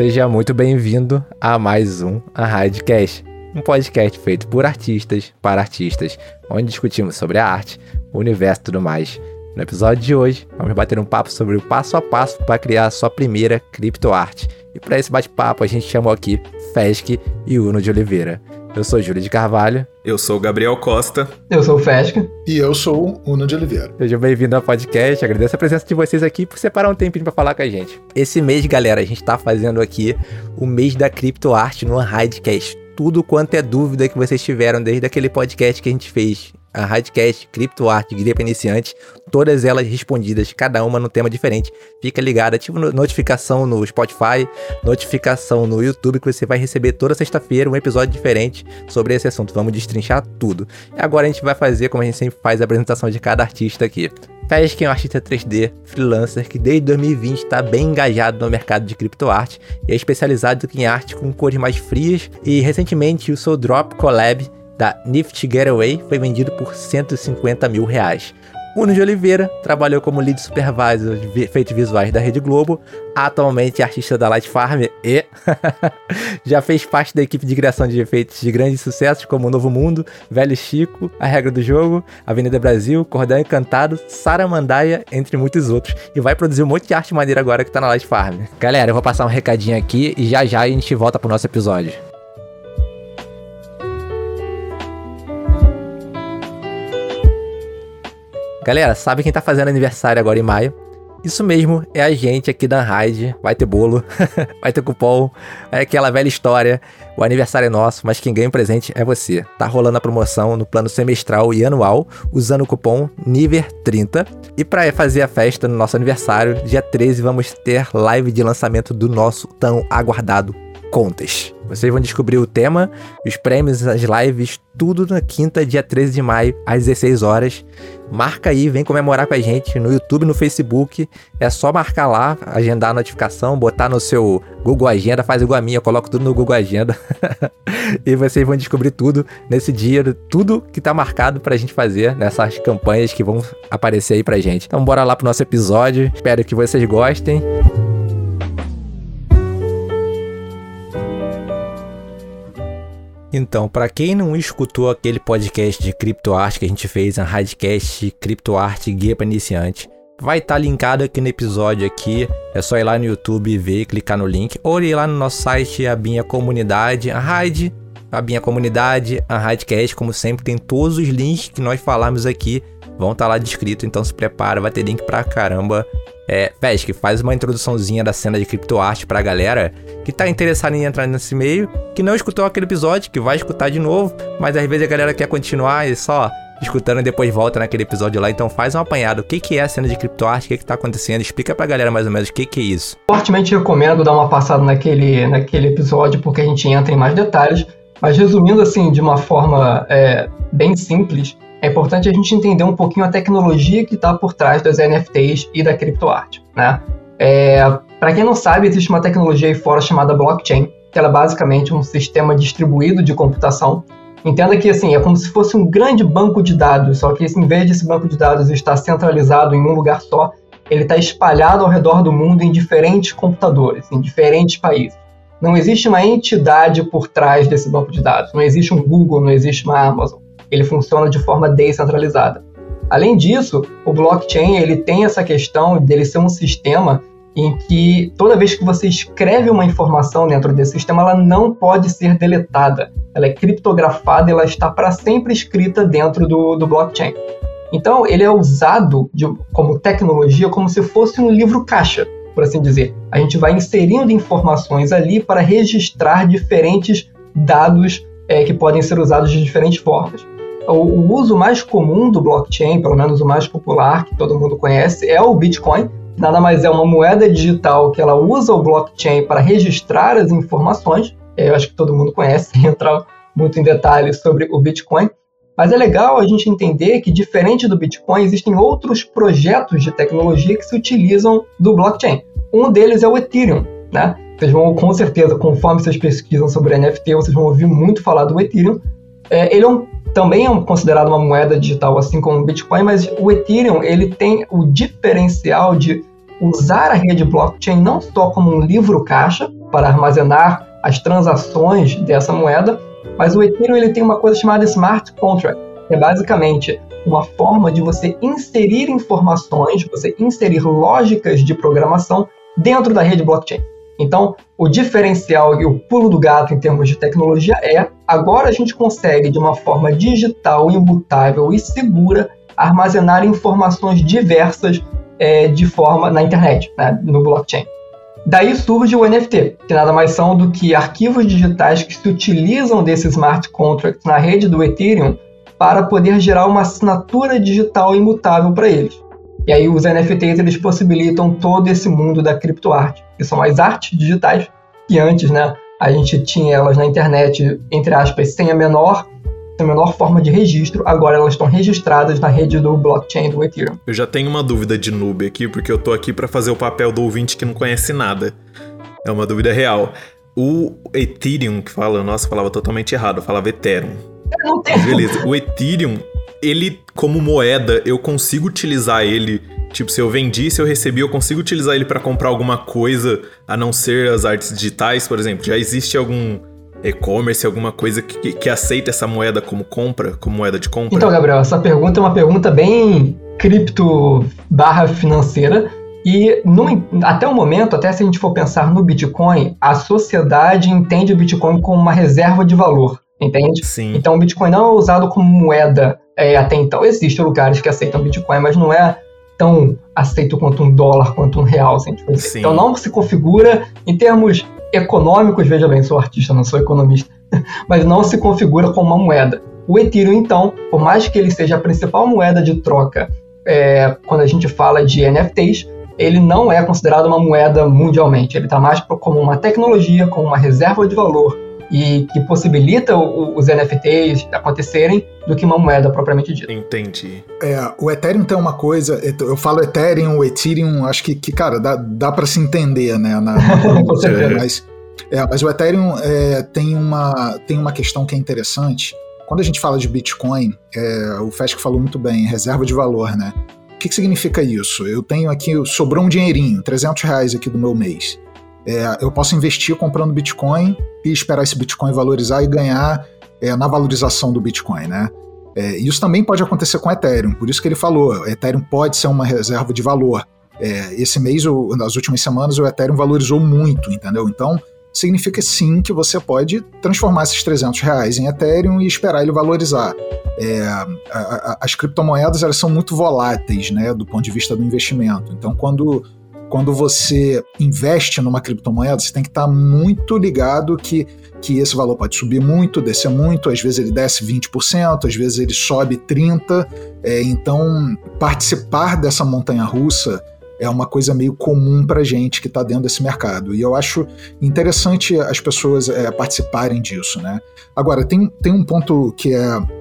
Seja muito bem-vindo a mais um Arradcast, um podcast feito por artistas para artistas, onde discutimos sobre a arte, o universo e tudo mais. No episódio de hoje, vamos bater um papo sobre o passo a passo para criar a sua primeira criptoarte. E para esse bate-papo, a gente chamou aqui Fesk e Uno de Oliveira. Eu sou Júlio de Carvalho. Eu sou o Gabriel Costa. Eu sou o Fesca. E eu sou o Uno de Oliveira. Sejam bem-vindos ao podcast. Agradeço a presença de vocês aqui por separar um tempinho para falar com a gente. Esse mês, galera, a gente tá fazendo aqui o mês da criptoarte no Hidecast. Tudo quanto é dúvida que vocês tiveram desde aquele podcast que a gente fez a Radcast, CryptoArt, Guia para Iniciantes, todas elas respondidas, cada uma num tema diferente. Fica ligado, ativa notificação no Spotify, notificação no YouTube, que você vai receber toda sexta-feira um episódio diferente sobre esse assunto. Vamos destrinchar tudo. E agora a gente vai fazer, como a gente sempre faz, a apresentação de cada artista aqui. Fesken é um artista 3D, freelancer, que desde 2020 está bem engajado no mercado de criptoarte e é especializado em arte com cores mais frias. E recentemente o seu Drop Collab da Nifty Getaway foi vendido por 150 mil reais. Uno de Oliveira trabalhou como lead supervisor de efeitos visuais da Rede Globo, atualmente artista da Light Farm e já fez parte da equipe de criação de efeitos de grandes sucessos como Novo Mundo, Velho Chico, A Regra do Jogo, Avenida Brasil, Cordão Encantado, Sara Mandaia, entre muitos outros. E vai produzir um monte de arte maneira agora que tá na Light Farm. Galera, eu vou passar um recadinho aqui e já já a gente volta pro nosso episódio. Galera, sabe quem tá fazendo aniversário agora em maio? Isso mesmo, é a gente aqui da Raid. Vai ter bolo, vai ter cupom, é aquela velha história. O aniversário é nosso, mas quem ganha o presente é você. Tá rolando a promoção no plano semestral e anual, usando o cupom NIVER30. E para fazer a festa no nosso aniversário, dia 13, vamos ter live de lançamento do nosso tão aguardado contas. Vocês vão descobrir o tema, os prêmios, as lives, tudo na quinta, dia 13 de maio, às 16 horas. Marca aí, vem comemorar com a gente no YouTube, no Facebook. É só marcar lá, agendar a notificação, botar no seu Google Agenda, faz igual a minha, eu coloco tudo no Google Agenda. e vocês vão descobrir tudo nesse dia, tudo que tá marcado pra gente fazer nessas campanhas que vão aparecer aí pra gente. Então bora lá pro nosso episódio. Espero que vocês gostem. Então, para quem não escutou aquele podcast de criptoarte que a gente fez, a Radcast Criptoarte Guia para Iniciante, vai estar tá linkado aqui no episódio aqui. É só ir lá no YouTube e ver, clicar no link, ou ir lá no nosso site, a minha comunidade, a Raid, a minha comunidade, a Radcast, como sempre, tem todos os links que nós falamos aqui, vão estar tá lá descrito, então se prepara, vai ter link pra caramba é, Pesque, faz uma introduçãozinha da cena de criptoarte pra galera que tá interessada em entrar nesse meio, que não escutou aquele episódio, que vai escutar de novo, mas às vezes a galera quer continuar e só escutando e depois volta naquele episódio lá. Então faz um apanhado. O que, que é a cena de criptoarte? O que, que tá acontecendo? Explica pra galera mais ou menos o que, que é isso. Fortemente recomendo dar uma passada naquele, naquele episódio, porque a gente entra em mais detalhes. Mas resumindo assim, de uma forma é, bem simples, é importante a gente entender um pouquinho a tecnologia que está por trás das NFTs e da criptoarte. Né? É, Para quem não sabe, existe uma tecnologia aí fora chamada blockchain, que ela é basicamente um sistema distribuído de computação. Entenda que assim, é como se fosse um grande banco de dados, só que em vez desse banco de dados estar centralizado em um lugar só, ele está espalhado ao redor do mundo em diferentes computadores, em diferentes países. Não existe uma entidade por trás desse banco de dados. Não existe um Google, não existe uma Amazon ele funciona de forma descentralizada. Além disso, o blockchain ele tem essa questão dele ser um sistema em que toda vez que você escreve uma informação dentro desse sistema, ela não pode ser deletada. Ela é criptografada ela está para sempre escrita dentro do, do blockchain. Então, ele é usado de, como tecnologia como se fosse um livro caixa, por assim dizer. A gente vai inserindo informações ali para registrar diferentes dados é, que podem ser usados de diferentes formas o, uso mais comum do blockchain, pelo menos o mais popular que todo mundo conhece, é o Bitcoin. Nada mais é uma moeda digital que ela usa o blockchain para registrar as informações. Eu acho que todo mundo conhece, sem entrar muito em detalhes sobre o Bitcoin. Mas é legal a gente entender que, diferente do Bitcoin, existem outros projetos de tecnologia que se utilizam do blockchain. Um deles é o Ethereum, né? Vocês vão, com certeza, conforme vocês pesquisam sobre NFT, vocês vão ouvir muito falar do Ethereum. É, ele é um também é considerado uma moeda digital, assim como o Bitcoin, mas o Ethereum ele tem o diferencial de usar a rede blockchain não só como um livro caixa, para armazenar as transações dessa moeda, mas o Ethereum ele tem uma coisa chamada smart contract, que é basicamente uma forma de você inserir informações, você inserir lógicas de programação dentro da rede blockchain. Então, o diferencial e o pulo do gato em termos de tecnologia é agora a gente consegue, de uma forma digital, imutável e segura, armazenar informações diversas é, de forma na internet, né, no blockchain. Daí surge o NFT, que nada mais são do que arquivos digitais que se utilizam desse smart contract na rede do Ethereum para poder gerar uma assinatura digital imutável para eles. E aí os NFTs eles possibilitam todo esse mundo da criptoarte, que são as artes digitais que antes, né, a gente tinha elas na internet, entre aspas, sem a menor a menor forma de registro, agora elas estão registradas na rede do blockchain do Ethereum. Eu já tenho uma dúvida de noob aqui, porque eu tô aqui para fazer o papel do ouvinte que não conhece nada. É uma dúvida real. O Ethereum que fala, nossa, falava totalmente errado, eu falava Ethereum. Não tem. Beleza, o Ethereum, ele como moeda, eu consigo utilizar ele. Tipo, se eu vendi, se eu recebi, eu consigo utilizar ele para comprar alguma coisa a não ser as artes digitais, por exemplo. Já existe algum e-commerce, alguma coisa que, que aceita essa moeda como compra, como moeda de compra? Então, Gabriel, essa pergunta é uma pergunta bem cripto barra financeira. E no, até o momento, até se a gente for pensar no Bitcoin, a sociedade entende o Bitcoin como uma reserva de valor entende? Sim. Então o Bitcoin não é usado como moeda é, até então. Existem lugares que aceitam Bitcoin, mas não é tão aceito quanto um dólar, quanto um real. Assim, tipo, então não se configura em termos econômicos, veja bem, sou artista, não sou economista, mas não se configura como uma moeda. O Ethereum, então, por mais que ele seja a principal moeda de troca é, quando a gente fala de NFTs, ele não é considerado uma moeda mundialmente. Ele está mais como uma tecnologia, como uma reserva de valor, e que possibilita o, os NFTs acontecerem do que uma moeda propriamente dita. Entendi. É, o Ethereum tem uma coisa, eu falo Ethereum, o Ethereum, acho que, que cara, dá, dá para se entender, né? Na, na mas, é, mas o Ethereum é, tem, uma, tem uma questão que é interessante. Quando a gente fala de Bitcoin, é, o Fesk falou muito bem, reserva de valor, né? O que, que significa isso? Eu tenho aqui, sobrou um dinheirinho, 300 reais aqui do meu mês. É, eu posso investir comprando Bitcoin e esperar esse Bitcoin valorizar e ganhar é, na valorização do Bitcoin, né? É, isso também pode acontecer com Ethereum, por isso que ele falou, Ethereum pode ser uma reserva de valor. É, esse mês, ou nas últimas semanas, o Ethereum valorizou muito, entendeu? Então, significa sim que você pode transformar esses 300 reais em Ethereum e esperar ele valorizar. É, a, a, as criptomoedas elas são muito voláteis, né, do ponto de vista do investimento. Então, quando quando você investe numa criptomoeda, você tem que estar muito ligado que, que esse valor pode subir muito, descer muito, às vezes ele desce 20%, às vezes ele sobe 30%. É, então, participar dessa montanha russa é uma coisa meio comum para gente que está dentro desse mercado. E eu acho interessante as pessoas é, participarem disso. Né? Agora, tem, tem um ponto que é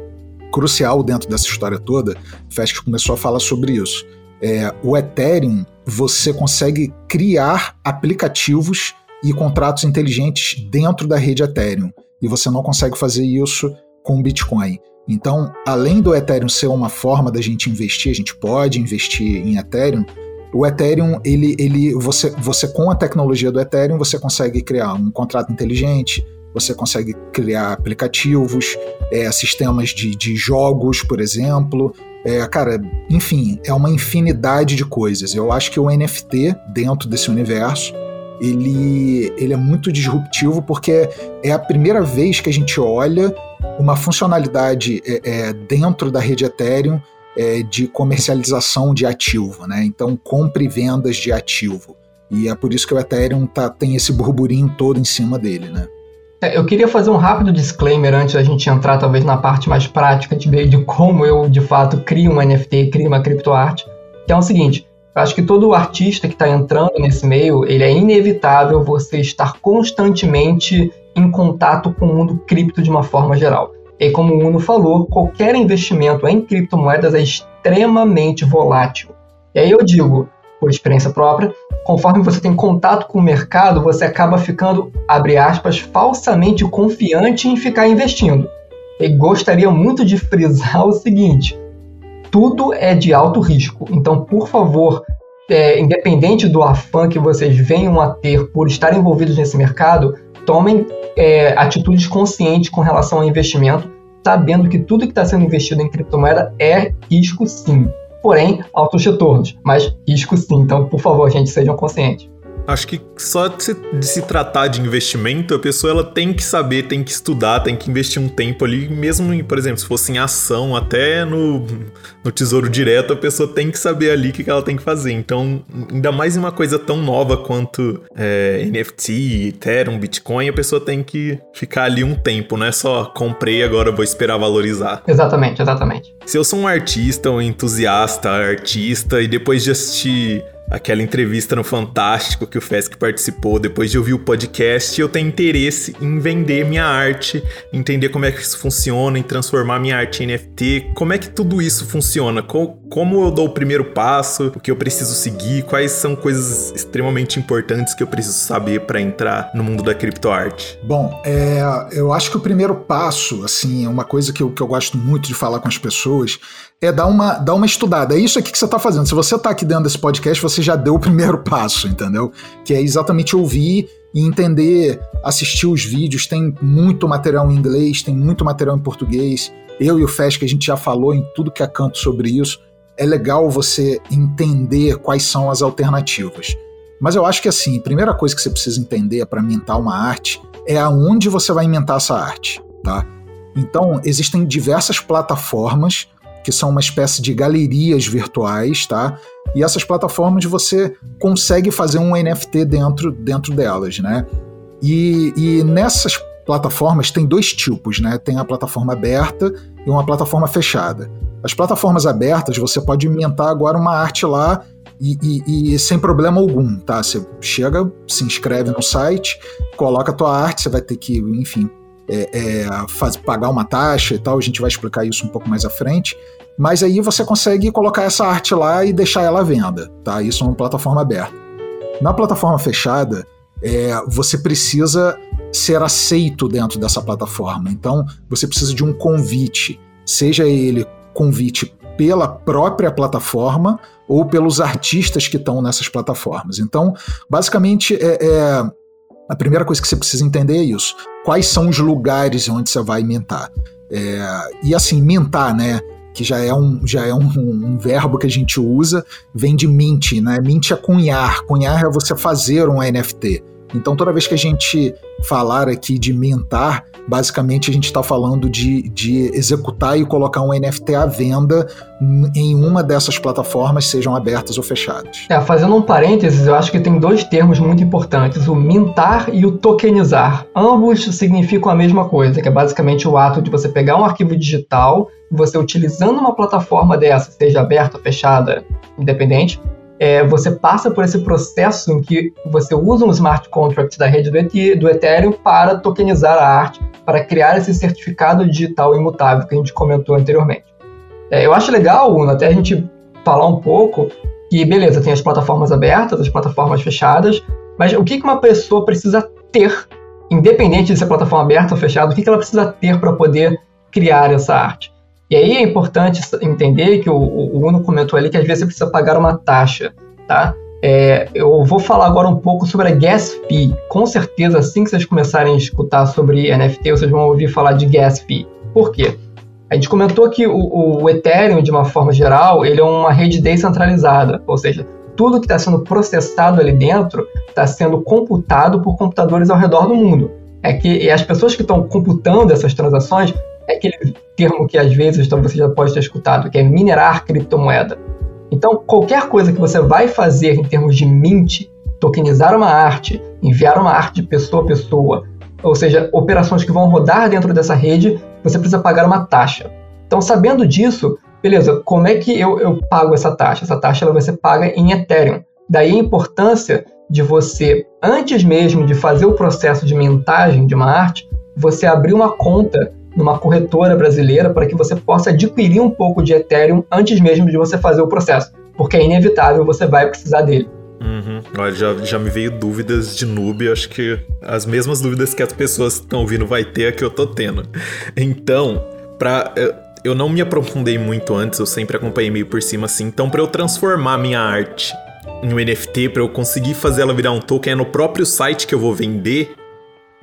crucial dentro dessa história toda, Fest começou a falar sobre isso. É, o Ethereum você consegue criar aplicativos e contratos inteligentes dentro da rede Ethereum. E você não consegue fazer isso com Bitcoin. Então, além do Ethereum ser uma forma da gente investir, a gente pode investir em Ethereum. O Ethereum, ele, ele, você, você com a tecnologia do Ethereum, você consegue criar um contrato inteligente, você consegue criar aplicativos, é, sistemas de, de jogos, por exemplo, é, cara, enfim, é uma infinidade de coisas. Eu acho que o NFT, dentro desse universo, ele, ele é muito disruptivo porque é a primeira vez que a gente olha uma funcionalidade é, é, dentro da rede Ethereum é, de comercialização de ativo, né? Então, compra e vendas de ativo. E é por isso que o Ethereum tá, tem esse burburinho todo em cima dele, né? É, eu queria fazer um rápido disclaimer antes da gente entrar, talvez, na parte mais prática de, de como eu, de fato, crio um NFT, crio uma criptoarte, que é o seguinte, eu acho que todo artista que está entrando nesse meio, ele é inevitável você estar constantemente em contato com o mundo cripto de uma forma geral. E como o Uno falou, qualquer investimento em criptomoedas é extremamente volátil. E aí eu digo, por experiência própria, conforme você tem contato com o mercado, você acaba ficando, abre aspas, falsamente confiante em ficar investindo. E gostaria muito de frisar o seguinte: tudo é de alto risco. Então, por favor, é, independente do afã que vocês venham a ter por estar envolvidos nesse mercado, tomem é, atitudes conscientes com relação ao investimento, sabendo que tudo que está sendo investido em criptomoeda é risco sim. Porém, altos retornos, mas risco sim. Então, por favor, gente, sejam conscientes. Acho que só de se, de se, tratar de investimento, a pessoa ela tem que saber, tem que estudar, tem que investir um tempo ali, mesmo, em, por exemplo, se fosse em ação, até no, no Tesouro Direto, a pessoa tem que saber ali o que, que ela tem que fazer. Então, ainda mais em uma coisa tão nova quanto é, NFT, Ethereum, Bitcoin, a pessoa tem que ficar ali um tempo, não é só comprei, agora vou esperar valorizar. Exatamente, exatamente. Se eu sou um artista, um entusiasta, artista, e depois de assistir aquela entrevista no Fantástico que o Fesc participou, depois de ouvir o podcast, eu tenho interesse em vender minha arte, entender como é que isso funciona, em transformar minha arte em NFT, como é que tudo isso funciona, como eu dou o primeiro passo, o que eu preciso seguir, quais são coisas extremamente importantes que eu preciso saber para entrar no mundo da criptoarte. Bom, é, eu acho que o primeiro passo, assim, é uma coisa que eu, que eu gosto muito de falar com as pessoas, é dar uma, dar uma estudada. É isso aqui que você está fazendo. Se você está aqui dentro desse podcast, você já deu o primeiro passo, entendeu? Que é exatamente ouvir e entender, assistir os vídeos. Tem muito material em inglês, tem muito material em português. Eu e o Fest, que a gente já falou em tudo que é canto sobre isso. É legal você entender quais são as alternativas. Mas eu acho que assim, a primeira coisa que você precisa entender para mintar uma arte é aonde você vai inventar essa arte, tá? Então, existem diversas plataformas que são uma espécie de galerias virtuais, tá? E essas plataformas você consegue fazer um NFT dentro, dentro delas, né? E, e nessas plataformas tem dois tipos, né? Tem a plataforma aberta e uma plataforma fechada. As plataformas abertas você pode inventar agora uma arte lá e, e, e, sem problema algum, tá? Você chega, se inscreve no site, coloca a tua arte, você vai ter que, enfim, é, é, faz, pagar uma taxa e tal, a gente vai explicar isso um pouco mais à frente. Mas aí você consegue colocar essa arte lá e deixar ela à venda, tá? Isso é uma plataforma aberta. Na plataforma fechada, é, você precisa ser aceito dentro dessa plataforma. Então, você precisa de um convite, seja ele convite pela própria plataforma ou pelos artistas que estão nessas plataformas. Então, basicamente, é, é, a primeira coisa que você precisa entender é isso quais são os lugares onde você vai mentar. É, e assim, mentar, né? Que já é, um, já é um, um, verbo que a gente usa, vem de mint, né? Mint é cunhar. Cunhar é você fazer um NFT. Então, toda vez que a gente falar aqui de mintar, basicamente a gente está falando de, de executar e colocar um NFT à venda em uma dessas plataformas, sejam abertas ou fechadas. É, fazendo um parênteses, eu acho que tem dois termos muito importantes, o mintar e o tokenizar. Ambos significam a mesma coisa, que é basicamente o ato de você pegar um arquivo digital e você utilizando uma plataforma dessa, seja aberta fechada, independente, é, você passa por esse processo em que você usa um smart contract da rede do, Ethereum para tokenizar a arte, para criar esse certificado digital imutável que a gente comentou anteriormente. É, eu acho legal, Uno, até a gente falar um pouco que, beleza, tem as plataformas abertas, as plataformas fechadas, mas o que uma pessoa precisa ter, independente de ser plataforma aberta ou fechada, o que ela precisa ter para poder criar essa arte? E aí é importante entender que o, o Uno comentou ali que às vezes você precisa pagar uma taxa, tá? É, eu vou falar agora um pouco sobre a gas fee. Com certeza, assim que vocês começarem a escutar sobre NFT, vocês vão ouvir falar de gas fee. Por quê? A gente comentou que o, o Ethereum, de uma forma geral, ele é uma rede descentralizada, ou seja, tudo que está sendo processado ali dentro está sendo computado por computadores ao redor do mundo. É que as pessoas que estão computando essas transações é aquele termo que às vezes então, você já pode ter escutado, que é minerar criptomoeda. Então, qualquer coisa que você vai fazer em termos de mint, tokenizar uma arte, enviar uma arte de pessoa a pessoa, ou seja, operações que vão rodar dentro dessa rede, você precisa pagar uma taxa. Então, sabendo disso, beleza, como é que eu, eu pago essa taxa? Essa taxa ela vai ser paga em Ethereum. Daí a importância de você, antes mesmo de fazer o processo de mintagem de uma arte, você abrir uma conta numa corretora brasileira para que você possa adquirir um pouco de Ethereum antes mesmo de você fazer o processo, porque é inevitável, você vai precisar dele. Uhum. Olha, já, já me veio dúvidas de noob, acho que as mesmas dúvidas que as pessoas que estão ouvindo vai ter é que eu tô tendo. Então, pra, eu não me aprofundei muito antes, eu sempre acompanhei meio por cima assim, então para eu transformar minha arte em um NFT para eu conseguir fazer ela virar um token é no próprio site que eu vou vender.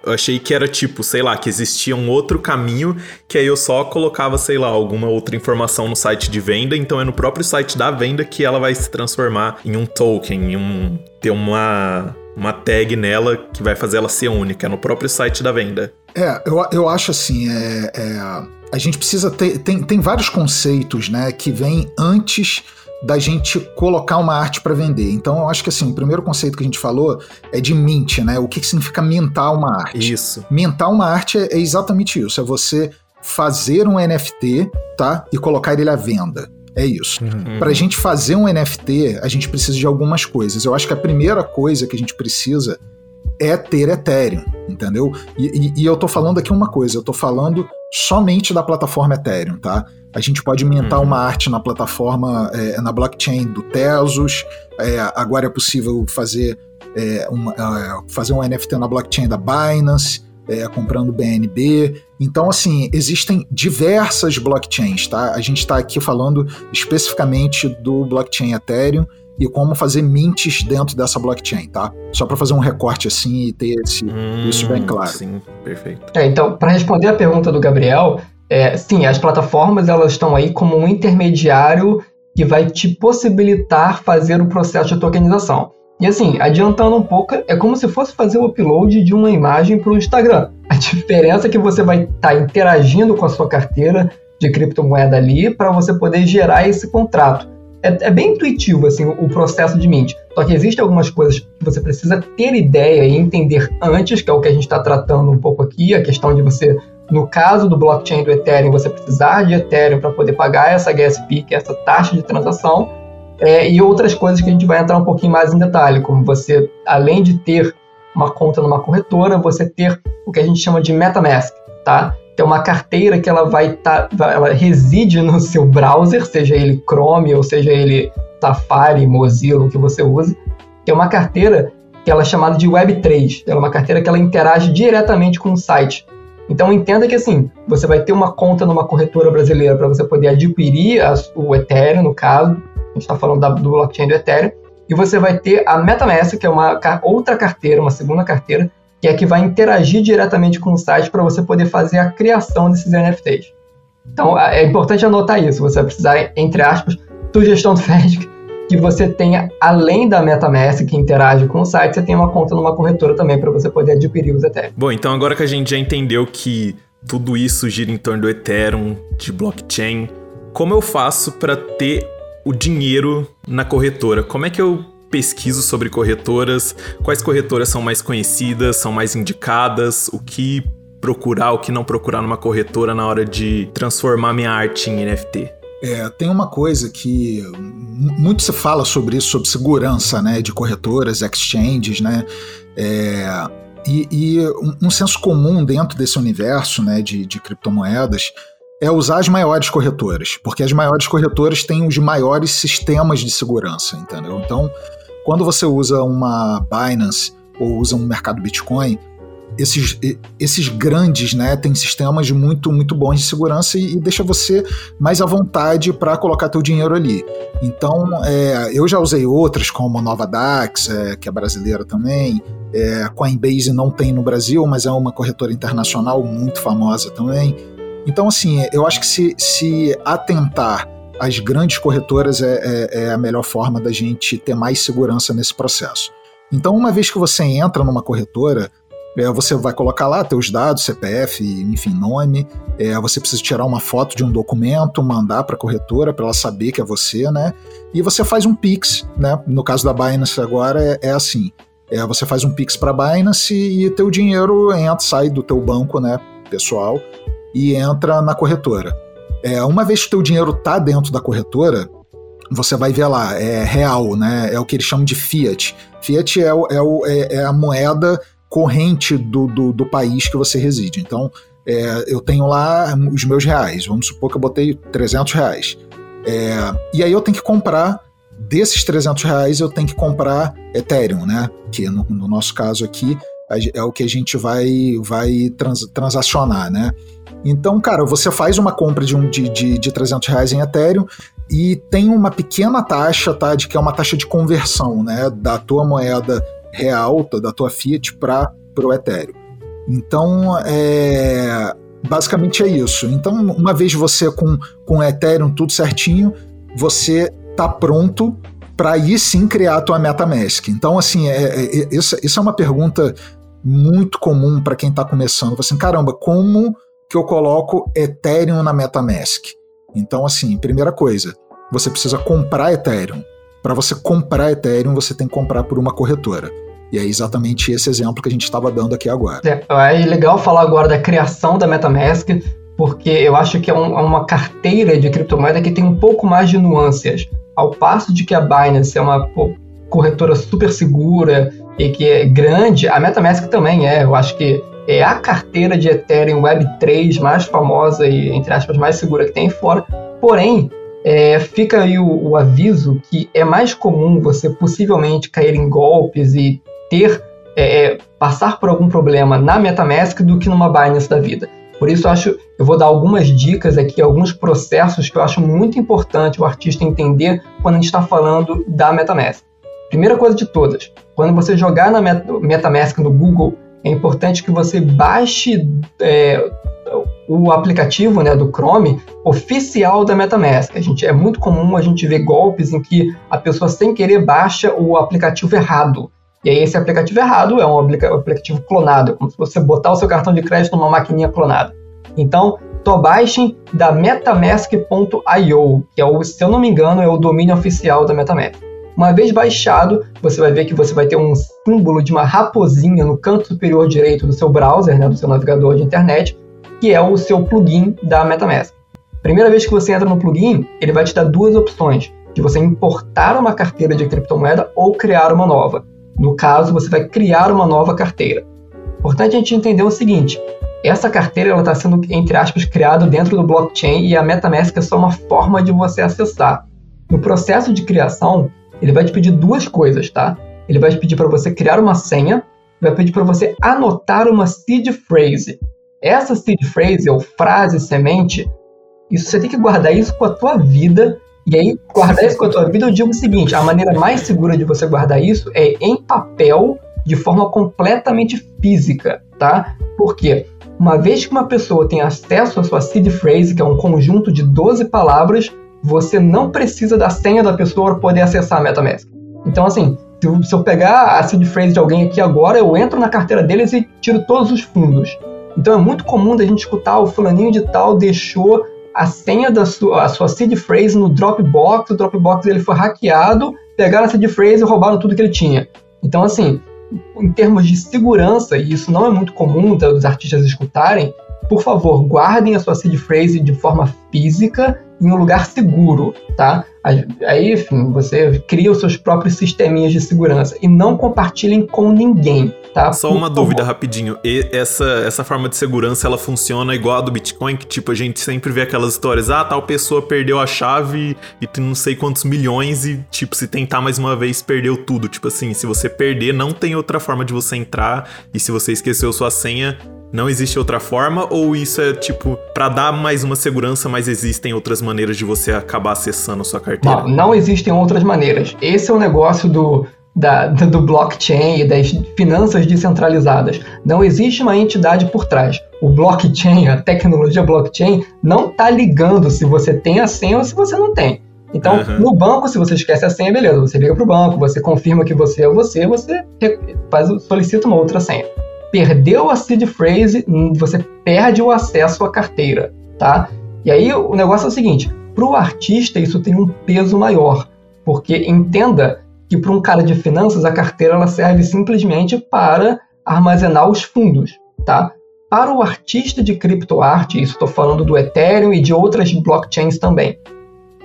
Eu achei que era tipo, sei lá, que existia um outro caminho que aí eu só colocava, sei lá, alguma outra informação no site de venda, então é no próprio site da venda que ela vai se transformar em um token, em um ter uma uma tag nela que vai fazer ela ser única, é no próprio site da venda. É, eu, eu acho assim, é, é a gente precisa ter. Tem, tem vários conceitos né, que vêm antes da gente colocar uma arte para vender. Então eu acho que assim, o primeiro conceito que a gente falou é de mint, né? O que, que significa mintar uma arte? Isso. Mintar uma arte é, é exatamente isso, é você fazer um NFT, tá? E colocar ele à venda. É isso. Uhum. Para a gente fazer um NFT, a gente precisa de algumas coisas. Eu acho que a primeira coisa que a gente precisa é ter Ethereum, entendeu? E, e, e eu tô falando aqui uma coisa, eu tô falando somente da plataforma Ethereum, tá? A gente pode mintar uhum. uma arte na plataforma, é, na blockchain do Tesos, é, agora é possível fazer, é, uma, é, fazer um NFT na blockchain da Binance, é, comprando BNB. Então, assim, existem diversas blockchains, tá? A gente está aqui falando especificamente do blockchain Ethereum e como fazer mints dentro dessa blockchain, tá? Só para fazer um recorte assim e ter esse, hum, isso bem claro. Sim, perfeito. É, então, para responder a pergunta do Gabriel, é, sim, as plataformas elas estão aí como um intermediário que vai te possibilitar fazer o processo de tokenização. E assim, adiantando um pouco, é como se fosse fazer o upload de uma imagem para o Instagram. A diferença é que você vai estar tá interagindo com a sua carteira de criptomoeda ali para você poder gerar esse contrato é, é, bem intuitivo assim, o, o, processo de mint. Só que existem algumas coisas que você precisa ter ideia e entender antes, que é o que a gente está tratando um pouco aqui, a questão de você, no caso do blockchain do Ethereum, você precisar de Ethereum para poder pagar essa gas fee, que é essa taxa de transação, é, e outras coisas que a gente vai entrar um pouquinho mais em detalhe, como você, além de ter uma conta numa corretora, você ter o que a gente chama de MetaMask, tá? É uma carteira que ela vai estar, tá, ela reside no seu browser, seja ele Chrome ou seja ele Safari, Mozilla, o que você use. É uma carteira que ela é chamada de Web3. Ela é uma carteira que ela interage diretamente com o site. Então entenda que assim, você vai ter uma conta numa corretora brasileira para você poder adquirir a, o Ethereum, no caso, a gente está falando da, do blockchain do Ethereum, e você vai ter a MetaMask, que é uma outra carteira, uma segunda carteira, que é que vai interagir diretamente com o site para você poder fazer a criação desses NFTs. Então é importante anotar isso. Você vai precisar, entre aspas, sugestão do FEDIC, que você tenha, além da MetaMask que interage com o site, você tenha uma conta numa corretora também para você poder adquirir os Ethereum. Bom, então agora que a gente já entendeu que tudo isso gira em torno do Ethereum, de blockchain, como eu faço para ter o dinheiro na corretora? Como é que eu pesquiso sobre corretoras, quais corretoras são mais conhecidas, são mais indicadas, o que procurar, o que não procurar numa corretora na hora de transformar minha arte em NFT. É, tem uma coisa que muito se fala sobre isso, sobre segurança, né, de corretoras, exchanges, né, é, e, e um, um, senso comum dentro desse universo, né, de, de criptomoedas é usar as maiores corretoras, porque as maiores corretoras têm os maiores sistemas de segurança, entendeu? Então, quando você usa uma Binance ou usa um mercado Bitcoin, esses, esses grandes né, têm sistemas muito, muito bons de segurança e, e deixa você mais à vontade para colocar teu dinheiro ali. Então, é, eu já usei outras, como a Nova Dax, é, que é brasileira também. É, Coinbase não tem no Brasil, mas é uma corretora internacional muito famosa também. Então, assim, eu acho que se, se atentar as grandes corretoras é, é, é, a melhor forma da gente ter mais segurança nesse processo. Então, uma vez que você entra numa corretora, é, você vai colocar lá teus dados, CPF, enfim, nome. É, você precisa tirar uma foto de um documento, mandar para a corretora para ela saber que é você, né? E você faz um Pix, né? No caso da Binance agora é, é assim. Você faz um Pix para a Binance e teu dinheiro entra, sai do teu banco, né, pessoal, e entra na corretora. É, uma vez que o teu dinheiro tá dentro da corretora, você vai ver lá, é real, né? É o que eles chamam de fiat. Fiat é, o, é, o, é, é a moeda corrente do, do, do, país que você reside. Então, é, eu tenho lá os meus reais. Vamos supor que eu botei 300 reais. É, e aí eu tenho que comprar, desses 300 reais, eu tenho que comprar Ethereum, né? Que no, no nosso caso aqui é o que a gente vai, vai trans, transacionar, né? Então, cara, você faz uma compra de, um, de, de, de 300 reais em Ethereum e tem uma pequena taxa, tá, de que é uma taxa de conversão, né, da tua moeda real, da tua fiat para o Ethereum. Então, é, basicamente é isso. Então, uma vez você com com Ethereum tudo certinho, você tá pronto para aí sim criar a tua MetaMask. Então, assim, é, é, é, isso, isso é uma pergunta muito comum para quem está começando. Assim, caramba, como que eu coloco Ethereum na MetaMask? Então, assim, primeira coisa, você precisa comprar Ethereum. Para você comprar Ethereum, você tem que comprar por uma corretora. E é exatamente esse exemplo que a gente estava dando aqui agora. É, é legal falar agora da criação da MetaMask, porque eu acho que é, um, é uma carteira de criptomoeda que tem um pouco mais de nuances. Ao passo de que a Binance é uma corretora super segura e que é grande, a MetaMask também é. Eu acho que é a carteira de Ethereum Web3 mais famosa e, entre aspas, mais segura que tem fora. Porém, é, fica aí o, o, aviso que é mais comum você possivelmente cair em golpes e ter é, é passar por algum problema na MetaMask do que numa Binance da vida. Por isso, eu acho, eu vou dar algumas dicas aqui, alguns processos que eu acho muito importante o artista entender quando a gente está falando da MetaMask. Primeira coisa de todas, quando você jogar na MetaMask no Google, é importante que você baixe é, o aplicativo né, do Chrome oficial da MetaMask. A gente, é muito comum a gente ver golpes em que a pessoa sem querer baixa o aplicativo errado. E aí esse aplicativo errado é um aplicativo clonado, como se você botar o seu cartão de crédito numa maquininha clonada. Então, to baixem da metamask.io, que é o, se eu não me engano, é o domínio oficial da MetaMask. Uma vez baixado, você vai ver que você vai ter um símbolo de uma raposinha no canto superior direito do seu browser, né, do seu navegador de internet, que é o seu plugin da MetaMask. Primeira vez que você entra no plugin, ele vai te dar duas opções, de você importar uma carteira de criptomoeda ou criar uma nova. No caso, você vai criar uma nova carteira. Importante a gente entender o seguinte: essa carteira está sendo, entre aspas, criada dentro do blockchain e a MetaMask é só uma forma de você acessar. No processo de criação, ele vai te pedir duas coisas, tá? Ele vai te pedir para você criar uma senha, vai pedir para você anotar uma seed phrase. Essa seed phrase, ou frase semente, isso você tem que guardar isso com a tua vida e aí, guardar isso com a tua vida, eu digo o seguinte: a maneira mais segura de você guardar isso é em papel, de forma completamente física, tá? Por quê? Uma vez que uma pessoa tem acesso à sua seed phrase, que é um conjunto de 12 palavras, você não precisa da senha da pessoa para poder acessar a MetaMask. Então, assim, se eu pegar a seed phrase de alguém aqui agora, eu entro na carteira deles e tiro todos os fundos. Então é muito comum da gente escutar o fulaninho de tal deixou a senha da sua, a sua seed phrase no Dropbox, o Dropbox ele foi hackeado, pegaram a seed phrase e roubaram tudo que ele tinha. Então, assim, em termos de segurança, e isso não é muito comum dos artistas escutarem, por favor, guardem a sua seed phrase de forma física em um lugar seguro, tá? Aí, enfim, você cria os seus próprios sisteminhas de segurança e não compartilhem com ninguém, tá? Só uma dúvida rapidinho. E essa, essa forma de segurança, ela funciona igual a do Bitcoin, que tipo, a gente sempre vê aquelas histórias, ah, tal pessoa perdeu a chave e tem não sei quantos milhões e, tipo, se tentar mais uma vez, perdeu tudo. Tipo assim, se você perder, não tem outra forma de você entrar e se você esqueceu sua senha, não existe outra forma ou isso é tipo para dar mais uma segurança, mas existem outras maneiras de você acabar acessando a sua carteira? Não, não existem outras maneiras. Esse é o negócio do da, do blockchain e das finanças descentralizadas. Não existe uma entidade por trás. O blockchain, a tecnologia blockchain, não está ligando se você tem a senha ou se você não tem. Então, uhum. no banco, se você esquece a senha, beleza, você liga para o banco, você confirma que você é você, você faz, solicita uma outra senha perdeu a seed phrase, hum, você perde o acesso à carteira, tá? E aí o negócio é o seguinte, para o artista isso tem um peso maior, porque entenda que para um cara de finanças a carteira ela serve simplesmente para armazenar os fundos, tá? Para o artista de criptoarte, isso estou falando do Ethereum e de outras blockchains também,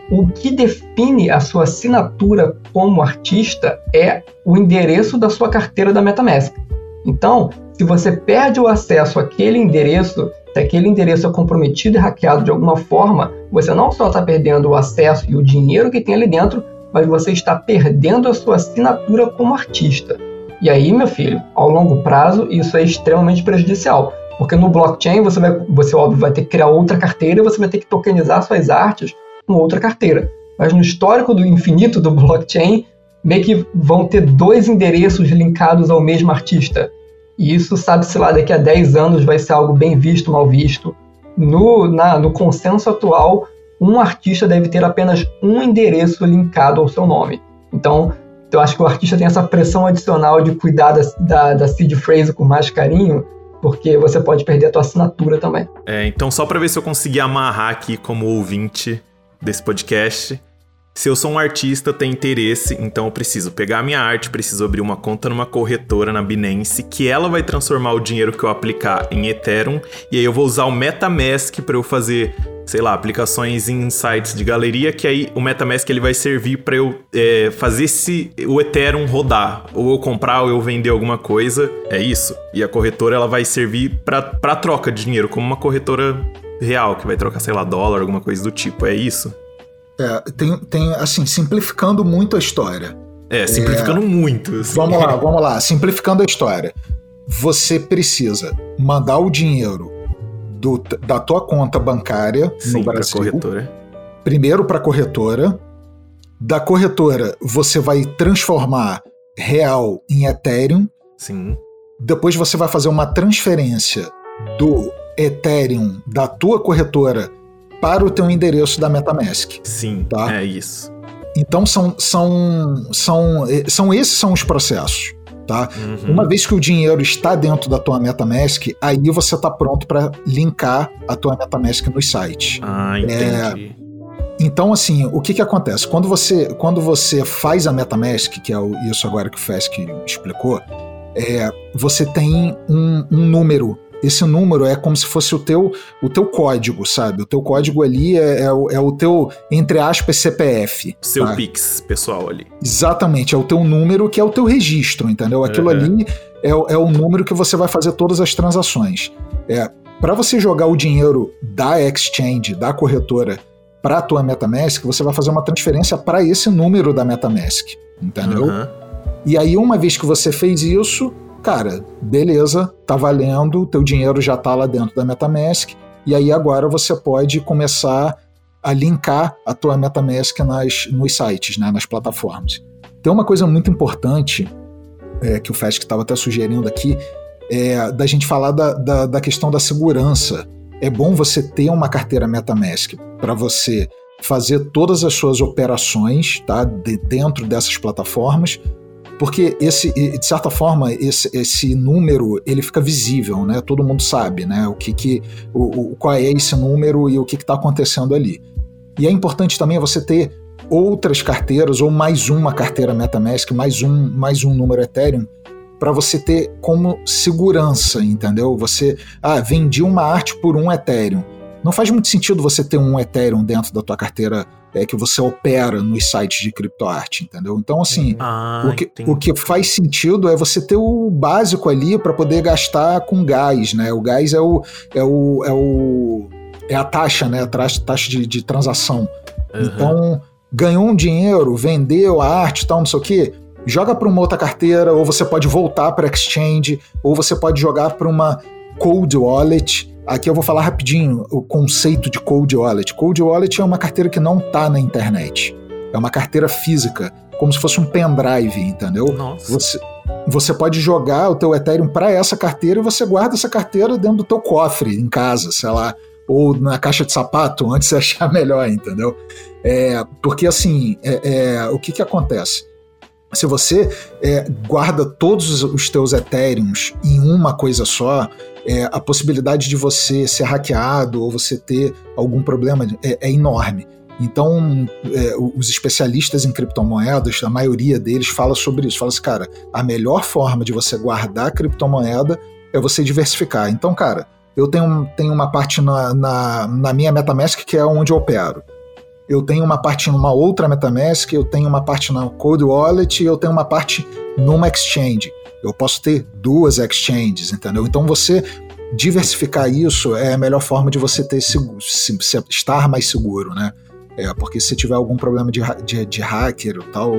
o que define a sua assinatura como artista é o endereço da sua carteira da MetaMask. Então, se você perde o acesso àquele endereço, se aquele endereço é comprometido e hackeado de alguma forma, você não só está perdendo o acesso e o dinheiro que tem ali dentro, mas você está perdendo a sua assinatura como artista. E aí, meu filho, ao longo prazo, isso é extremamente prejudicial. Porque no blockchain você, vai, você óbvio, vai ter que criar outra carteira você vai ter que tokenizar suas artes com outra carteira. mas no histórico do infinito do blockchain, meio que vão ter dois endereços linkados ao mesmo artista. E isso, sabe-se lá, daqui a 10 anos vai ser algo bem visto, mal visto. No, na, no consenso atual, um artista deve ter apenas um endereço linkado ao seu nome. Então, eu acho que o artista tem essa pressão adicional de cuidar da, da, da seed phrase com mais carinho, porque você pode perder a tua assinatura também. É, então só para ver se eu conseguir amarrar aqui como ouvinte desse podcast, se eu sou um artista, tenho interesse, então eu preciso pegar a minha arte, preciso abrir uma conta numa corretora na Binance, que ela vai transformar o dinheiro que eu aplicar em Ethereum, e aí eu vou usar o MetaMask para eu fazer, sei lá, aplicações em sites de galeria, que aí o MetaMask ele vai servir para eu é, fazer esse, o Ethereum rodar, ou eu comprar ou eu vender alguma coisa, é isso. E a corretora ela vai servir para troca de dinheiro, como uma corretora real, que vai trocar, sei lá, dólar, alguma coisa do tipo, é isso. É, tem, tem, assim, simplificando muito a história. É, simplificando é, muito. Assim. Vamos lá, vamos lá. Simplificando a história. Você precisa mandar o dinheiro do, da tua conta bancária Sim, no Brasil. Pra corretora. Primeiro para a corretora. Da corretora, você vai transformar real em Ethereum. Sim. Depois você vai fazer uma transferência do Ethereum da tua corretora para o teu endereço da MetaMask. Sim, tá? é isso. Então são, são, são, são esses são os processos. Tá? Uhum. Uma vez que o dinheiro está dentro da tua MetaMask, aí você está pronto para linkar a tua MetaMask no site. Ah, entendi. É, então, assim, o que, que acontece? Quando você, quando você faz a MetaMask, que é isso agora que o Fesk explicou, é, você tem um, um número esse número é como se fosse o teu, o teu código, sabe? O teu código ali é, é, o, é o teu, entre aspas, CPF. Seu tá? Pix pessoal ali. Exatamente, é o teu número que é o teu registro, entendeu? Aquilo uhum. ali é, é o número que você vai fazer todas as transações. É, para você jogar o dinheiro da exchange, da corretora, para a tua MetaMask, você vai fazer uma transferência para esse número da MetaMask, entendeu? Uhum. E aí, uma vez que você fez isso, cara, beleza, tá valendo, teu dinheiro já tá lá dentro da MetaMask, e aí agora você pode começar a linkar a tua MetaMask nas, nos sites, né, nas plataformas. Tem uma coisa muito importante é, que o Fesc estava até sugerindo aqui, é, da gente falar da, da, da questão da segurança. É bom você ter uma carteira MetaMask para você fazer todas as suas operações tá, de, dentro dessas plataformas, porque esse, de certa forma, esse, esse número ele fica visível, né? Todo mundo sabe, né? O que, que o, o qual é esse número e o que está acontecendo ali. E é importante também você ter outras carteiras ou mais uma carteira MetaMask, mais um, mais um número Ethereum para você ter como segurança, entendeu? Você, ah, vendi uma arte por um Ethereum. Não faz muito sentido você ter um Ethereum dentro da tua carteira é, que você opera nos sites de criptoarte, entendeu? Então, assim, ah, o, que, o que faz sentido é você ter o básico ali para poder gastar com gás, né? O gás é o. É, o, é, o, é a taxa, né? A taxa, taxa de, de transação. Uhum. Então, ganhou um dinheiro, vendeu a arte e tal, não sei o quê joga para uma outra carteira, ou você pode voltar para exchange, ou você pode jogar para uma cold wallet Aqui eu vou falar rapidinho o conceito de Cold Wallet. Cold Wallet é uma carteira que não está na internet. É uma carteira física, como se fosse um pendrive, entendeu? Nossa. Você, você pode jogar o teu Ethereum para essa carteira e você guarda essa carteira dentro do teu cofre em casa, sei lá, ou na caixa de sapato, onde você achar melhor, entendeu? É, porque assim, é, é, o que, que acontece? Se você é, guarda todos os teus Ethereums em uma coisa só, é, a possibilidade de você ser hackeado ou você ter algum problema é, é enorme. Então, é, os especialistas em criptomoedas, a maioria deles fala sobre isso. Fala assim, cara, a melhor forma de você guardar criptomoeda é você diversificar. Então, cara, eu tenho, tenho uma parte na, na, na minha MetaMask que é onde eu opero. Eu tenho uma parte numa outra MetaMask, eu tenho uma parte na Cold Wallet e eu tenho uma parte numa exchange. Eu posso ter duas exchanges, entendeu? Então você diversificar isso é a melhor forma de você ter se, se, estar mais seguro, né? É, porque se tiver algum problema de, de, de hacker ou tal,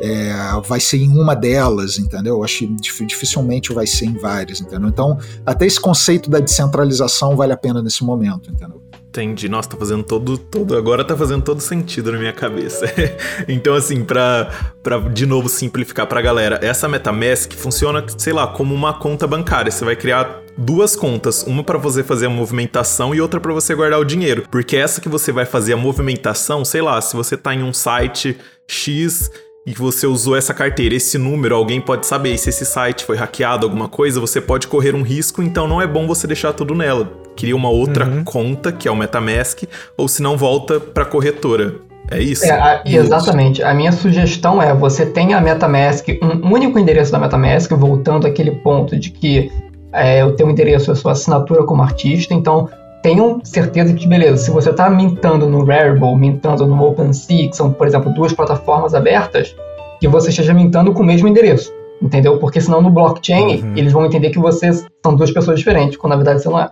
é, vai ser em uma delas, entendeu? Eu acho que dificilmente vai ser em várias, entendeu? Então, até esse conceito da descentralização vale a pena nesse momento, entendeu? Entendi. Nossa, tá fazendo todo, todo. Agora tá fazendo todo sentido na minha cabeça. então, assim, pra, pra de novo simplificar pra galera, essa MetaMask funciona, sei lá, como uma conta bancária. Você vai criar duas contas, uma para você fazer a movimentação e outra para você guardar o dinheiro. Porque essa que você vai fazer a movimentação, sei lá, se você tá em um site X e você usou essa carteira, esse número, alguém pode saber. E se esse site foi hackeado, alguma coisa, você pode correr um risco, então não é bom você deixar tudo nela. Cria uma outra uhum. conta, que é o MetaMask, ou se não, volta para a corretora. É isso? É, a, exatamente. A minha sugestão é: você tem a MetaMask, um único endereço da MetaMask, voltando àquele ponto de que é, o teu endereço é a sua assinatura como artista, então tenham certeza que, beleza, se você está mintando no Rarible, mintando no OpenSea, que são, por exemplo, duas plataformas abertas, que você esteja mintando com o mesmo endereço, entendeu? Porque senão no blockchain uhum. eles vão entender que vocês são duas pessoas diferentes, quando na verdade você não é.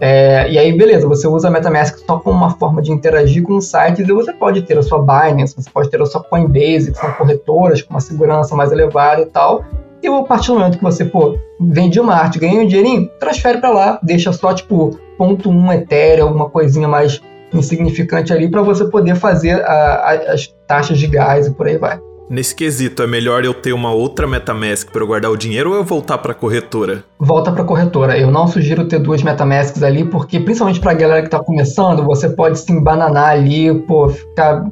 É. E aí, beleza, você usa a MetaMask só como uma forma de interagir com sites e você pode ter a sua Binance, você pode ter a sua Coinbase, que são corretoras com uma segurança mais elevada e tal, e a partir do momento que você, pô, vende uma arte, ganha um dinheirinho, transfere para lá, deixa só, tipo, ponto um Ethereum, alguma coisinha mais insignificante ali para você poder fazer a, a, as taxas de gás e por aí vai. Nesse quesito, é melhor eu ter uma outra MetaMask para guardar o dinheiro ou eu voltar para a corretora? Volta para a corretora. Eu não sugiro ter duas MetaMasks ali, porque principalmente para a galera que está começando, você pode se embananar ali, pô, ficar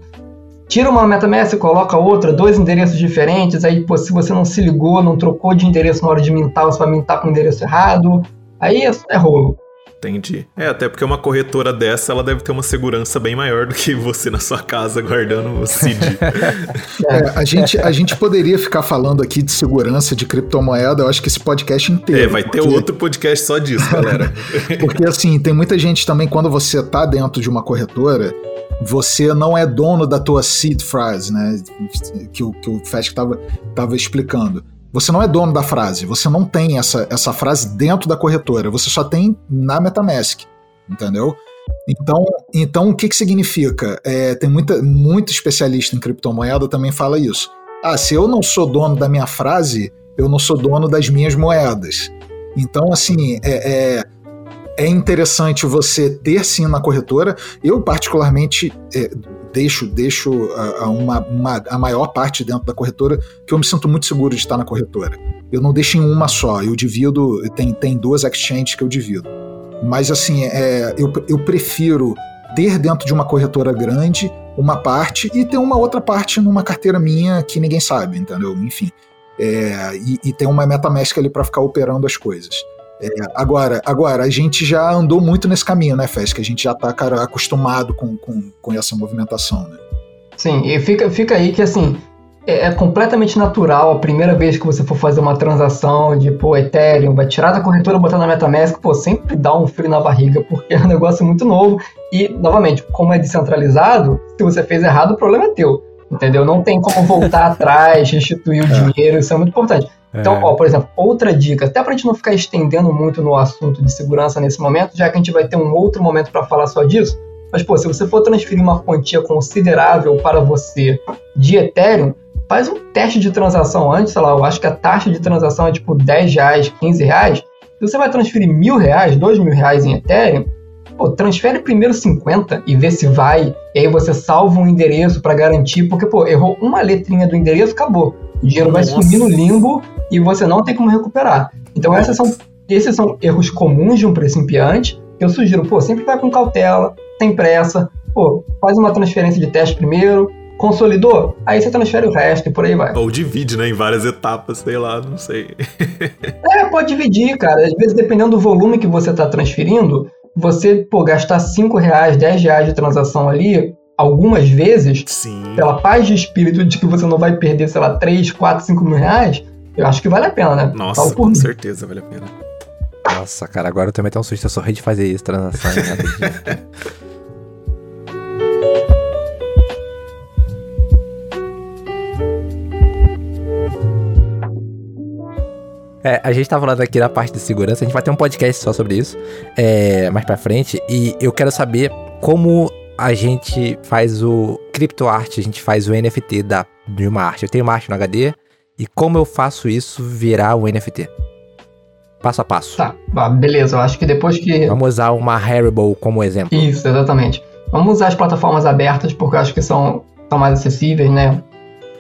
tira uma MetaMask, coloca outra, dois endereços diferentes, aí pô, se você não se ligou, não trocou de endereço na hora de mintar, você vai mintar com o endereço errado, aí é, é rolo. Entendi. É, até porque uma corretora dessa, ela deve ter uma segurança bem maior do que você na sua casa guardando o CID. é, a, gente, a gente poderia ficar falando aqui de segurança de criptomoeda, eu acho que esse podcast inteiro. É, vai ter porque... outro podcast só disso, galera. porque assim, tem muita gente também, quando você tá dentro de uma corretora, você não é dono da tua seed phrase, né? Que o, que o Fest estava tava explicando. Você não é dono da frase, você não tem essa, essa frase dentro da corretora, você só tem na MetaMask, entendeu? Então, então o que, que significa? É, tem muita, muito especialista em criptomoeda também fala isso. Ah, se eu não sou dono da minha frase, eu não sou dono das minhas moedas. Então, assim, é, é é interessante você ter sim na corretora. Eu, particularmente, é, deixo, deixo a, a uma, uma, a maior parte dentro da corretora, que eu me sinto muito seguro de estar na corretora. Eu não deixo em uma só, eu divido, tem, tem duas exchanges que eu divido. Mas assim, é, eu, eu prefiro ter dentro de uma corretora grande uma parte e ter uma outra parte numa carteira minha que ninguém sabe, entendeu? Enfim. É, e, e ter uma MetaMask ali para ficar operando as coisas. É, agora, agora, a gente já andou muito nesse caminho, né, Fes? Que a gente já tá, cara, acostumado com, com, com essa movimentação, né? Sim, e fica, fica aí que, assim, é, é, completamente natural a primeira vez que você for fazer uma transação de, pô, Ethereum, vai tirar da corretora, botar na MetaMask, pô, sempre dá um frio na barriga, porque é um negócio muito novo. E, novamente, como é descentralizado, se você fez errado, o problema é teu. Entendeu? Não tem como voltar atrás, restituir o é. dinheiro, isso é muito importante. Então, é. ó, por exemplo, outra dica, até para a gente não ficar estendendo muito no assunto de segurança nesse momento, já que a gente vai ter um outro momento para falar só disso, mas, pô, se você for transferir uma quantia considerável para você de Ethereum, faz um teste de transação antes, sei lá, eu acho que a taxa de transação é tipo 10 reais, 15 reais. Se você vai transferir mil reais, dois mil reais em Ethereum, pô, transfere primeiro 50 e vê se vai. E aí você salva um endereço para garantir, porque, pô, errou uma letrinha do endereço, acabou. O dinheiro Nossa. vai sumir no limbo e você não tem como recuperar. Então essas são, esses são erros comuns de um principiante. Eu sugiro, pô, sempre vai com cautela, sem pressa, pô, faz uma transferência de teste primeiro, consolidou, aí você transfere o resto e por aí vai. Ou divide, né, em várias etapas, sei lá, não sei. é, pode dividir, cara. Às vezes, dependendo do volume que você está transferindo, você, pô, gastar 5 reais, 10 reais de transação ali, algumas vezes, Sim. pela paz de espírito de que você não vai perder, sei lá, 3, 4, 5 mil reais, eu acho que vale a pena, né? Nossa, com mim. certeza vale a pena. Nossa, cara, agora eu também tenho um susto, eu sou rei de fazer isso, transação. É, a gente tá falando aqui da parte de segurança, a gente vai ter um podcast só sobre isso é, mais pra frente. E eu quero saber como a gente faz o CryptoArt, a gente faz o NFT da, de uma arte. Eu tenho uma arte no HD e como eu faço isso virar um NFT? Passo a passo. Tá, beleza. Eu acho que depois que. Vamos usar uma Haribo como exemplo. Isso, exatamente. Vamos usar as plataformas abertas porque eu acho que são, são mais acessíveis, né?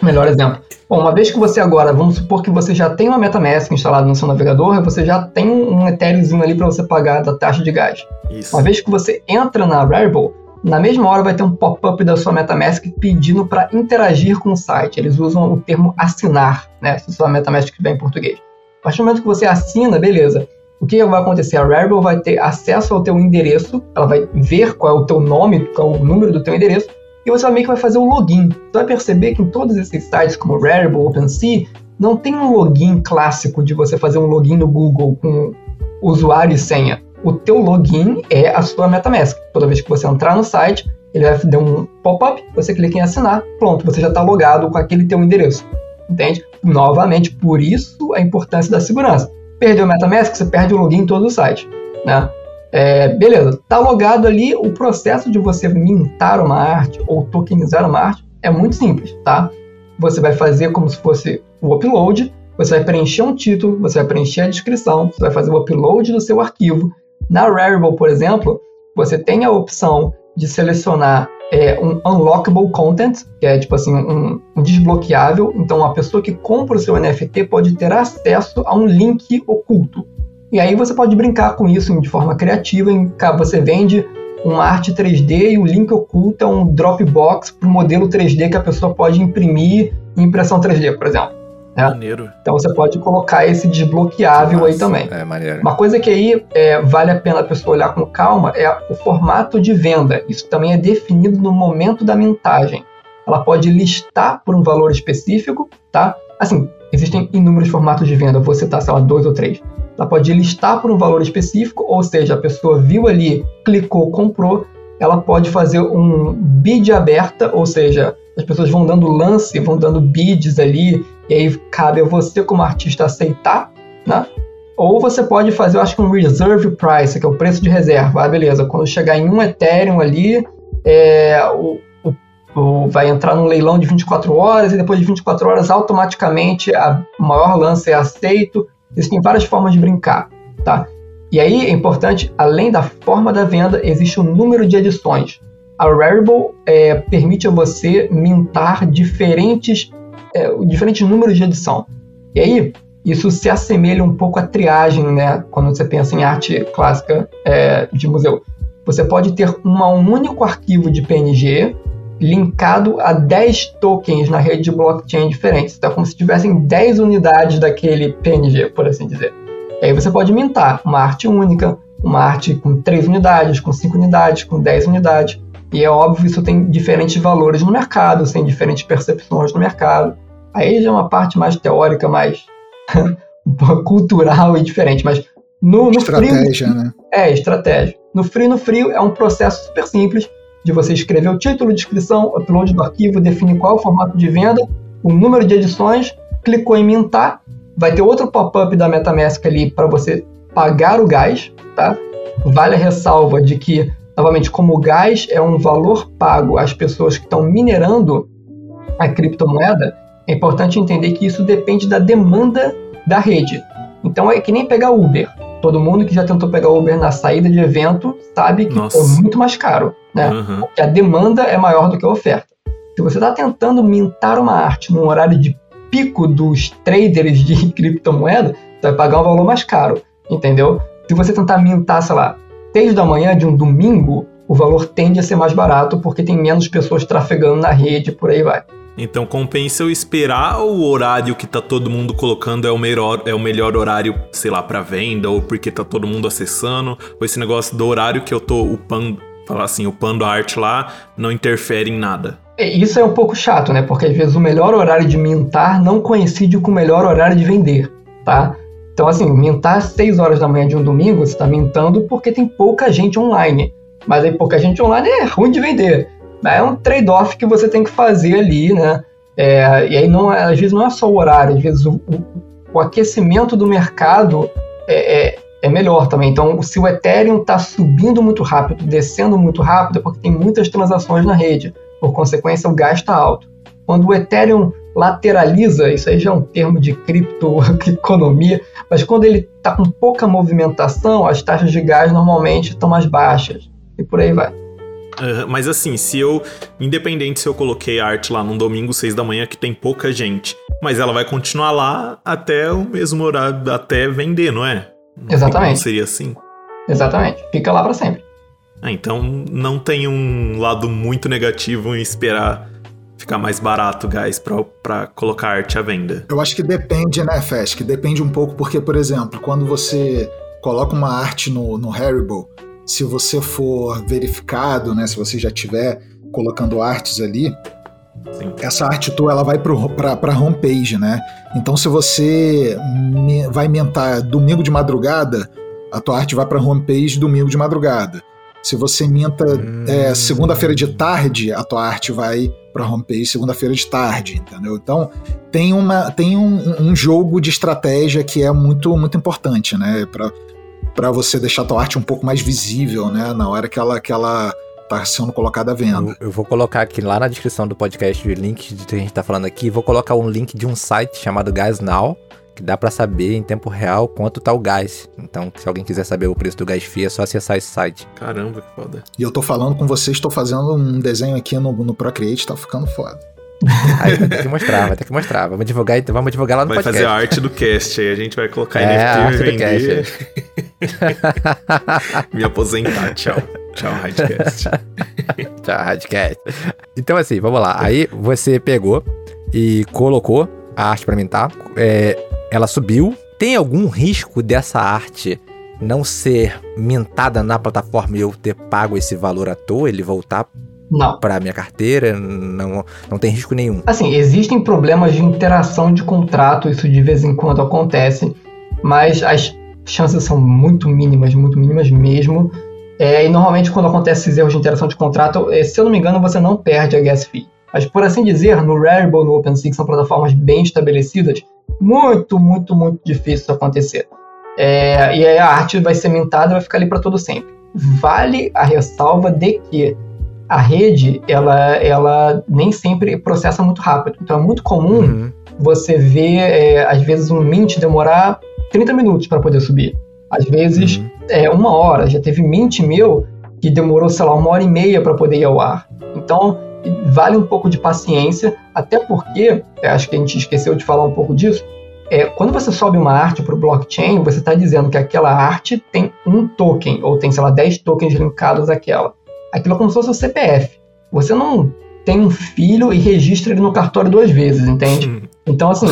Melhor exemplo. Bom, uma vez que você agora, vamos supor que você já tem uma MetaMask instalada no seu navegador, você já tem um Ethereum ali para você pagar da taxa de gás. Isso. Uma vez que você entra na Rarible, na mesma hora vai ter um pop-up da sua MetaMask pedindo para interagir com o site. Eles usam o termo assinar, né? Se sua MetaMask estiver em português. A partir do momento que você assina, beleza. O que vai acontecer? A Rarible vai ter acesso ao teu endereço, ela vai ver qual é o teu nome, qual é o número do teu endereço, e você meio que vai fazer o login. Você vai perceber que em todos esses sites como Rarible, OpenSea, não tem um login clássico de você fazer um login no Google com usuário e senha o teu login é a sua MetaMask. Toda vez que você entrar no site, ele vai dar um pop-up, você clica em assinar, pronto, você já está logado com aquele teu endereço. Entende? Novamente, por isso a importância da segurança. Perdeu o MetaMask, você perde o login em todo o site. Né? É, beleza, tá logado ali, o processo de você mintar uma arte ou tokenizar uma arte é muito simples, tá? Você vai fazer como se fosse o upload, você vai preencher um título, você vai preencher a descrição, você vai fazer o upload do seu arquivo, na Rarible, por exemplo, você tem a opção de selecionar é, um unlockable content, que é tipo assim, um, um, desbloqueável. Então, a pessoa que compra o seu NFT pode ter acesso a um link oculto. E aí você pode brincar com isso de forma criativa. Em, você vende uma arte 3D e o link oculto é um Dropbox para o modelo 3D que a pessoa pode imprimir em impressão 3D, por exemplo. Né? Maneiro. Então você pode colocar esse desbloqueável Nossa, aí também. É maneiro. Uma coisa que aí é, vale a pena a pessoa olhar com calma é o formato de venda. Isso também é definido no momento da mintagem. Ela pode listar por um valor específico, tá? Assim, existem inúmeros formatos de venda, vou citar, sei lá, dois ou três. Ela pode listar por um valor específico, ou seja, a pessoa viu ali, clicou, comprou, ela pode fazer um bid aberta, ou seja, as pessoas vão dando lance, vão dando bids ali, e aí cabe a você como artista aceitar, né? Ou você pode fazer, eu acho que um reserve price, que é o preço de reserva. Ah, beleza, quando chegar em um Ethereum ali, é, o, o, vai entrar num leilão de 24 horas e depois de 24 horas automaticamente a maior lance é aceito. Existem várias formas de brincar, tá? E aí é importante, além da forma da venda, existe o um número de edições. A Rarible é, permite a você mintar diferentes, é, diferentes números de edição. E aí, isso se assemelha um pouco à triagem, né? Quando você pensa em arte clássica é, de museu. Você pode ter uma, um único arquivo de PNG linkado a 10 tokens na rede de blockchain diferentes. Então, é como se tivessem 10 unidades daquele PNG, por assim dizer. E aí você pode mintar uma arte única, uma arte com 3 unidades, com 5 unidades, com 10 unidades. E é óbvio, isso tem diferentes valores no mercado, tem diferentes percepções no mercado. Aí já é uma parte mais teórica, mais cultural e diferente, mas no, no estratégia, frio, né? É, estratégia. No frio, no frio é um processo super simples de você escrever o título, descrição, upload do arquivo, definir qual é o formato de venda, o número de edições, clicou em mintar, vai ter outro pop-up da MetaMask ali para você pagar o gás, tá? Vale a ressalva de que Novamente, como o gás é um valor pago às pessoas que estão minerando a criptomoeda, é importante entender que isso depende da demanda da rede. Então é que nem pegar Uber. Todo mundo que já tentou pegar Uber na saída de evento sabe que é muito mais caro, né? Uhum. Porque a demanda é maior do que a oferta. Se você está tentando mintar uma arte num horário de pico dos traders de criptomoeda, você vai pagar um valor mais caro, entendeu? Se você tentar mintar, sei lá, 6 da manhã de um domingo, o valor tende a ser mais barato porque tem menos pessoas trafegando na rede, por aí vai. Então compensa eu esperar o horário que tá todo mundo colocando é o melhor, é o melhor horário, sei lá, para venda ou porque tá todo mundo acessando, ou esse negócio do horário que eu tô upando, falar assim, upando a arte lá, não interfere em nada. É, isso é um pouco chato, né? Porque às vezes o melhor horário de mintar não coincide com o melhor horário de vender, tá? Então, assim, mintar às 6 horas da manhã de um domingo, você está mintando porque tem pouca gente online. Mas aí pouca gente online é ruim de vender. É um trade-off que você tem que fazer ali, né? É, e aí, não, é, às vezes, não é só o horário, às vezes o, o, o aquecimento do mercado é, é, é melhor também. Então, se o Ethereum está subindo muito rápido, descendo muito rápido, é porque tem muitas transações na rede. Por consequência, o gás está alto. Quando o Ethereum lateraliza, isso aí já é um termo de criptoeconomia, mas quando ele está com pouca movimentação, as taxas de gás normalmente estão mais baixas. E por aí vai. Uh, mas assim, se eu. Independente se eu coloquei arte lá num domingo, seis da manhã, que tem pouca gente. Mas ela vai continuar lá até o mesmo horário, até vender, não é? Exatamente. Não seria assim? Exatamente. Fica lá para sempre. Ah, então não tem um lado muito negativo em esperar ficar mais barato o gás para colocar arte à venda. Eu acho que depende, né, Fest? Que depende um pouco, porque, por exemplo, quando você coloca uma arte no, no Haribo, se você for verificado, né, se você já tiver colocando artes ali, Sim. essa arte tua ela vai para a homepage, né? Então, se você vai mentar domingo de madrugada, a tua arte vai para a homepage domingo de madrugada. Se você minta hum. é, segunda-feira de tarde, a tua arte vai para homepage segunda-feira de tarde, entendeu? Então tem, uma, tem um, um, jogo de estratégia que é muito, muito importante, né? Para você deixar a tua arte um pouco mais visível, né? Na hora que ela, que ela tá sendo colocada à venda. Eu, eu vou colocar aqui lá na descrição do podcast o link de que a gente tá falando aqui. Vou colocar um link de um site chamado Gas Now que dá para saber em tempo real quanto tá o gás. Então, se alguém quiser saber o preço do gás fio, é só acessar esse site. Caramba, que foda. E eu tô falando com vocês, estou fazendo um desenho aqui no, no Procreate, tá ficando foda. Aí vai ter que mostrar, vai ter que mostrar. Vamos divulgar, então vamos divulgar lá no vai podcast. Vai fazer a arte do cast, aí a gente vai colocar é, NFT e vender. Me aposentar, tchau. Tchau, Radcast. tchau, Radcast. Então assim, vamos lá. Aí você pegou e colocou a arte pra mim, tá? É, ela subiu. Tem algum risco dessa arte não ser mintada na plataforma e eu ter pago esse valor à toa, ele voltar para minha carteira? Não, não tem risco nenhum. Assim, existem problemas de interação de contrato, isso de vez em quando acontece, mas as chances são muito mínimas, muito mínimas mesmo. É, e normalmente quando acontece esses erros de interação de contrato, é, se eu não me engano, você não perde a gas fee. Mas por assim dizer, no Rarible, no OpenSea, que são plataformas bem estabelecidas, muito, muito, muito difícil isso acontecer. É, e aí a arte vai ser mintada e vai ficar ali para todo sempre. Vale a ressalva de que a rede, ela, ela nem sempre processa muito rápido. Então é muito comum uhum. você ver, é, às vezes, um mint demorar 30 minutos para poder subir. Às vezes, uhum. é uma hora. Já teve mint meu que demorou, sei lá, uma hora e meia para poder ir ao ar. Então, vale um pouco de paciência, até porque, acho que a gente esqueceu de falar um pouco disso, é, quando você sobe uma arte para o blockchain, você está dizendo que aquela arte tem um token, ou tem, sei lá, 10 tokens linkados àquela. Aquilo é como se fosse o CPF. Você não tem um filho e registra ele no cartório duas vezes, entende? Então, assim,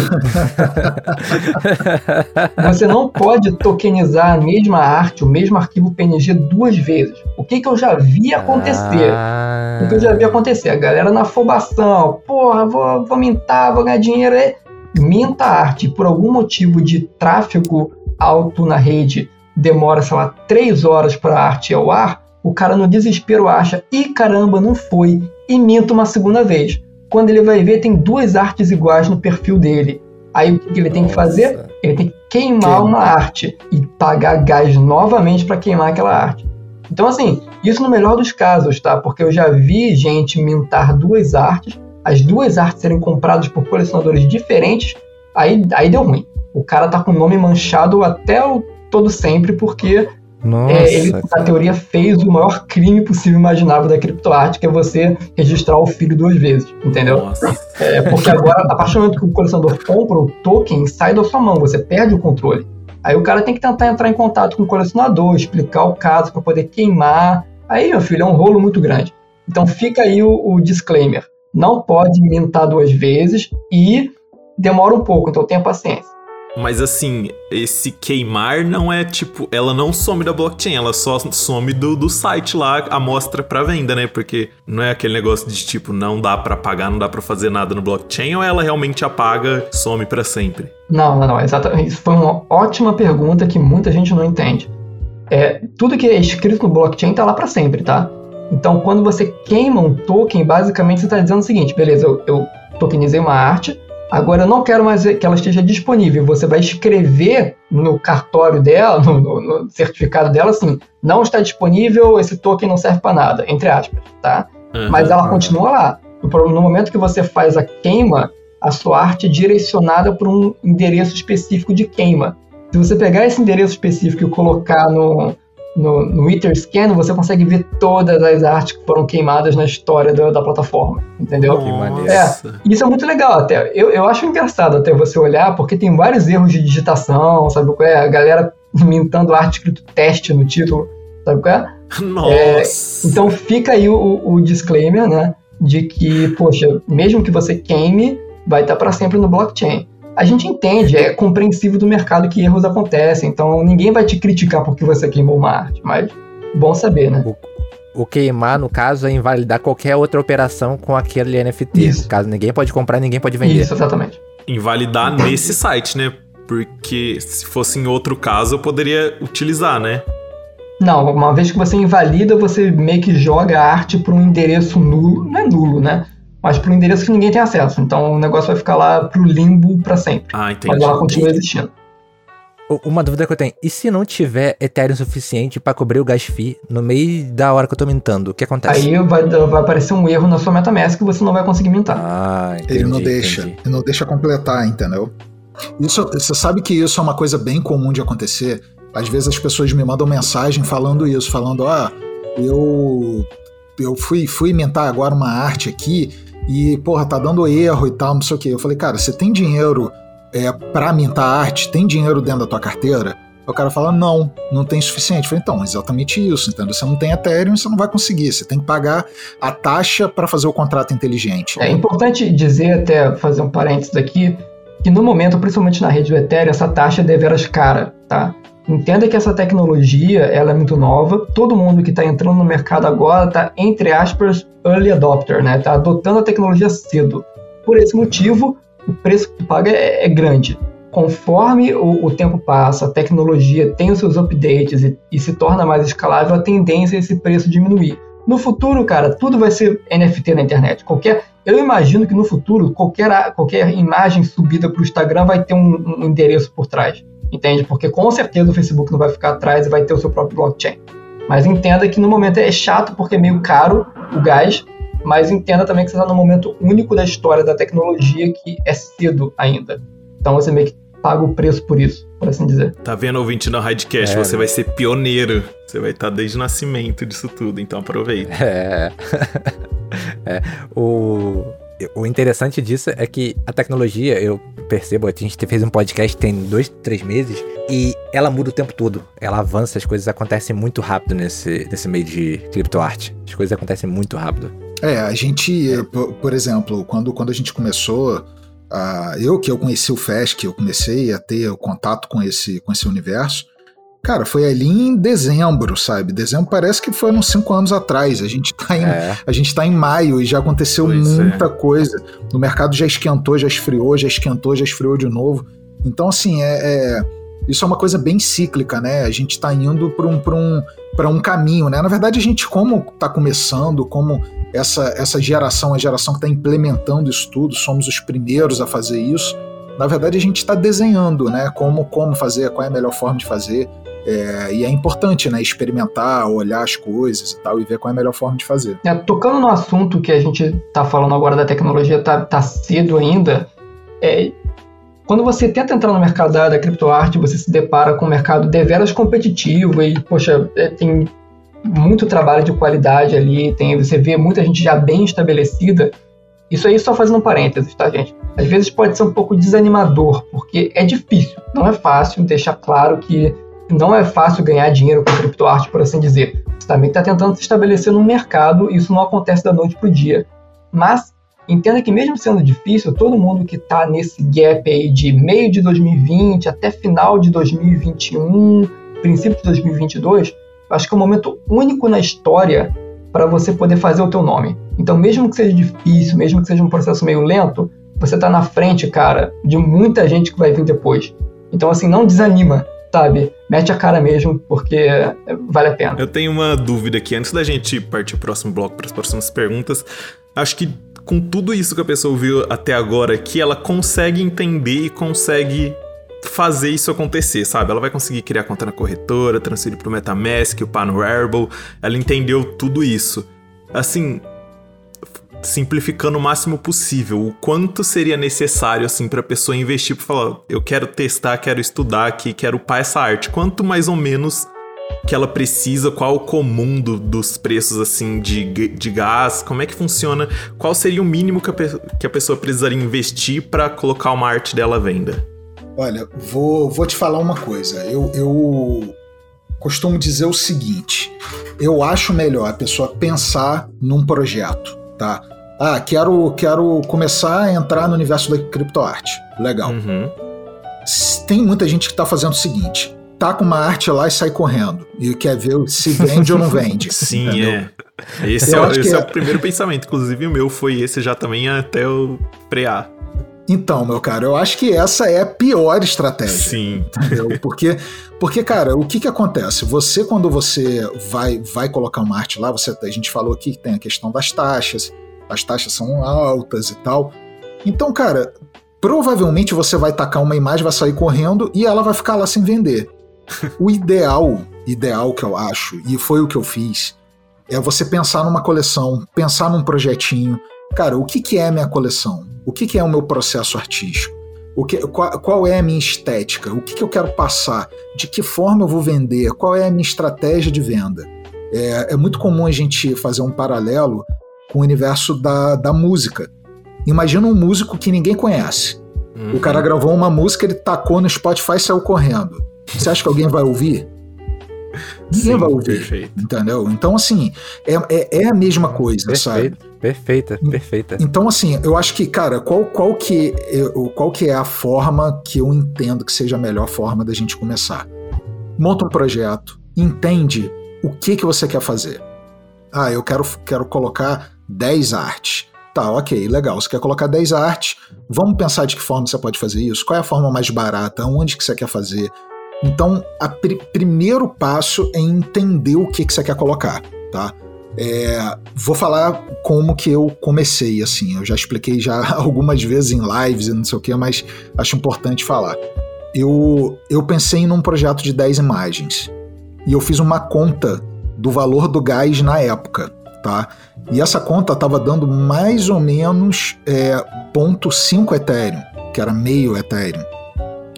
você não pode tokenizar a mesma arte, o mesmo arquivo PNG duas vezes. O que, que eu já vi acontecer? Ah. O que eu já vi acontecer? A galera na afobação, porra, vou, vou mintar, vou ganhar dinheiro. É, minta a arte por algum motivo de tráfego alto na rede, demora, sei lá, três horas para a arte ir ao ar, o cara no desespero acha, e caramba, não foi, e minta uma segunda vez. Quando ele vai ver, tem duas artes iguais no perfil dele. Aí o que ele tem que fazer? Ele tem que queimar uma arte e pagar gás novamente para queimar aquela arte. Então, assim, isso no melhor dos casos, tá? Porque eu já vi gente mintar duas artes, as duas artes serem compradas por colecionadores diferentes, aí, aí deu ruim. O cara tá com o nome manchado até o todo sempre, porque nossa, é, ele, na teoria, fez o maior crime possível imaginável da criptoarte, que é você registrar o filho duas vezes, entendeu? É, porque agora, a partir do momento que o colecionador compra o token, sai da sua mão, você perde o controle. Aí o cara tem que tentar entrar em contato com o colecionador, explicar o caso para poder queimar. Aí, meu filho, é um rolo muito grande. Então fica aí o, o disclaimer. Não pode mintar duas vezes e demora um pouco, então tenha paciência. Mas assim, esse queimar não é tipo, ela não some da blockchain, ela só some do, do site lá, a mostra para venda, né? Porque não é aquele negócio de tipo, não dá para pagar, não dá para fazer nada no blockchain, ou ela realmente apaga, some para sempre? Não, não, não, exatamente. Isso foi uma ótima pergunta que muita gente não entende. É, tudo que é escrito no blockchain tá lá para sempre, tá? Então, quando você queima um token, basicamente você está dizendo o seguinte: beleza, eu, eu tokenizei uma arte, Agora eu não quero mais que ela esteja disponível. Você vai escrever no cartório dela, no, no, no certificado dela, assim, não está disponível, esse token não serve para nada, entre aspas, tá? Uhum, Mas ela uhum. continua lá. No momento que você faz a queima, a sua arte é direcionada para um endereço específico de queima. Se você pegar esse endereço específico e colocar no, no, no Etherscan, você consegue ver todas as artes que foram queimadas na história da, da plataforma, entendeu? Que maneiro. É, isso é muito legal até. Eu, eu acho engraçado até você olhar, porque tem vários erros de digitação, sabe qual é? A galera mintando arte escrito teste no título, sabe qual é? Nossa! É, então fica aí o, o disclaimer, né? De que, poxa, mesmo que você queime, vai estar para sempre no blockchain a gente entende, é compreensível do mercado que erros acontecem, então ninguém vai te criticar porque você queimou uma arte, mas bom saber, né? O, o queimar, no caso, é invalidar qualquer outra operação com aquele NFT. Isso. No caso, ninguém pode comprar, ninguém pode vender. Isso, exatamente. Invalidar nesse site, né? Porque se fosse em outro caso, eu poderia utilizar, né? Não, uma vez que você invalida, você meio que joga a arte para um endereço nulo. Não é nulo, né? Mas para um endereço que ninguém tem acesso. Então o negócio vai ficar lá pro limbo para sempre. Ah, entendi. Mas ela continua existindo. Uma dúvida que eu tenho, e se não tiver Ethereum suficiente para cobrir o gas fee no meio da hora que eu tô mintando, o que acontece? Aí vai, vai aparecer um erro na sua MetaMask que você não vai conseguir mintar. Ah, entendi, Ele não deixa, entendi. ele não deixa completar, entendeu? Isso, você sabe que isso é uma coisa bem comum de acontecer. Às vezes as pessoas me mandam mensagem falando isso, falando, ah, eu eu fui, fui mintar agora uma arte aqui e, porra, tá dando erro e tal, não sei o que. Eu falei, cara, você tem dinheiro é, pra mintar arte? Tem dinheiro dentro da tua carteira? O cara fala, não, não tem suficiente. Eu falei, então, exatamente isso, entendeu? Você não tem Ethereum, você não vai conseguir. Você tem que pagar a taxa para fazer o contrato inteligente. É importante dizer, até fazer um parênteses aqui, que no momento, principalmente na rede do Ethereum, essa taxa é deveras cara, tá? Entenda que essa tecnologia ela é muito nova. Todo mundo que está entrando no mercado agora está, entre aspas, early adopter, né? Está adotando a tecnologia cedo. Por esse motivo, o preço que paga é, é grande. Conforme o, o, tempo passa, a tecnologia tem os seus updates e, e se torna mais escalável, a tendência é esse preço diminuir. No futuro, cara, tudo vai ser NFT na internet. Qualquer, eu imagino que no futuro qualquer, qualquer imagem subida para o Instagram vai ter um, um endereço por trás entende? Porque com certeza o Facebook não vai ficar atrás e vai ter o seu próprio blockchain. Mas entenda que no momento é chato porque é meio caro o gás, mas entenda também que você está no momento único da história da tecnologia que é cedo ainda. Então você meio que paga o preço por isso, por assim dizer. Tá vendo, ouvinte no Hidecast? É. Você vai ser pioneiro. Você vai estar desde o nascimento disso tudo, então aproveita. É. é. O o interessante disso é que a tecnologia, eu percebo, a gente fez um podcast tem dois, três meses, e ela muda o tempo todo. Ela avança, as coisas acontecem muito rápido nesse, nesse meio de criptoarte. As coisas acontecem muito rápido. É, a gente, por, por exemplo, quando, quando a gente começou, uh, eu que eu conheci o FESC, eu comecei a ter contato com esse, com esse universo, Cara, foi ali em dezembro, sabe? Dezembro parece que foi uns cinco anos atrás. A gente tá em, é. a gente tá em maio e já aconteceu pois muita é. coisa. O mercado já esquentou, já esfriou, já esquentou, já esfriou de novo. Então, assim, é, é isso é uma coisa bem cíclica, né? A gente está indo para um, um, um caminho, né? Na verdade, a gente, como está começando, como essa, essa geração, a geração que está implementando isso tudo, somos os primeiros a fazer isso. Na verdade, a gente está desenhando, né? Como, como fazer, qual é a melhor forma de fazer. É, e é importante, né, experimentar, olhar as coisas e tal, e ver qual é a melhor forma de fazer. É, tocando no assunto que a gente está falando agora da tecnologia, tá, tá cedo ainda, é, quando você tenta entrar no mercado da, da criptoarte, você se depara com um mercado deveras competitivo e, poxa, é, tem muito trabalho de qualidade ali, tem, você vê muita gente já bem estabelecida. Isso aí só fazendo um parênteses, tá, gente? Às vezes pode ser um pouco desanimador, porque é difícil, não é fácil deixar claro que não é fácil ganhar dinheiro com criptoarte, por assim dizer. Você também está tentando se estabelecer no mercado e isso não acontece da noite para o dia. Mas entenda que mesmo sendo difícil, todo mundo que está nesse gap aí de meio de 2020 até final de 2021, princípio de 2022, acho que é um momento único na história para você poder fazer o teu nome. Então, mesmo que seja difícil, mesmo que seja um processo meio lento, você está na frente, cara, de muita gente que vai vir depois. Então, assim, não desanima sabe? Mete a cara mesmo, porque vale a pena. Eu tenho uma dúvida aqui, antes da gente partir pro próximo bloco, para as próximas perguntas. Acho que com tudo isso que a pessoa ouviu até agora aqui, ela consegue entender e consegue fazer isso acontecer, sabe? Ela vai conseguir criar conta na corretora, transferir pro MetaMask, upar no Wearable. Ela entendeu tudo isso. Assim, simplificando o máximo possível, o quanto seria necessário assim para a pessoa investir para falar, eu quero testar, quero estudar aqui, quero upar essa arte. Quanto mais ou menos que ela precisa, qual o comum do, dos preços assim de, de gás, como é que funciona, qual seria o mínimo que a, que a pessoa precisaria investir para colocar uma arte dela à venda? Olha, vou, vou te falar uma coisa. Eu, eu costumo dizer o seguinte: eu acho melhor a pessoa pensar num projeto, tá? Ah, quero, quero começar a entrar no universo da criptoarte. Legal. Uhum. Tem muita gente que está fazendo o seguinte: tá com uma arte lá e sai correndo. E quer ver se vende ou não vende. Sim, entendeu? é. Esse, é, esse é, é, o primeiro pensamento. Inclusive, o meu foi esse já também até o prear. Então, meu cara, eu acho que essa é a pior estratégia. Sim. Entendeu? Porque, porque cara, o que que acontece? Você, quando você vai, vai colocar uma arte lá, você, a gente falou aqui que tem a questão das taxas, as taxas são altas e tal. Então, cara, provavelmente você vai tacar uma imagem, vai sair correndo e ela vai ficar lá sem vender. O ideal, ideal que eu acho, e foi o que eu fiz, é você pensar numa coleção, pensar num projetinho. Cara, o que, que é a minha coleção? O que, que é o meu processo artístico? O que, qual, qual é a minha estética? O que, que eu quero passar? De que forma eu vou vender? Qual é a minha estratégia de venda? É, é muito comum a gente fazer um paralelo com o universo da, da música. Imagina um músico que ninguém conhece. Uhum. O cara gravou uma música, ele tacou no Spotify e saiu correndo. Você acha que alguém vai ouvir? Ninguém Sim. Perfeito. Entendeu? Então, assim, é, é, é a mesma coisa, perfeito, sabe? Perfeita, perfeita. Então, assim, eu acho que, cara, qual, qual, que, qual que é a forma que eu entendo que seja a melhor forma da gente começar? Monta um projeto, entende o que, que você quer fazer. Ah, eu quero, quero colocar 10 artes. Tá, ok, legal. Você quer colocar 10 artes, vamos pensar de que forma você pode fazer isso, qual é a forma mais barata, onde que você quer fazer, então, o pr primeiro passo é entender o que, que você quer colocar, tá? É, vou falar como que eu comecei, assim, eu já expliquei já algumas vezes em lives e não sei o que, mas acho importante falar. Eu, eu pensei num projeto de 10 imagens e eu fiz uma conta do valor do gás na época, tá? E essa conta estava dando mais ou menos é, 0.5 Ethereum, que era meio Ethereum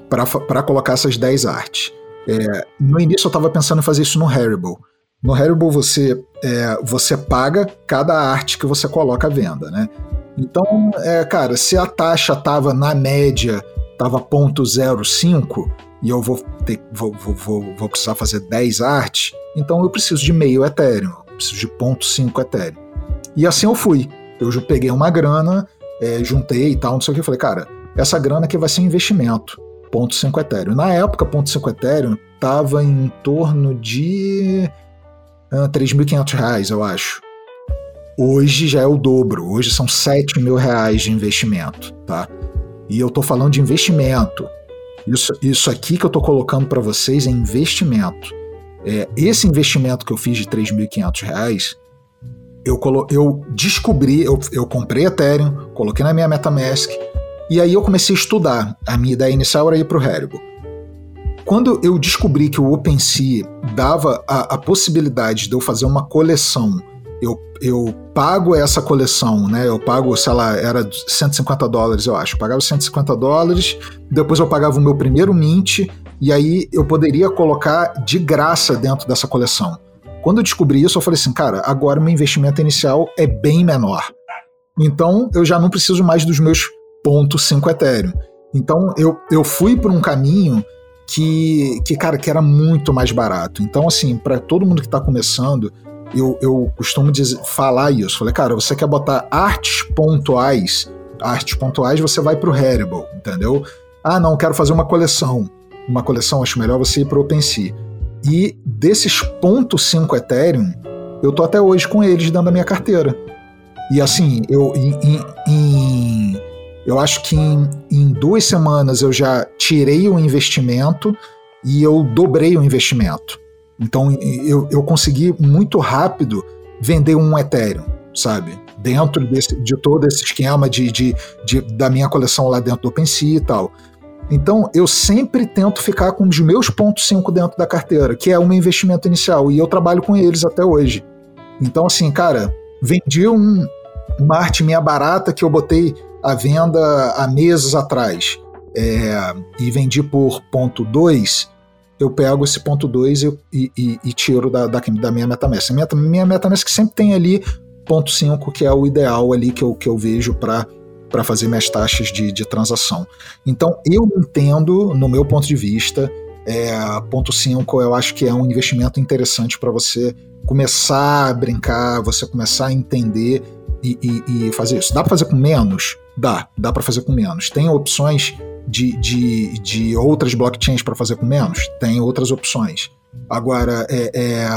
para colocar essas 10 artes. É, no início eu estava pensando em fazer isso no Haribo. No Haribo você, é, você paga cada arte que você coloca à venda, né? Então, é, cara, se a taxa tava na média, tava 0.05 e eu vou, ter, vou, vou, vou, vou precisar fazer 10 artes, então eu preciso de meio Ethereum, eu preciso de 0.5 Ethereum. E assim eu fui. Eu peguei uma grana, é, juntei e tal, não sei o que. Eu falei, cara, essa grana aqui vai ser investimento. 0.5 Ethereum. Na época, 0.5 Ethereum estava em torno de uh, ah, 3.500 reais, eu acho. Hoje já é o dobro. Hoje são 7 mil reais de investimento, tá? E eu tô falando de investimento. Isso, isso aqui que eu tô colocando para vocês é investimento. É, esse investimento que eu fiz de 3.500 reais, eu, eu descobri, eu, eu comprei Ethereum, coloquei na minha MetaMask, e aí eu comecei a estudar. A minha ideia inicial era ir para o Haribo. Quando eu descobri que o OpenSea dava a, a, possibilidade de eu fazer uma coleção, eu, eu pago essa coleção, né? Eu pago, sei lá, era 150 dólares, eu acho. Eu pagava 150 dólares, depois eu pagava o meu primeiro mint, e aí eu poderia colocar de graça dentro dessa coleção. Quando eu descobri isso, eu falei assim, cara, agora meu investimento inicial é bem menor. Então eu já não preciso mais dos meus 0.5 Ethereum. Então eu, eu fui por um caminho que, que, cara, que era muito mais barato. Então, assim, para todo mundo que está começando, eu, eu costumo dizer, falar isso. Falei, cara, você quer botar artes pontuais, artes pontuais você vai para o Haribo, entendeu? Ah, não, quero fazer uma coleção. Uma coleção, acho melhor você ir para o OpenSea. E desses 0.5 Ethereum, eu tô até hoje com eles dentro da minha carteira. E assim, eu em, em, em eu acho que em, em duas semanas eu já tirei o investimento e eu dobrei o investimento. Então eu, eu consegui muito rápido vender um Ethereum, sabe? dentro desse, de todo esse esquema de, de, de, da minha coleção lá dentro do OpenSea e tal. Então, eu sempre tento ficar com os meus pontos 5 dentro da carteira, que é um investimento inicial, e eu trabalho com eles até hoje. Então, assim, cara, vendi um, uma arte minha barata que eu botei à venda há meses atrás é, e vendi por ponto 2, eu pego esse ponto 2 e, e, e, tiro da, da, da minha MetaMask. Minha, minha MetaMask sempre tem ali ponto 5, que é o ideal ali que eu, que eu vejo para para fazer minhas taxas de, de transação. Então, eu entendo, no meu ponto de vista, é, ponto 5 eu acho que é um investimento interessante para você começar a brincar, você começar a entender e, e, e fazer isso. Dá para fazer com menos? Dá, dá para fazer com menos. Tem opções de, de, de outras blockchains para fazer com menos? Tem outras opções. Agora, é, é,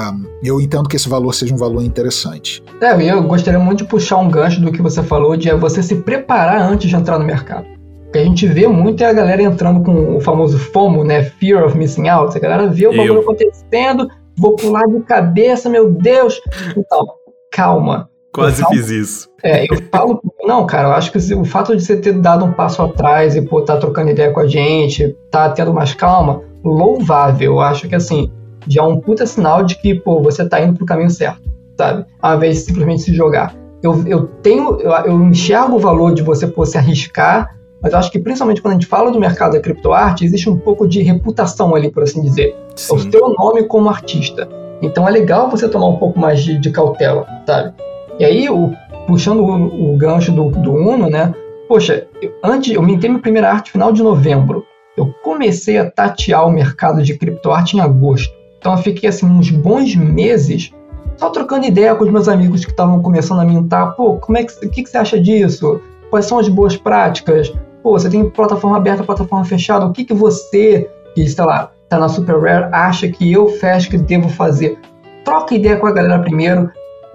eu entendo que esse valor seja um valor interessante. É, eu gostaria muito de puxar um gancho do que você falou, de você se preparar antes de entrar no mercado. O que a gente vê muito é a galera entrando com o famoso FOMO, né? Fear of Missing Out. A galera vê o bagulho acontecendo, vou pular de cabeça, meu Deus. Então, calma. Quase falo, fiz isso. É, eu falo, não, cara, eu acho que o fato de você ter dado um passo atrás e, pô, tá trocando ideia com a gente, tá tendo mais calma, louvável. Eu acho que, assim, já é um puta sinal de que, pô, você tá indo pro caminho certo, sabe? Ao invés de simplesmente se jogar. Eu, eu tenho, eu, eu enxergo o valor de você, pô, se arriscar, mas eu acho que principalmente quando a gente fala do mercado da criptoarte, existe um pouco de reputação ali, por assim dizer. Sim. O seu nome como artista. Então é legal você tomar um pouco mais de, de cautela, sabe? E aí, o, puxando o, o gancho do, do Uno, né? Poxa, eu, antes, eu mintei minha primeira arte final de novembro. Eu comecei a tatear o mercado de criptoarte em agosto. Então eu fiquei assim uns bons meses só trocando ideia com os meus amigos que estavam começando a mintar. Pô, como é que, o que, que você acha disso? Quais são as boas práticas? Pô, você tem plataforma aberta, plataforma fechada. O que, que você, que sei lá, tá na Super Rare, acha que eu, que devo fazer? Troca ideia com a galera primeiro,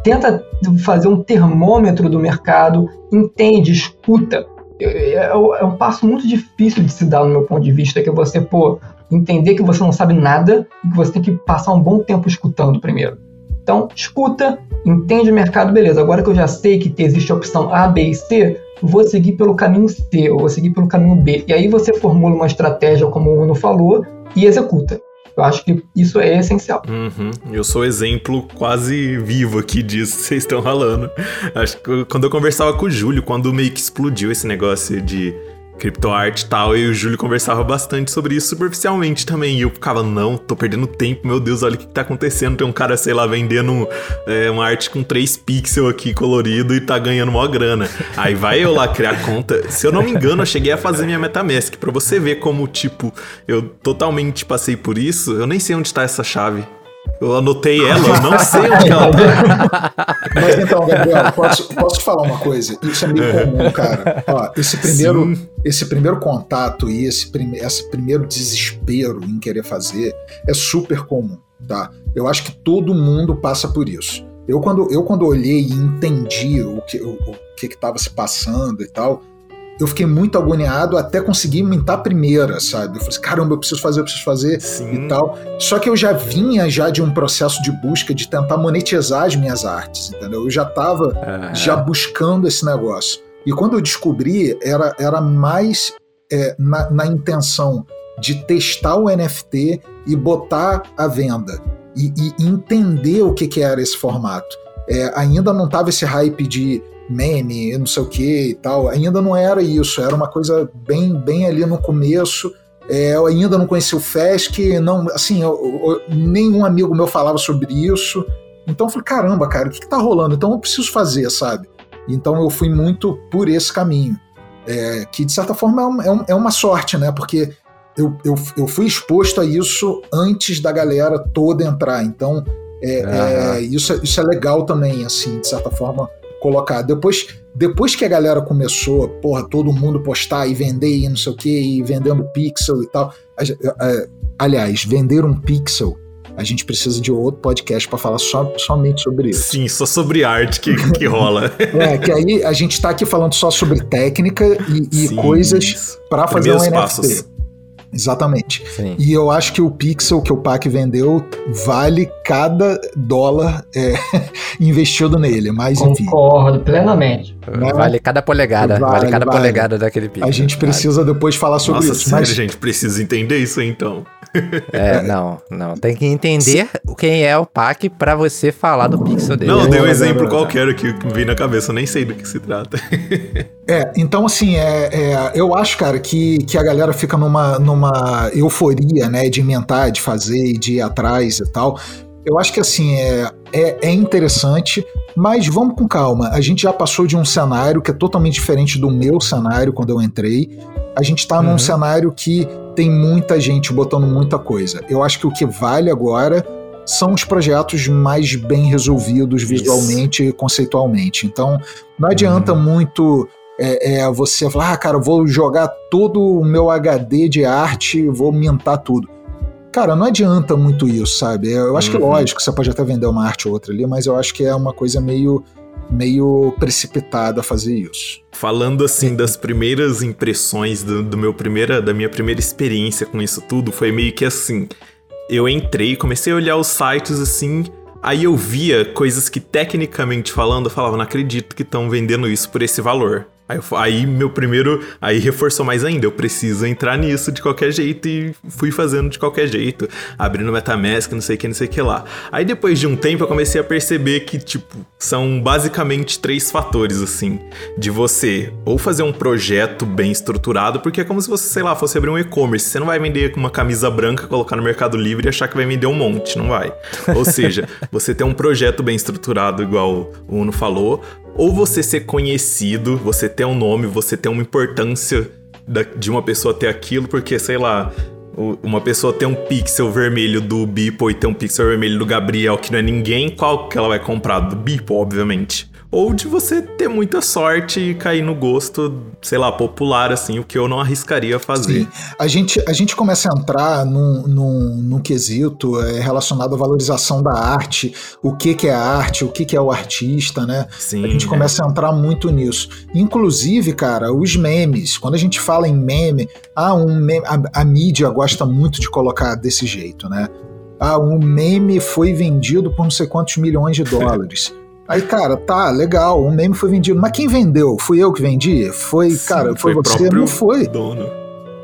tenta fazer um termômetro do mercado, entende, escuta. É, um passo muito difícil de se dar no meu ponto de vista, que é você, pô, entender que você não sabe nada e que você tem que passar um bom tempo escutando primeiro. Então, escuta, entende o mercado, beleza. Agora que eu já sei que existe a opção A, B e C, vou seguir pelo caminho C, ou vou seguir pelo caminho B. E aí você formula uma estratégia, como o Uno falou, e executa. Eu acho que isso é essencial. Uhum. Eu sou exemplo quase vivo aqui disso que vocês estão falando. Acho que quando eu conversava com o Júlio, quando meio que explodiu esse negócio de criptoarte e tal, e o Júlio conversava bastante sobre isso superficialmente também. E eu ficava, não, tô perdendo tempo, meu Deus, olha o que, tá acontecendo. Tem um cara, sei lá, vendendo é, uma arte com 3 pixels aqui colorido e tá ganhando mó grana. Aí vai eu lá criar conta. Se eu não me engano, eu cheguei a fazer minha MetaMask, pra você ver como, tipo, eu totalmente passei por isso. Eu nem sei onde tá essa chave. Eu anotei ela, eu não sei onde ela tá. Mas então, Gabriel, posso, posso te falar uma coisa? Isso é meio comum, cara. Ó, esse primeiro, esse primeiro contato e esse, prime, esse primeiro desespero em querer fazer é super comum, tá? Eu acho que todo mundo passa por isso. Eu quando, eu quando olhei e entendi o que o, o que estava se passando e tal, eu fiquei muito agoniado até conseguir mintar a primeira, sabe? Eu falei caramba, eu preciso fazer, eu preciso fazer Sim. e tal. Só que eu já vinha já de um processo de busca de tentar monetizar as minhas artes, entendeu? Eu já estava uhum. já buscando esse negócio. E quando eu descobri, era, era mais é, na, na intenção de testar o NFT e botar à venda. E, e entender o que, que era esse formato. É, ainda não tava esse hype de meme, não sei o que e tal. Ainda não era isso, era uma coisa bem, bem ali no começo. É, eu ainda não conhecia o FESC, não, assim, eu, eu, nenhum amigo meu falava sobre isso. Então eu falei, caramba, cara, o que, que tá rolando? Então eu preciso fazer, sabe? Então eu fui muito por esse caminho. É, que de certa forma é, um, é, é uma sorte, né? Porque eu, eu, eu fui exposto a isso antes da galera toda entrar. Então é, é, isso, isso é legal também, assim, de certa forma, colocar. Depois, depois que a galera começou, porra, todo mundo postar e vender e não sei o que, e vendendo pixel e tal. Aliás, vender um pixel a gente precisa de outro podcast para falar só, somente sobre isso. Sim, só sobre arte que, que rola. é, que aí a gente está aqui falando só sobre técnica e, e Sim, coisas para fazer um NFT. Passos. Exatamente. Sim. E eu acho que o pixel que o PAC vendeu vale cada dólar é, investido nele. Mas, enfim. Concordo plenamente. Né? Vale cada polegada. Vale, vale cada vale. polegada daquele pixel. A gente precisa vale. depois falar sobre Nossa, isso. Sério, mas... gente, precisa entender isso então. É, não, não. Tem que entender quem é o PAC para você falar do pixel dele. Não, dei um exemplo qualquer que veio na cabeça, eu nem sei do que se trata. É, então assim, é, é, eu acho, cara, que, que a galera fica numa, numa euforia, né, de inventar, de fazer, de ir atrás e tal. Eu acho que assim, é, é, é interessante, mas vamos com calma. A gente já passou de um cenário que é totalmente diferente do meu cenário quando eu entrei. A gente está uhum. num cenário que tem muita gente botando muita coisa. Eu acho que o que vale agora são os projetos mais bem resolvidos visualmente Isso. e conceitualmente. Então, não adianta uhum. muito é, é, você falar, ah, cara, vou jogar todo o meu HD de arte, vou mintar tudo. Cara, não adianta muito isso, sabe? Eu acho uhum. que, lógico, você pode até vender uma arte ou outra ali, mas eu acho que é uma coisa meio meio precipitada fazer isso. Falando assim das primeiras impressões do, do, meu primeira, da minha primeira experiência com isso tudo, foi meio que assim, eu entrei, comecei a olhar os sites assim, aí eu via coisas que tecnicamente falando, eu falava, não acredito que estão vendendo isso por esse valor. Aí, aí, meu primeiro. Aí reforçou mais ainda. Eu preciso entrar nisso de qualquer jeito e fui fazendo de qualquer jeito. Abrindo Metamask, não sei o que, não sei o que lá. Aí depois de um tempo eu comecei a perceber que, tipo, são basicamente três fatores, assim. De você ou fazer um projeto bem estruturado, porque é como se você, sei lá, fosse abrir um e-commerce. Você não vai vender com uma camisa branca, colocar no Mercado Livre e achar que vai vender um monte. Não vai. Ou seja, você ter um projeto bem estruturado, igual o Uno falou, ou você ser conhecido, você ter um nome, você ter uma importância de uma pessoa ter aquilo, porque, sei lá, uma pessoa ter um pixel vermelho do Bipo e ter um pixel vermelho do Gabriel, que não é ninguém, qual que ela vai comprar? Do Bipo, obviamente ou de você ter muita sorte e cair no gosto, sei lá, popular, assim, o que eu não arriscaria fazer. Sim. A gente, a gente começa a entrar num, num, num quesito é, relacionado à valorização da arte, o que, que é arte, o que, que é o artista, né? Sim, a gente é. começa a entrar muito nisso. Inclusive, cara, os memes, quando a gente fala em meme, ah, um meme a, a mídia gosta muito de colocar desse jeito, né? Ah, um meme foi vendido por não sei quantos milhões de dólares. Aí, cara, tá, legal, um meme foi vendido. Mas quem vendeu? Fui eu que vendi? Foi, Sim, cara, foi, foi você? Não foi. Dono.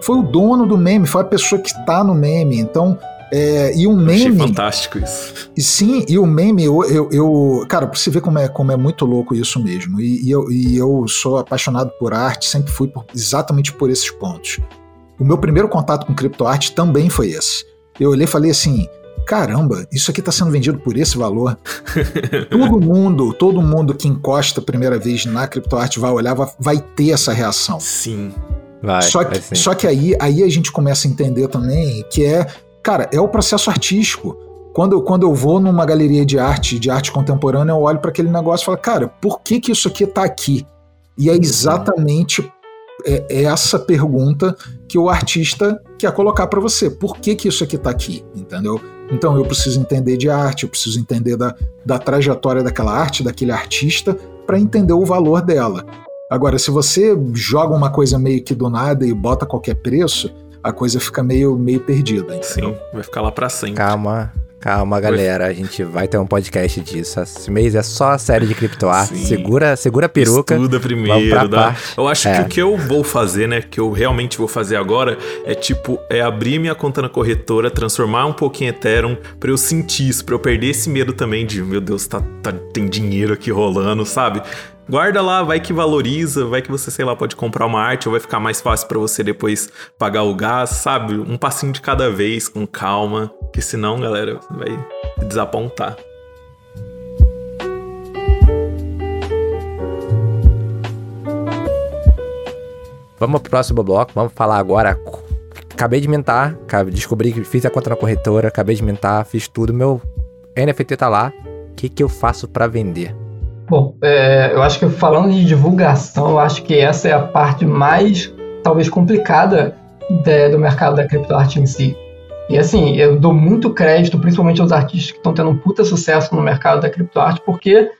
Foi o dono do meme, foi a pessoa que tá no meme. Então, é, e o meme. Achei fantástico isso. E sim, e o meme, eu, eu, eu, Cara, pra você ver como é, como é muito louco isso mesmo. E, e, eu, e eu sou apaixonado por arte, sempre fui por, exatamente por esses pontos. O meu primeiro contato com criptoarte também foi esse. Eu olhei e falei assim: caramba, isso aqui está sendo vendido por esse valor. todo mundo, todo mundo que encosta a primeira vez na criptoarte vai olhar, vai, ter essa reação. Sim. Vai, só que, vai só que aí, aí a gente começa a entender também que é, cara, é o processo artístico. Quando, quando eu vou numa galeria de arte, de arte contemporânea, eu olho para aquele negócio e falo, cara, por que, que isso aqui está aqui? E é exatamente é, é essa pergunta que o artista quer colocar para você. Por que, que isso aqui está aqui? Entendeu? Então eu preciso entender de arte, eu preciso entender da, da trajetória daquela arte, daquele artista, para entender o valor dela. Agora, se você joga uma coisa meio que do nada e bota qualquer preço, a coisa fica meio, meio perdida. Entendeu? Sim, vai ficar lá para sempre. Calma, Calma, galera, a gente vai ter um podcast disso. Esse mês é só a série de criptoarte. Segura, segura a peruca. Estuda primeiro, dá. Eu acho é. que o que eu vou fazer, né, que eu realmente vou fazer agora é tipo, é abrir minha conta na corretora, transformar um pouquinho em Ethereum para eu sentir isso, para eu perder esse medo também de, meu Deus, tá, tá, tem dinheiro aqui rolando, sabe? Guarda lá, vai que valoriza, vai que você, sei lá, pode comprar uma arte ou vai ficar mais fácil para você depois pagar o gás, sabe? Um passinho de cada vez, com calma, que senão, galera, vai desapontar. Vamos pro próximo bloco, vamos falar agora. Acabei de mintar, descobri que fiz a conta na corretora, acabei de mintar, fiz tudo, meu NFT tá lá. O que, que eu faço para vender? Bom, é, eu acho que falando de divulgação, eu acho que essa é a parte mais, talvez, complicada de, do mercado da criptoarte em si. E assim, eu dou muito crédito, principalmente aos artistas que estão tendo um puta sucesso no mercado da criptoarte, porque,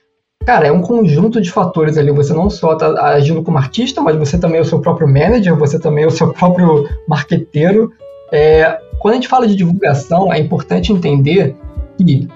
cara, é um conjunto de fatores ali. Você não só está agindo como artista, mas você também é o seu próprio manager, você também é o seu próprio marqueteiro. É, quando a gente fala de divulgação, é importante entender que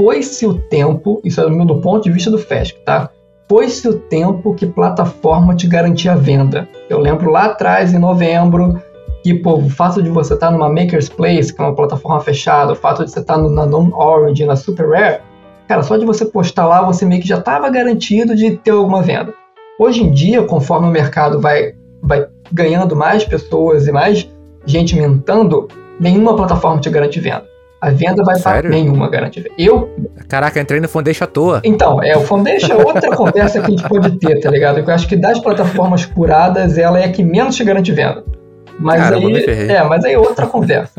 foi-se o tempo, isso é do ponto de vista do FESC, tá? Foi-se o tempo que plataforma te garantia a venda. Eu lembro lá atrás, em novembro, que pô, o fato de você estar tá numa Maker's Place, que é uma plataforma fechada, o fato de você estar tá na Non-Origin, na Super Rare, cara, só de você postar lá, você meio que já estava garantido de ter alguma venda. Hoje em dia, conforme o mercado vai, vai ganhando mais pessoas e mais gente mintando, nenhuma plataforma te garante venda. A venda vai para nenhuma garante venda. Eu. Caraca, entrei no Foundation à toa. Então, é, o Foundation é outra conversa que a gente pode ter, tá ligado? Eu acho que das plataformas curadas, ela é a que menos te garante venda. Mas Cara, aí. É, mas aí é outra conversa.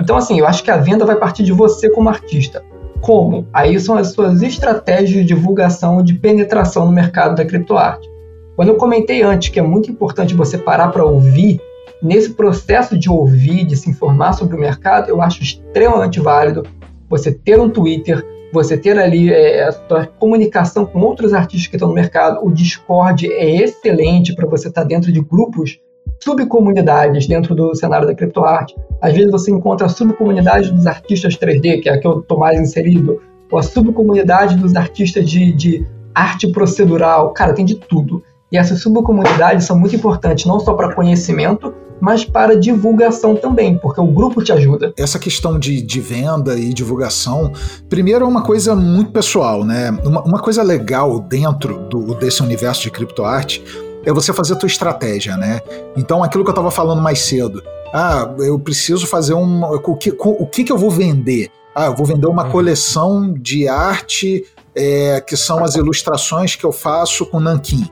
Então, assim, eu acho que a venda vai partir de você como artista. Como? Aí são as suas estratégias de divulgação, de penetração no mercado da criptoarte. Quando eu comentei antes que é muito importante você parar para ouvir nesse processo de ouvir, de se informar sobre o mercado, eu acho extremamente válido você ter um Twitter, você ter ali é, a sua comunicação com outros artistas que estão no mercado. O Discord é excelente para você estar tá dentro de grupos, subcomunidades dentro do cenário da criptoarte. Às vezes você encontra a subcomunidade dos artistas 3D, que é a que eu estou mais inserido, ou a subcomunidade dos artistas de, de arte procedural. Cara, tem de tudo. E essas subcomunidades são muito importantes, não só para conhecimento, mas para divulgação também, porque o grupo te ajuda. Essa questão de, de venda e divulgação, primeiro é uma coisa muito pessoal, né? Uma, uma coisa legal dentro do, desse universo de criptoarte é você fazer a tua estratégia, né? Então, aquilo que eu estava falando mais cedo, ah, eu preciso fazer um. O que, o que, que eu vou vender? Ah, eu vou vender uma uhum. coleção de arte é, que são as ilustrações que eu faço com Nankin.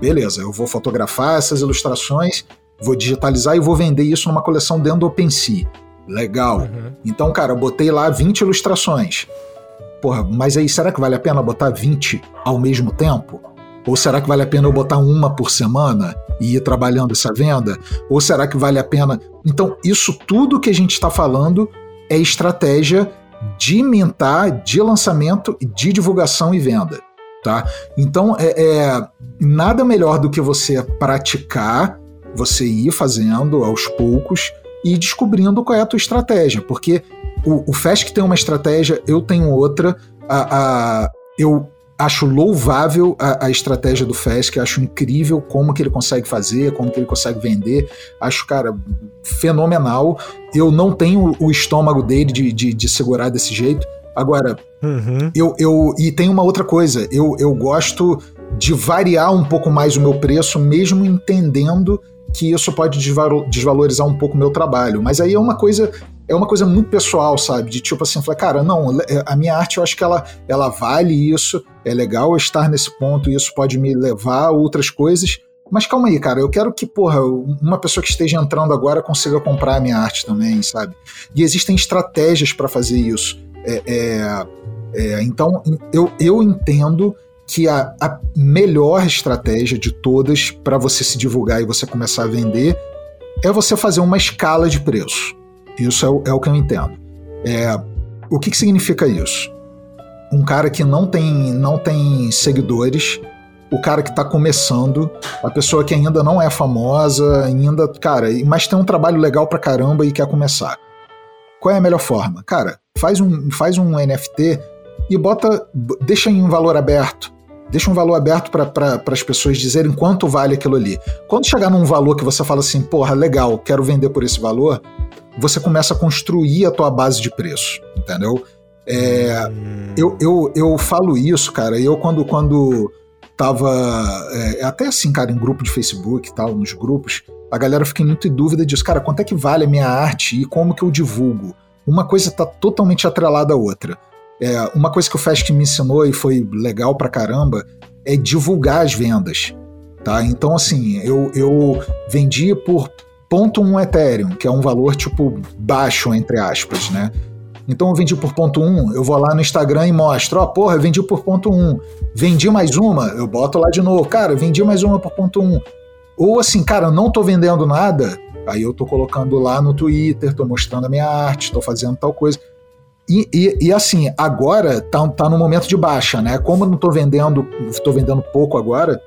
Beleza, eu vou fotografar essas ilustrações vou digitalizar e vou vender isso numa coleção dentro do OpenSea. Legal. Uhum. Então, cara, eu botei lá 20 ilustrações. Porra, mas aí será que vale a pena botar 20 ao mesmo tempo? Ou será que vale a pena eu botar uma por semana e ir trabalhando essa venda? Ou será que vale a pena. Então, isso tudo que a gente está falando é estratégia de mentar, de lançamento, de divulgação e venda. Tá? Então, é, é nada melhor do que você praticar você ir fazendo aos poucos e descobrindo qual é a tua estratégia, porque o, o FESC tem uma estratégia, eu tenho outra, a, a eu acho louvável a, a, estratégia do FESC, acho incrível como que ele consegue fazer, como que ele consegue vender, acho, cara, fenomenal. Eu não tenho o estômago dele de, de, de segurar desse jeito. Agora, uhum. eu, eu. E tem uma outra coisa, eu, eu gosto de variar um pouco mais o meu preço, mesmo entendendo que isso pode desvalorizar um pouco o meu trabalho. Mas aí é uma coisa é uma coisa muito pessoal, sabe? De tipo assim, falar, cara, não, é, a minha arte eu acho que ela, ela vale isso, é legal estar nesse ponto, isso pode me levar a outras coisas. Mas calma aí, cara, eu quero que, porra, uma pessoa que esteja entrando agora consiga comprar a minha arte também, sabe? E existem estratégias para fazer isso. É, é, é, então, eu, eu entendo que a, a melhor estratégia de todas para você se divulgar e você começar a vender é você fazer uma escala de preço. Isso é o, é o que eu entendo. É, o que, que significa isso? Um cara que não tem, não tem seguidores, o cara que está começando, a pessoa que ainda não é famosa, ainda, cara, mas tem um trabalho legal pra caramba e quer começar. Qual é a melhor forma? Cara, faz um, faz um NFT e bota, deixa em um valor aberto. Deixa um valor aberto para as pessoas dizerem quanto vale aquilo ali. Quando chegar num valor que você fala assim, porra, legal, quero vender por esse valor, você começa a construir a tua base de preço, entendeu? É, hum. eu, eu, eu falo isso, cara, eu quando, quando tava, é, até assim, cara, em grupo de Facebook e tal, nos grupos, a galera fica muito em dúvida disso, cara, quanto é que vale a minha arte e como que eu divulgo? Uma coisa está totalmente atrelada à outra. É, uma coisa que o Fesc me ensinou e foi legal pra caramba é divulgar as vendas. Tá? Então, assim, eu, eu vendi por 0.1 Ethereum, que é um valor tipo baixo, entre aspas, né? Então eu vendi por ponto 1, eu vou lá no Instagram e mostro, ó, oh, porra, eu vendi por ponto 1. Vendi mais uma, eu boto lá de novo, cara, vendi mais uma por ponto 1. Ou assim, cara, não tô vendendo nada, aí eu tô colocando lá no Twitter, tô mostrando a minha arte, tô fazendo tal coisa. E, e, e, assim, agora tá, tá no momento de baixa, né? Como eu não tô vendendo, tô vendendo pouco agora,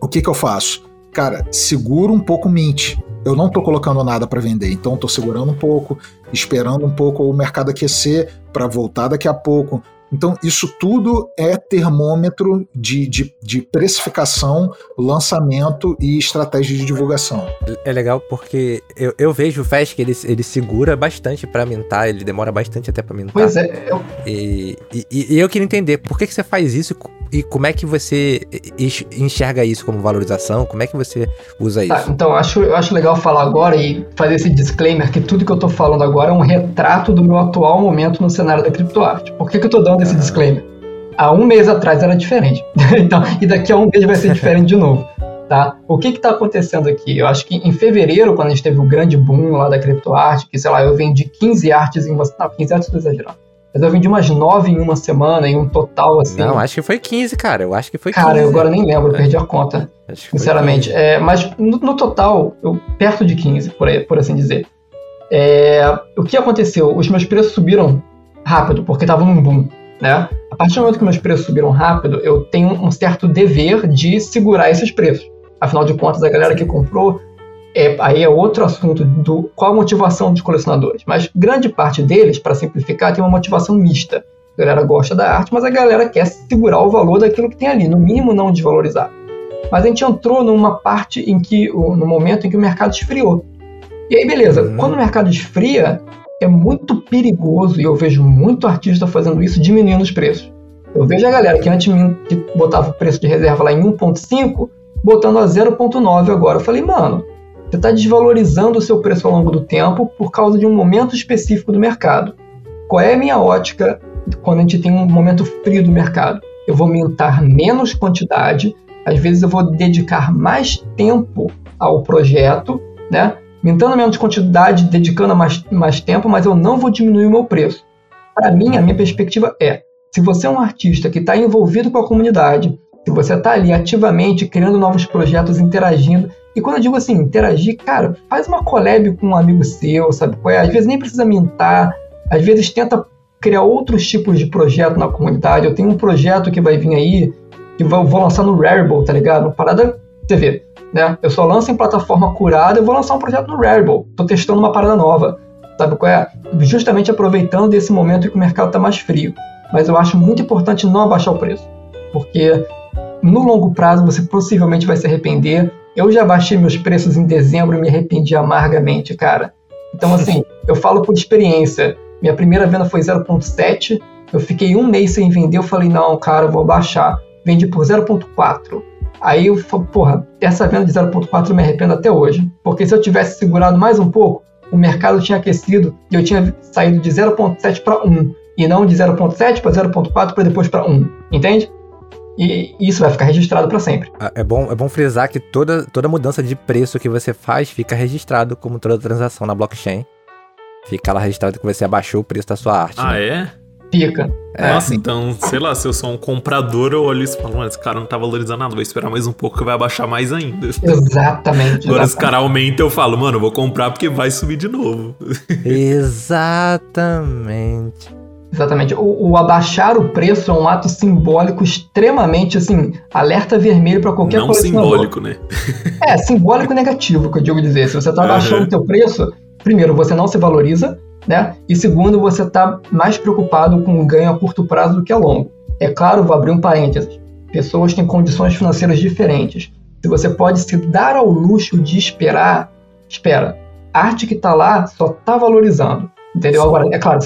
o que que eu faço? Cara, seguro um pouco o Mint. eu não estou colocando nada para vender, então estou segurando um pouco, esperando um pouco o mercado aquecer para voltar daqui a pouco. Então, isso tudo é termômetro de, de, de, precificação, lançamento e estratégia de divulgação. É legal porque eu, eu vejo o Fast que ele, ele segura bastante para mintar, ele demora bastante até para mintar. Pois é. Eu... E, e, e, eu queria entender por que, que você faz isso e como é que você enxerga isso como valorização? Como é que você usa tá, isso? Tá, então, acho, eu acho legal falar agora e fazer esse disclaimer que tudo que eu tô falando agora é um retrato do meu atual momento no cenário da criptoarte. Por que, que eu tô dando esse disclaimer? Há um mês atrás era diferente. então, e daqui a um mês vai ser diferente de novo. Tá? O que está acontecendo aqui? Eu acho que em fevereiro, quando a gente teve o grande boom lá da criptoarte, que sei lá, eu vendi 15 artes em uma. Não, 15 artes estou exagerando mas eu vendi umas nove em uma semana, em um total, assim. Não, acho que foi 15, cara. Eu acho que foi 15. Cara, eu agora nem lembro, eu perdi a conta. Sinceramente. É, mas no, no, total, eu, perto de 15, por, aí, por assim dizer. É, o que aconteceu? Os meus preços subiram rápido, porque estavam num boom. Né? A partir do momento que meus preços subiram rápido, eu tenho um certo dever de segurar esses preços. Afinal de contas, a galera que comprou é, aí é outro assunto do qual a motivação dos colecionadores. Mas grande parte deles, para simplificar, tem uma motivação mista. A galera gosta da arte, mas a galera quer segurar o valor daquilo que tem ali, no mínimo não desvalorizar. Mas a gente entrou numa parte em que, no momento em que o mercado esfriou. E aí, beleza, uhum. quando o mercado esfria, é muito perigoso, e eu vejo muito artista fazendo isso, diminuindo os preços. Eu vejo a galera que antes que botava o preço de reserva lá em 1.5, botando a 0.9 agora. Eu falei, mano, você está desvalorizando o seu preço ao longo do tempo por causa de um momento específico do mercado. Qual é a minha ótica quando a gente tem um momento frio do mercado? Eu vou aumentar menos quantidade, às vezes eu vou dedicar mais tempo ao projeto, né? Aumentando menos quantidade, dedicando mais, mais tempo, mas eu não vou diminuir o meu preço. Para mim, a minha perspectiva é: se você é um artista que está envolvido com a comunidade, se você está ali ativamente criando novos projetos, interagindo, e quando eu digo assim, interagir, cara, faz uma collab com um amigo seu, sabe? É? Às vezes nem precisa mintar, às vezes tenta criar outros tipos de projeto na comunidade. Eu tenho um projeto que vai vir aí, que vou, vou lançar no Rarible, tá ligado? No Parada TV, né? Eu só lanço em plataforma curada, eu vou lançar um projeto no Rarible. Tô testando uma parada nova, sabe qual é? Justamente aproveitando esse momento que o mercado tá mais frio. Mas eu acho muito importante não abaixar o preço, porque no longo prazo você possivelmente vai se arrepender eu já baixei meus preços em dezembro e me arrependi amargamente, cara. Então, assim, eu falo por experiência. Minha primeira venda foi 0.7, eu fiquei um mês sem vender, eu falei, não, cara, eu vou baixar. Vendi por 0.4. Aí eu falei, porra, essa venda de 0.4 eu me arrependo até hoje. Porque se eu tivesse segurado mais um pouco, o mercado tinha aquecido e eu tinha saído de 0.7 para 1. E não de 0.7 para 0.4 para depois para 1. Entende? E isso vai ficar registrado para sempre. Ah, é bom, é bom frisar que toda, toda mudança de preço que você faz fica registrado como toda transação na blockchain. Fica lá registrado que você abaixou o preço da sua arte. Ah, né? é? Fica. É. Nossa, então, sei lá, se eu sou um comprador, eu olho isso e falo, esse cara não tá valorizando nada, vou esperar mais um pouco que vai abaixar mais ainda. Exatamente. Agora, se o cara aumenta, eu falo, mano, eu vou comprar porque vai subir de novo. Exatamente. Exatamente. O, o, abaixar o preço é um ato simbólico extremamente, assim, alerta vermelho para qualquer Não simbólico, né? é, simbólico negativo, que eu digo dizer. Se você está abaixando o teu preço, primeiro, você não se valoriza, né? E segundo, você está mais preocupado com o ganho a curto prazo do que a longo. É claro, vou abrir um parênteses. Pessoas têm condições financeiras diferentes. Se você pode se dar ao luxo de esperar, espera. A arte que está lá só está valorizando. Entendeu? Agora, é claro,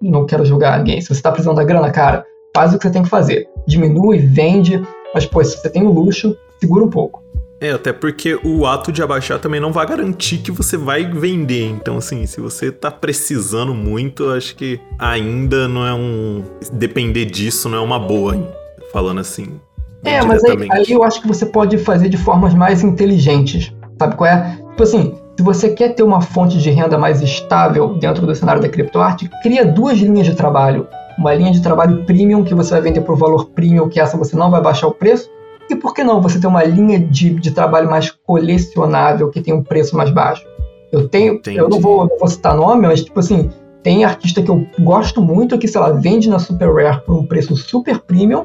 não quero julgar ninguém. Se você está precisando da grana, cara, faz o que você tem que fazer. Diminui, vende, mas, pô, se você tem o luxo, segura um pouco. É, até porque o ato de abaixar também não vai garantir que você vai vender. Então, assim, se você tá precisando muito, acho que ainda não é um. Depender disso não é uma boa, hein? falando assim. É, mas aí, aí, eu acho que você pode fazer de formas mais inteligentes. Sabe qual é? Tipo assim, se você quer ter uma fonte de renda mais estável dentro do cenário da criptoarte, cria duas linhas de trabalho. Uma linha de trabalho premium, que você vai vender por valor premium, que essa você não vai baixar o preço. E por que não você ter uma linha de, de trabalho mais colecionável, que tem um preço mais baixo? Eu tenho, Entendi. eu não vou, não vou citar nome, mas tipo assim, tem artista que eu gosto muito que, sei lá, vende na Super Rare por um preço super premium,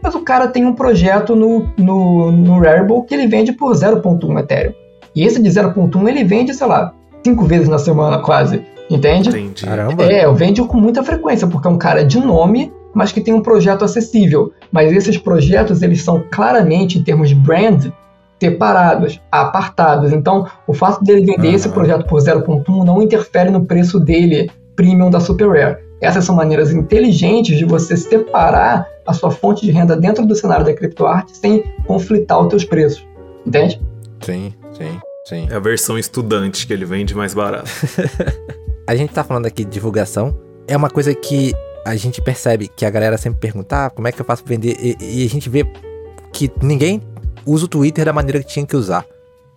mas o cara tem um projeto no, no, no Rarible que ele vende por 0.1 Ethereum. E esse de 0.1 ele vende, sei lá, cinco vezes na semana quase. Entende? Entendi. Caramba. É, eu vende com muita frequência, porque é um cara de nome, mas que tem um projeto acessível. Mas esses projetos, eles são claramente, em termos de brand, separados, apartados. Então, o fato dele vender uhum. esse projeto por 0.1 não interfere no preço dele premium da Super Rare. Essas são maneiras inteligentes de você separar a sua fonte de renda dentro do cenário da criptoarte sem conflitar os teus preços. Entende? Sim, sim, sim. É a versão estudante que ele vende mais barato. a gente tá falando aqui de divulgação. É uma coisa que a gente percebe que a galera sempre pergunta ah, como é que eu faço pra vender e, e a gente vê que ninguém usa o Twitter da maneira que tinha que usar.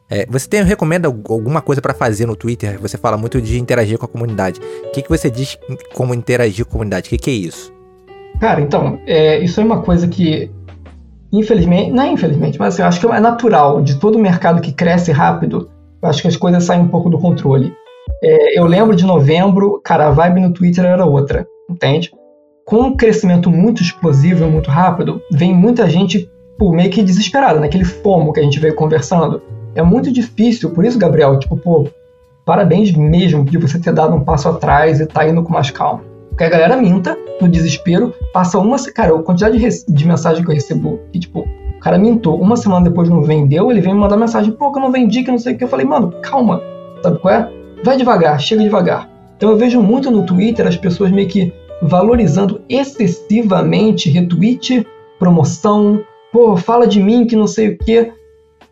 É, você tem, recomenda alguma coisa para fazer no Twitter? Você fala muito de interagir com a comunidade. O que, que você diz como interagir com a comunidade? O que, que é isso? Cara, então, é, isso é uma coisa que, infelizmente, não é infelizmente, mas assim, eu acho que é natural de todo mercado que cresce rápido. Eu acho que as coisas saem um pouco do controle. É, eu lembro de novembro, cara, a vibe no Twitter era outra, entende? Com um crescimento muito explosivo e muito rápido, vem muita gente pô, meio que desesperada, naquele fomo que a gente veio conversando é muito difícil, por isso, Gabriel, tipo, pô, parabéns mesmo de você ter dado um passo atrás e tá indo com mais calma. Porque a galera minta, no desespero, passa uma. Cara, a quantidade de, de mensagem que eu recebo, que, tipo, o cara mintou, uma semana depois não vendeu, ele vem me mandar mensagem, pô, que eu não vendi, que não sei o que. Eu falei, mano, calma, sabe qual é? Vai devagar, chega devagar. Então eu vejo muito no Twitter as pessoas meio que valorizando excessivamente retweet, promoção, pô, fala de mim que não sei o que.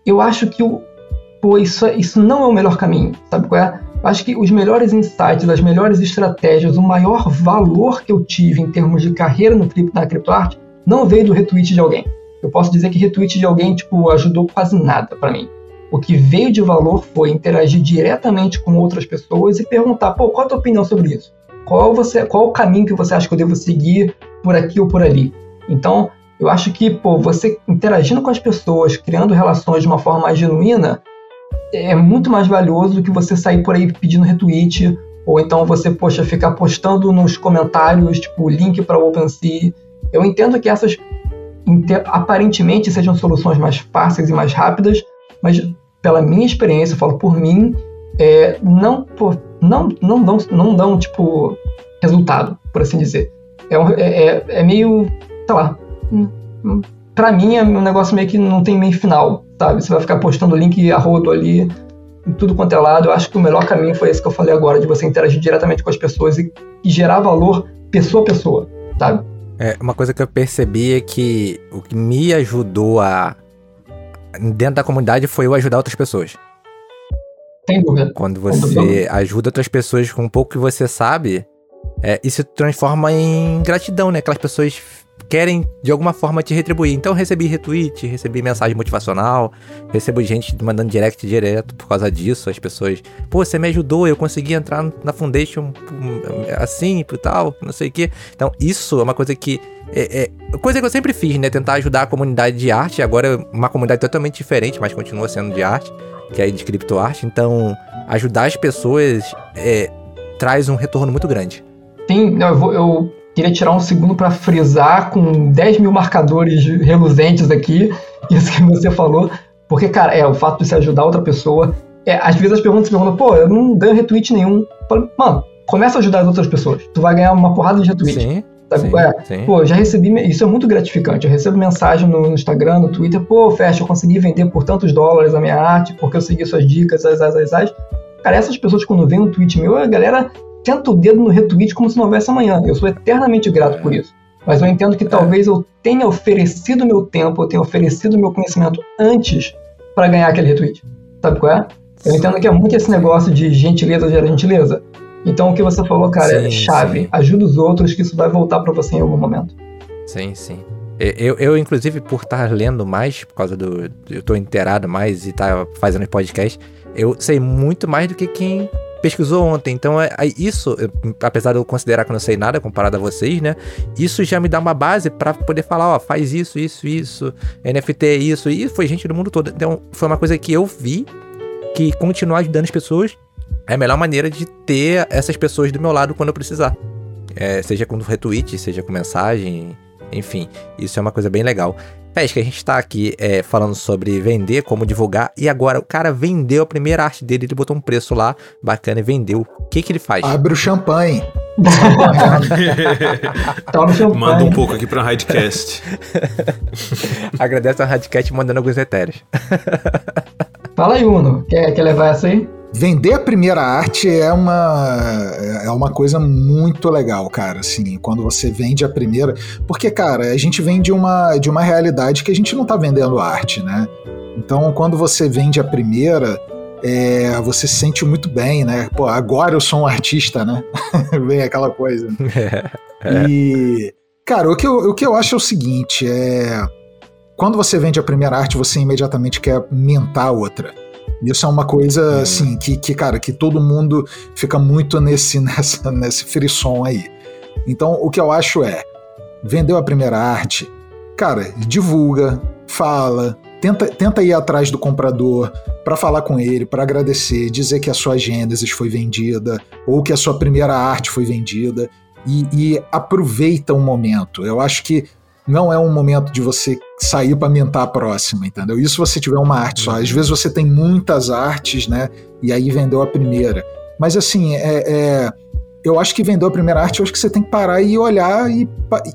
Eu acho que o, pô, isso, é, isso não é o melhor caminho, sabe qual é? Acho que os melhores insights, as melhores estratégias, o maior valor que eu tive em termos de carreira no, na criptoarte não veio do retweet de alguém. Eu posso dizer que retweet de alguém tipo ajudou quase nada para mim. O que veio de valor foi interagir diretamente com outras pessoas e perguntar, pô, qual a tua opinião sobre isso? Qual, você, qual o caminho que você acha que eu devo seguir por aqui ou por ali? Então, eu acho que, pô, você interagindo com as pessoas, criando relações de uma forma mais genuína, é muito mais valioso do que você sair por aí pedindo retweet, ou então você, poxa, ficar postando nos comentários, tipo, link para o OpenSea. Eu entendo que essas aparentemente sejam soluções mais fáceis e mais rápidas, mas pela minha experiência, eu falo por mim, é, não, não, não, dão, não dão, tipo, resultado, por assim dizer. É, um, é, é, é meio, sei lá, para mim é um negócio meio que não tem meio final, sabe? Você vai ficar postando link a rodo ali, em tudo quanto é lado. Eu acho que o melhor caminho foi esse que eu falei agora, de você interagir diretamente com as pessoas e, e gerar valor pessoa a pessoa, sabe? É, uma coisa que eu percebi é que o que me ajudou a. dentro da comunidade foi eu ajudar outras pessoas. Sem dúvida. Quando você ajuda outras pessoas com um pouco que você sabe, é, isso transforma em gratidão, né? Aquelas pessoas querem de alguma forma te retribuir. Então recebi retweet, recebi mensagem motivacional, recebo gente mandando direct direto por causa disso. As pessoas, pô, você me ajudou, eu consegui entrar na Foundation assim e tal, não sei o quê. Então isso é uma coisa que. É, é, coisa que eu sempre fiz, né? Tentar ajudar a comunidade de arte. Agora é uma comunidade totalmente diferente, mas continua sendo de arte, que é de criptoarte. Então, ajudar as pessoas é, traz um retorno muito grande. Sim, eu, vou, eu Queria tirar um segundo para frisar com 10 mil marcadores reluzentes aqui, isso que você falou. Porque, cara, é o fato de você ajudar outra pessoa. É, às vezes as perguntas perguntam, pô, eu não ganho retweet nenhum. Mano, começa a ajudar as outras pessoas. Tu vai ganhar uma porrada de retweet. Sim. Sabe? Sim, é, sim. Pô, já recebi. Isso é muito gratificante. Eu recebo mensagem no, Instagram, no Twitter, pô, Fest, eu consegui vender por tantos dólares a minha arte, porque eu segui suas dicas, as, as, as, as. Cara, essas pessoas, quando vêm um tweet meu, a galera senta o dedo no retweet como se não houvesse amanhã. Eu sou eternamente grato por isso. Mas eu entendo que talvez eu tenha oferecido meu tempo, eu tenha oferecido meu conhecimento antes para ganhar aquele retweet. Sabe qual é? Eu entendo que é muito esse negócio de gentileza gera gentileza. Então o que você falou, cara, é sim, é chave. Sim. Ajuda os outros que isso vai voltar para você em algum momento. Sim, sim. Eu, eu, inclusive, por estar lendo mais, por causa do. Eu tô inteirado mais e tá fazendo podcast, eu sei muito mais do que quem pesquisou ontem. Então, é, é, isso, apesar de eu considerar que eu não sei nada comparado a vocês, né? Isso já me dá uma base para poder falar, ó, faz isso, isso, isso, NFT é isso. E foi gente do mundo todo. Então, foi uma coisa que eu vi que continuar ajudando as pessoas é a melhor maneira de ter essas pessoas do meu lado quando eu precisar. É, seja com retweet, seja com mensagem, enfim, isso é uma coisa bem legal. Pesca, a gente tá aqui é, falando sobre vender, como divulgar, e agora o cara vendeu a primeira arte dele, ele botou um preço lá bacana e vendeu. O que que ele faz? Abre o champanhe. Toma champanhe. Manda um pouco aqui pra Hidecast. Agradece a Hidecast mandando alguns etéreos. Fala aí, Uno. Quer, quer levar essa aí? Vender a primeira arte é uma, é uma coisa muito legal, cara, assim, quando você vende a primeira, porque, cara, a gente vem de uma, de uma realidade que a gente não tá vendendo arte, né? Então, quando você vende a primeira, é, você se sente muito bem, né? Pô, agora eu sou um artista, né? Vem aquela coisa. É, é. E, cara, o que, eu, o que eu acho é o seguinte: é. Quando você vende a primeira arte, você imediatamente quer mintar a outra. Isso é uma coisa, hum. assim, que, que, cara, que todo mundo fica muito nesse, nessa, nesse frisson aí. Então, o que eu acho é, vendeu a primeira arte, cara, divulga, fala, tenta, tenta ir atrás do comprador para falar com ele, para agradecer, dizer que a sua Gênesis foi vendida ou que a sua primeira arte foi vendida e, e aproveita o momento. Eu acho que não é um momento de você sair para mintar a próxima, entendeu? Isso você tiver uma arte só. Às vezes você tem muitas artes, né? E aí vendeu a primeira. Mas assim, é, é eu acho que vendeu a primeira arte, eu acho que você tem que parar e olhar e,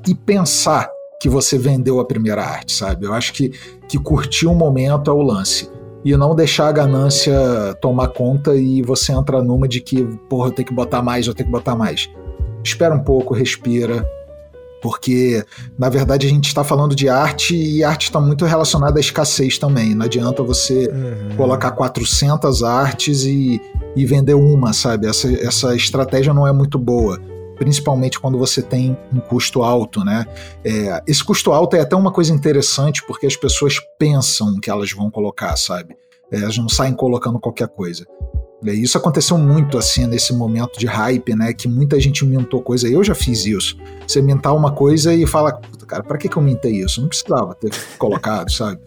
e pensar que você vendeu a primeira arte, sabe? Eu acho que, que curtir o momento é o lance. E não deixar a ganância tomar conta e você entrar numa de que, porra, eu tenho que botar mais, eu tenho que botar mais. Espera um pouco, respira, porque na verdade a gente está falando de arte e arte está muito relacionada à escassez também. Não adianta você uhum. colocar 400 artes e, e vender uma, sabe? Essa, essa estratégia não é muito boa. Principalmente quando você tem um custo alto, né? É, esse custo alto é até uma coisa interessante porque as pessoas pensam que elas vão colocar, sabe? É, elas não saem colocando qualquer coisa. Isso aconteceu muito assim nesse momento de hype, né? Que muita gente mintou coisa. Eu já fiz isso. Você mintar uma coisa e fala, cara, para que, que eu mintei isso? Não precisava ter colocado, sabe?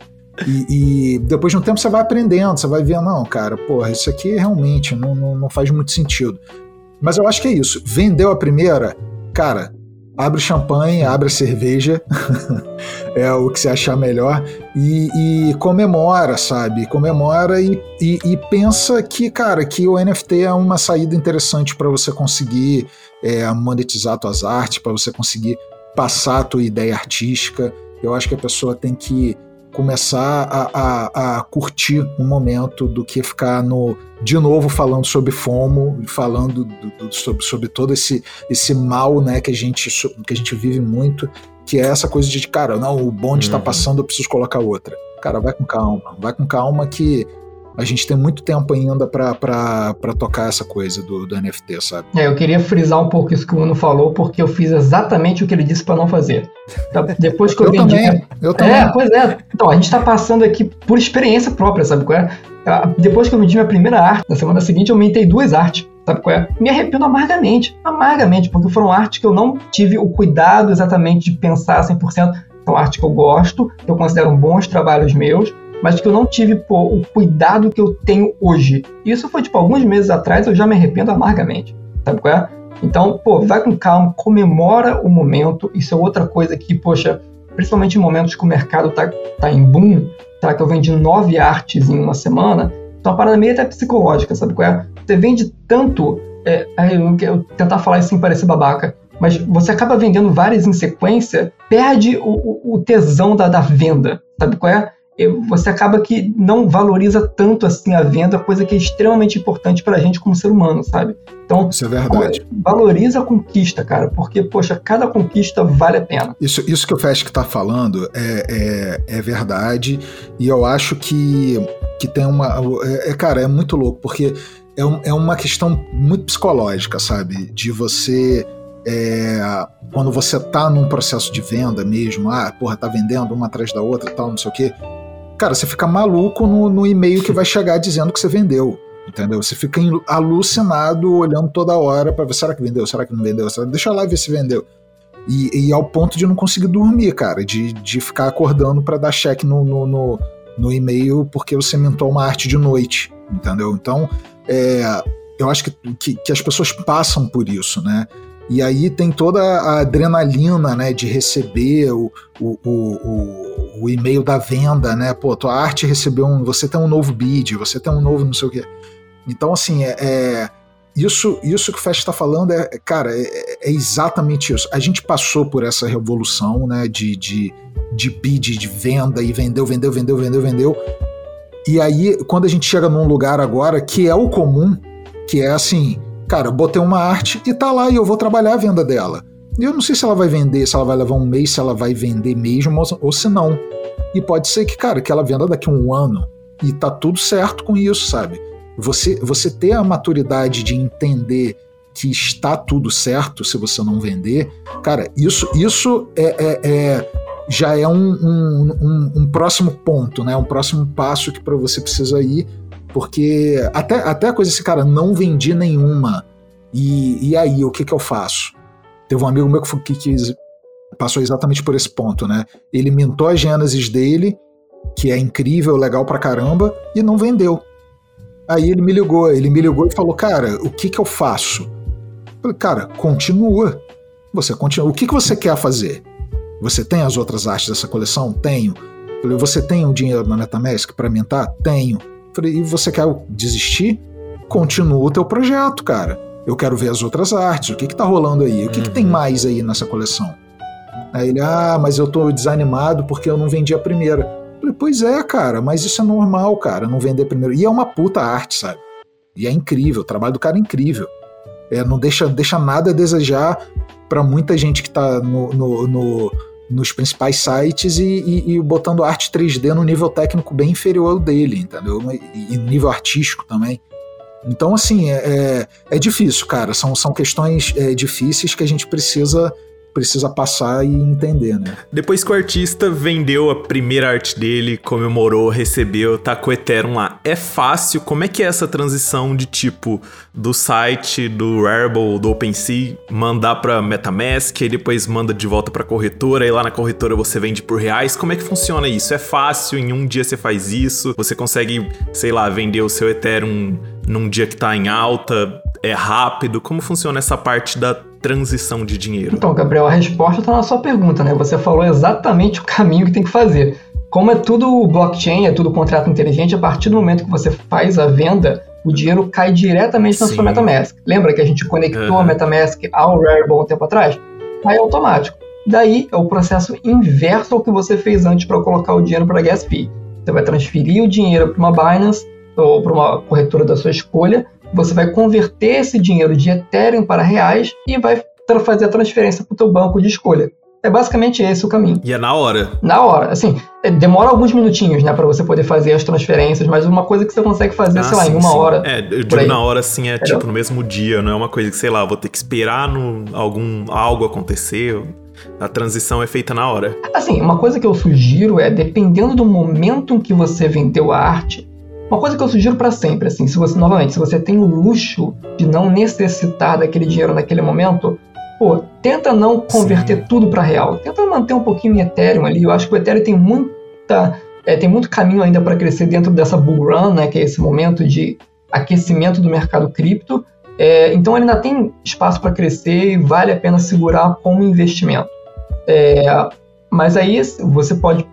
E, e, depois de um tempo você vai aprendendo, você vai ver, não, cara, porra, isso aqui realmente não, não, não faz muito sentido. Mas eu acho que é isso. Vendeu a primeira, cara, abre o champanhe, abre a cerveja, é o que você achar melhor, e, e comemora, sabe? Comemora e, e, e, pensa que, cara, que o NFT é uma saída interessante para você conseguir é, monetizar suas artes, para você conseguir passar a tua ideia artística. Eu acho que a pessoa tem que começar a, a, a, curtir um momento do que ficar no de novo falando sobre FOMO, falando do, do, sobre, sobre todo esse, esse mal né, que, a gente, que a gente vive muito, que é essa coisa de, cara, não, o bonde está uhum. passando, eu preciso colocar outra. Cara, vai com calma, vai com calma que a gente tem muito tempo ainda para tocar essa coisa do, do NFT, sabe? É, eu queria frisar um pouco isso que o Uno falou, porque eu fiz exatamente o que ele disse para não fazer. Então, depois que eu, eu vendi. Também, eu também. É, pois é. Então, a gente está passando aqui por experiência própria, sabe qual é? Depois que eu vendi minha primeira arte, na semana seguinte eu mintei duas artes. Sabe qual é? Me arrependo amargamente, amargamente, porque foram artes que eu não tive o cuidado exatamente de pensar 100%. São artes que eu gosto, que eu considero bons trabalhos meus, mas que eu não tive pô, o cuidado que eu tenho hoje. Isso foi tipo alguns meses atrás, eu já me arrependo amargamente. Sabe qual é? Então, pô, vai com calma, comemora o momento. Isso é outra coisa que, poxa, principalmente em momentos que o mercado tá, tá em boom, tá? Que eu vendi nove artes em uma semana. Então a parada meio até psicológica, sabe qual é? Você vende tanto. É, eu, eu tentar falar isso sem parecer babaca, mas você acaba vendendo várias em sequência, perde o, o, tesão da, da venda, sabe qual é? Você acaba que não valoriza tanto assim a venda, coisa que é extremamente importante pra gente como ser humano, sabe? Então, isso é verdade. Valoriza a conquista, cara, porque, poxa, cada conquista vale a pena. Isso, isso que o Fest tá falando é, é, é, verdade, e eu acho que, que tem uma. É, é cara, é muito louco, porque é, um, é uma questão muito psicológica, sabe? De você. É, quando você tá num processo de venda mesmo, ah, porra, tá vendendo uma atrás da outra tal, não sei o quê cara, você fica maluco no, no e-mail que vai chegar dizendo que você vendeu. Entendeu? Você fica alucinado olhando toda hora para ver será que vendeu, será que não vendeu, será... deixa lá ver se vendeu. E, e, ao ponto de não conseguir dormir, cara, de, de ficar acordando para dar cheque no, no, no, no, e-mail porque você mentou uma arte de noite, entendeu? Então, é, eu acho que, que, que, as pessoas passam por isso, né? E aí tem toda a adrenalina, né, de receber o, o, o, o e-mail da venda, né? Pô, tua arte recebeu um. Você tem um novo bid, você tem um novo não sei o quê. Então, assim, é, é isso, isso que o Fest está falando é, cara, é, é, exatamente isso. A gente passou por essa revolução, né, de, de, de bid, de venda, e vendeu, vendeu, vendeu, vendeu, vendeu. E aí, quando a gente chega num lugar agora que é o comum, que é assim, cara, botei uma arte e tá lá e eu vou trabalhar a venda dela. Eu não sei se ela vai vender, se ela vai levar um mês, se ela vai vender mesmo ou, ou se não. E pode ser que, cara, que ela venda daqui a um ano. E tá tudo certo com isso, sabe? Você, você ter a maturidade de entender que está tudo certo se você não vender, cara, isso, isso é, é, é já é um, um, um, um, próximo ponto, né? Um próximo passo que para você precisa ir, porque até, até a coisa assim, cara, não vendi nenhuma. E, e aí, o que, que eu faço? Teve um amigo meu que, que, que passou exatamente por esse ponto, né? Ele mintou a Gênesis dele, que é incrível, legal pra caramba, e não vendeu. Aí ele me ligou, ele me ligou e falou: Cara, o que que eu faço? Eu falei, cara, continua. Você continua. O que, que você quer fazer? Você tem as outras artes dessa coleção? Tenho. Eu falei, você tem o um dinheiro na MetaMask para mintar? Tenho. Eu falei, e você quer desistir? Continua o teu projeto, cara. Eu quero ver as outras artes. O que que tá rolando aí? O que, que tem uhum. mais aí nessa coleção? Aí ele, ah, mas eu tô desanimado porque eu não vendi a primeira. Falei, pois é, cara, mas isso é normal, cara, não vender primeiro. E é uma puta arte, sabe? E é incrível, o trabalho do cara é incrível. É, não deixa, deixa nada a desejar para muita gente que tá no, no, no, nos principais sites e, e, e, botando arte 3D no nível técnico bem inferior ao dele, entendeu? E, e nível artístico também. Então, assim, é, é, é, difícil, cara. São, são questões é, difíceis que a gente precisa precisa passar e entender, né? Depois que o artista vendeu a primeira arte dele, comemorou, recebeu, tá com o Ethereum lá, é fácil? Como é que é essa transição de tipo do site do Rarible, do OpenSea, mandar para MetaMask e depois manda de volta para corretora e lá na corretora você vende por reais? Como é que funciona isso? É fácil? Em um dia você faz isso? Você consegue, sei lá, vender o seu Ethereum num dia que tá em alta? É rápido? Como funciona essa parte da transição de dinheiro? Então, Gabriel, a resposta está na sua pergunta, né? Você falou exatamente o caminho que tem que fazer. Como é tudo blockchain, é tudo contrato inteligente, a partir do momento que você faz a venda, o dinheiro cai diretamente na Sim. sua MetaMask. Lembra que a gente conectou uhum. a MetaMask ao Rarible um tempo atrás? Cai automático. Daí é o processo inverso ao que você fez antes para colocar o dinheiro para a Gas Fee. Você vai transferir o dinheiro para uma Binance ou para uma corretora da sua escolha você vai converter esse dinheiro de Ethereum para reais e vai fazer a transferência para o teu banco de escolha. É basicamente esse o caminho. E é na hora. Na hora. Assim, é, demora alguns minutinhos, né, para você poder fazer as transferências, mas uma coisa que você consegue fazer, ah, sei sim, lá, em uma sim. hora. É, eu digo na hora, assim, é tipo no mesmo dia, não é uma coisa que, sei lá, vou ter que esperar no, algum, algo acontecer. A transição é feita na hora. Assim, uma coisa que eu sugiro é, dependendo do momento em que você vendeu a arte, uma coisa que eu sugiro para sempre, assim, se você, novamente, se você tem o luxo de não necessitar daquele dinheiro naquele momento, pô, tenta não converter Sim. tudo para real. Tenta manter um pouquinho em Ethereum ali. Eu acho que o Ethereum tem muita, é, tem muito caminho ainda para crescer dentro dessa bull run, né, que é esse momento de aquecimento do mercado cripto. É, então ele ainda tem espaço para crescer e vale a pena segurar como investimento. É, mas aí você pode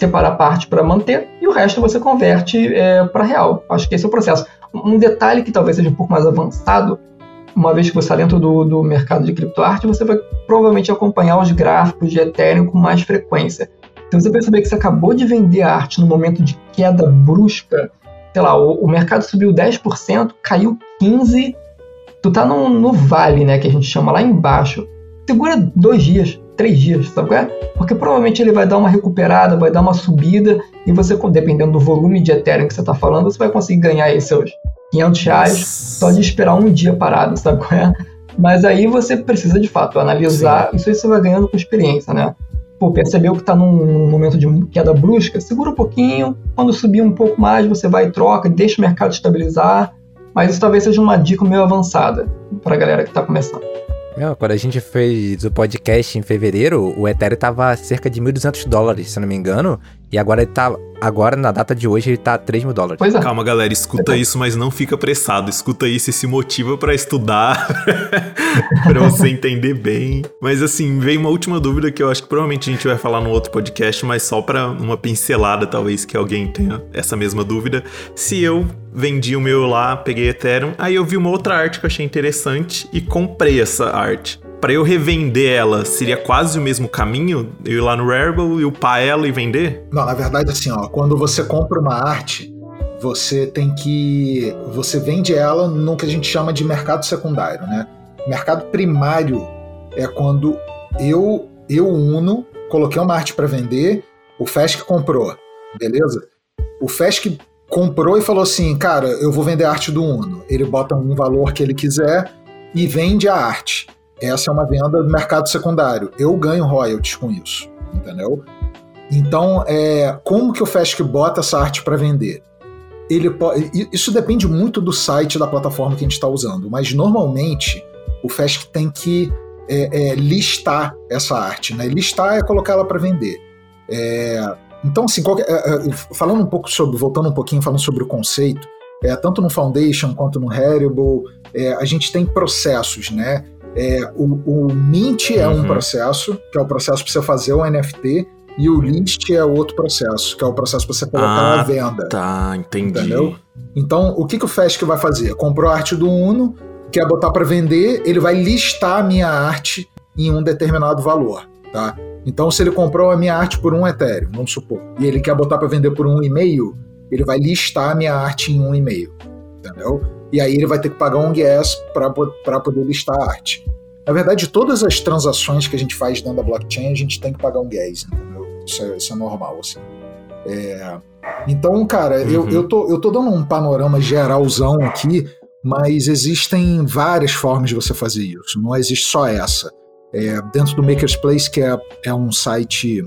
separar parte para manter e o resto você converte é, para real. Acho que esse é o processo. Um detalhe que talvez seja um pouco mais avançado, uma vez que você está dentro do, do mercado de criptoarte, você vai provavelmente acompanhar os gráficos de Ethereum com mais frequência. Se você perceber que você acabou de vender arte no momento de queda brusca, sei lá, o, o mercado subiu 10%, caiu 15%, tu tá no, no vale, né, que a gente chama lá embaixo. Segura dois dias, três dias, sabe qual é? Porque provavelmente ele vai dar uma recuperada, vai dar uma subida e você, dependendo do volume de Ethereum que você está falando, você vai conseguir ganhar aí seus 500 reais só de esperar um dia parado, sabe qual é? Mas aí você precisa de fato analisar, Sim. isso aí você vai ganhando com experiência, né? Pô, percebeu que está num momento de queda brusca, segura um pouquinho, quando subir um pouco mais você vai e troca, deixa o mercado estabilizar, mas isso talvez seja uma dica meio avançada para a galera que está começando. Não, quando a gente fez o podcast em fevereiro, o Ethereum tava cerca de 1.200 dólares, se não me engano, e agora ele tá agora, na data de hoje, ele tá 3 mil dólares. Pois é. Calma, galera, escuta isso, mas não fica apressado. Escuta isso e se motiva para estudar, para você entender bem. Mas assim, veio uma última dúvida que eu acho que provavelmente a gente vai falar no outro podcast, mas só para uma pincelada, talvez que alguém tenha essa mesma dúvida. Se eu vendi o meu lá, peguei Ethereum, aí eu vi uma outra arte que eu achei interessante e comprei essa arte para eu revender ela, seria quase o mesmo caminho? Eu ir lá no Rarible e upar ela e vender? Não, na verdade, assim, ó, quando você compra uma arte, você tem que. Você vende ela no que a gente chama de mercado secundário, né? Mercado primário é quando eu, eu uno, coloquei uma arte para vender, o Fesc comprou, beleza? O Fesc comprou e falou assim, cara, eu vou vender a arte do Uno. Ele bota um valor que ele quiser e vende a arte. Essa é uma venda do mercado secundário. Eu ganho royalties com isso, entendeu? Então, é, como que o Fast bota essa arte para vender? Ele pode, isso depende muito do site da plataforma que a gente está usando, mas normalmente o Fast tem que é, é, listar essa arte, né? Listar é colocar ela para vender. É, então, assim, qualquer, é, é, falando um pouco sobre, voltando um pouquinho, falando sobre o conceito, é, tanto no Foundation quanto no Haribo, a gente tem processos, né? É, o, o, Mint é uhum. um processo, que é o processo para você fazer o NFT, e o list é outro processo, que é o processo para você colocar ah, na venda. Tá, entendi. Entendeu? Então, o que, que o Fast vai fazer? Comprou a arte do Uno, quer botar para vender, ele vai listar a minha arte em um determinado valor, tá? Então, se ele comprou a minha arte por um Ethereum, vamos supor, e ele quer botar para vender por um e-mail, ele vai listar a minha arte em um e-mail, entendeu? e aí ele vai ter que pagar um gas para poder listar a arte. Na verdade, todas as transações que a gente faz dentro da blockchain, a gente tem que pagar um gas, entendeu? Isso é, isso é normal, assim. É... Então, cara, uhum. eu, eu, tô, eu tô dando um panorama geralzão aqui, mas existem várias formas de você fazer isso, não existe só essa. É, dentro do Maker's Place, que é, é um site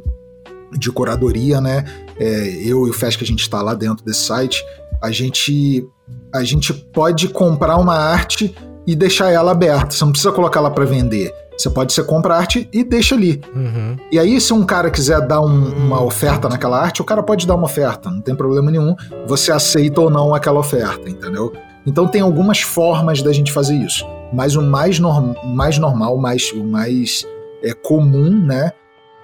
de curadoria, né? É, eu e o Fest que a gente está lá dentro desse site, a gente a gente pode comprar uma arte e deixar ela aberta. Você não precisa colocar ela para vender. Você pode ser compra arte e deixa ali. Uhum. E aí, se um cara quiser dar um, uma oferta naquela arte, o cara pode dar uma oferta, não tem problema nenhum. Você aceita ou não aquela oferta, entendeu? Então tem algumas formas da gente fazer isso. Mas o mais, norm mais normal, mais, o mais é, comum, né?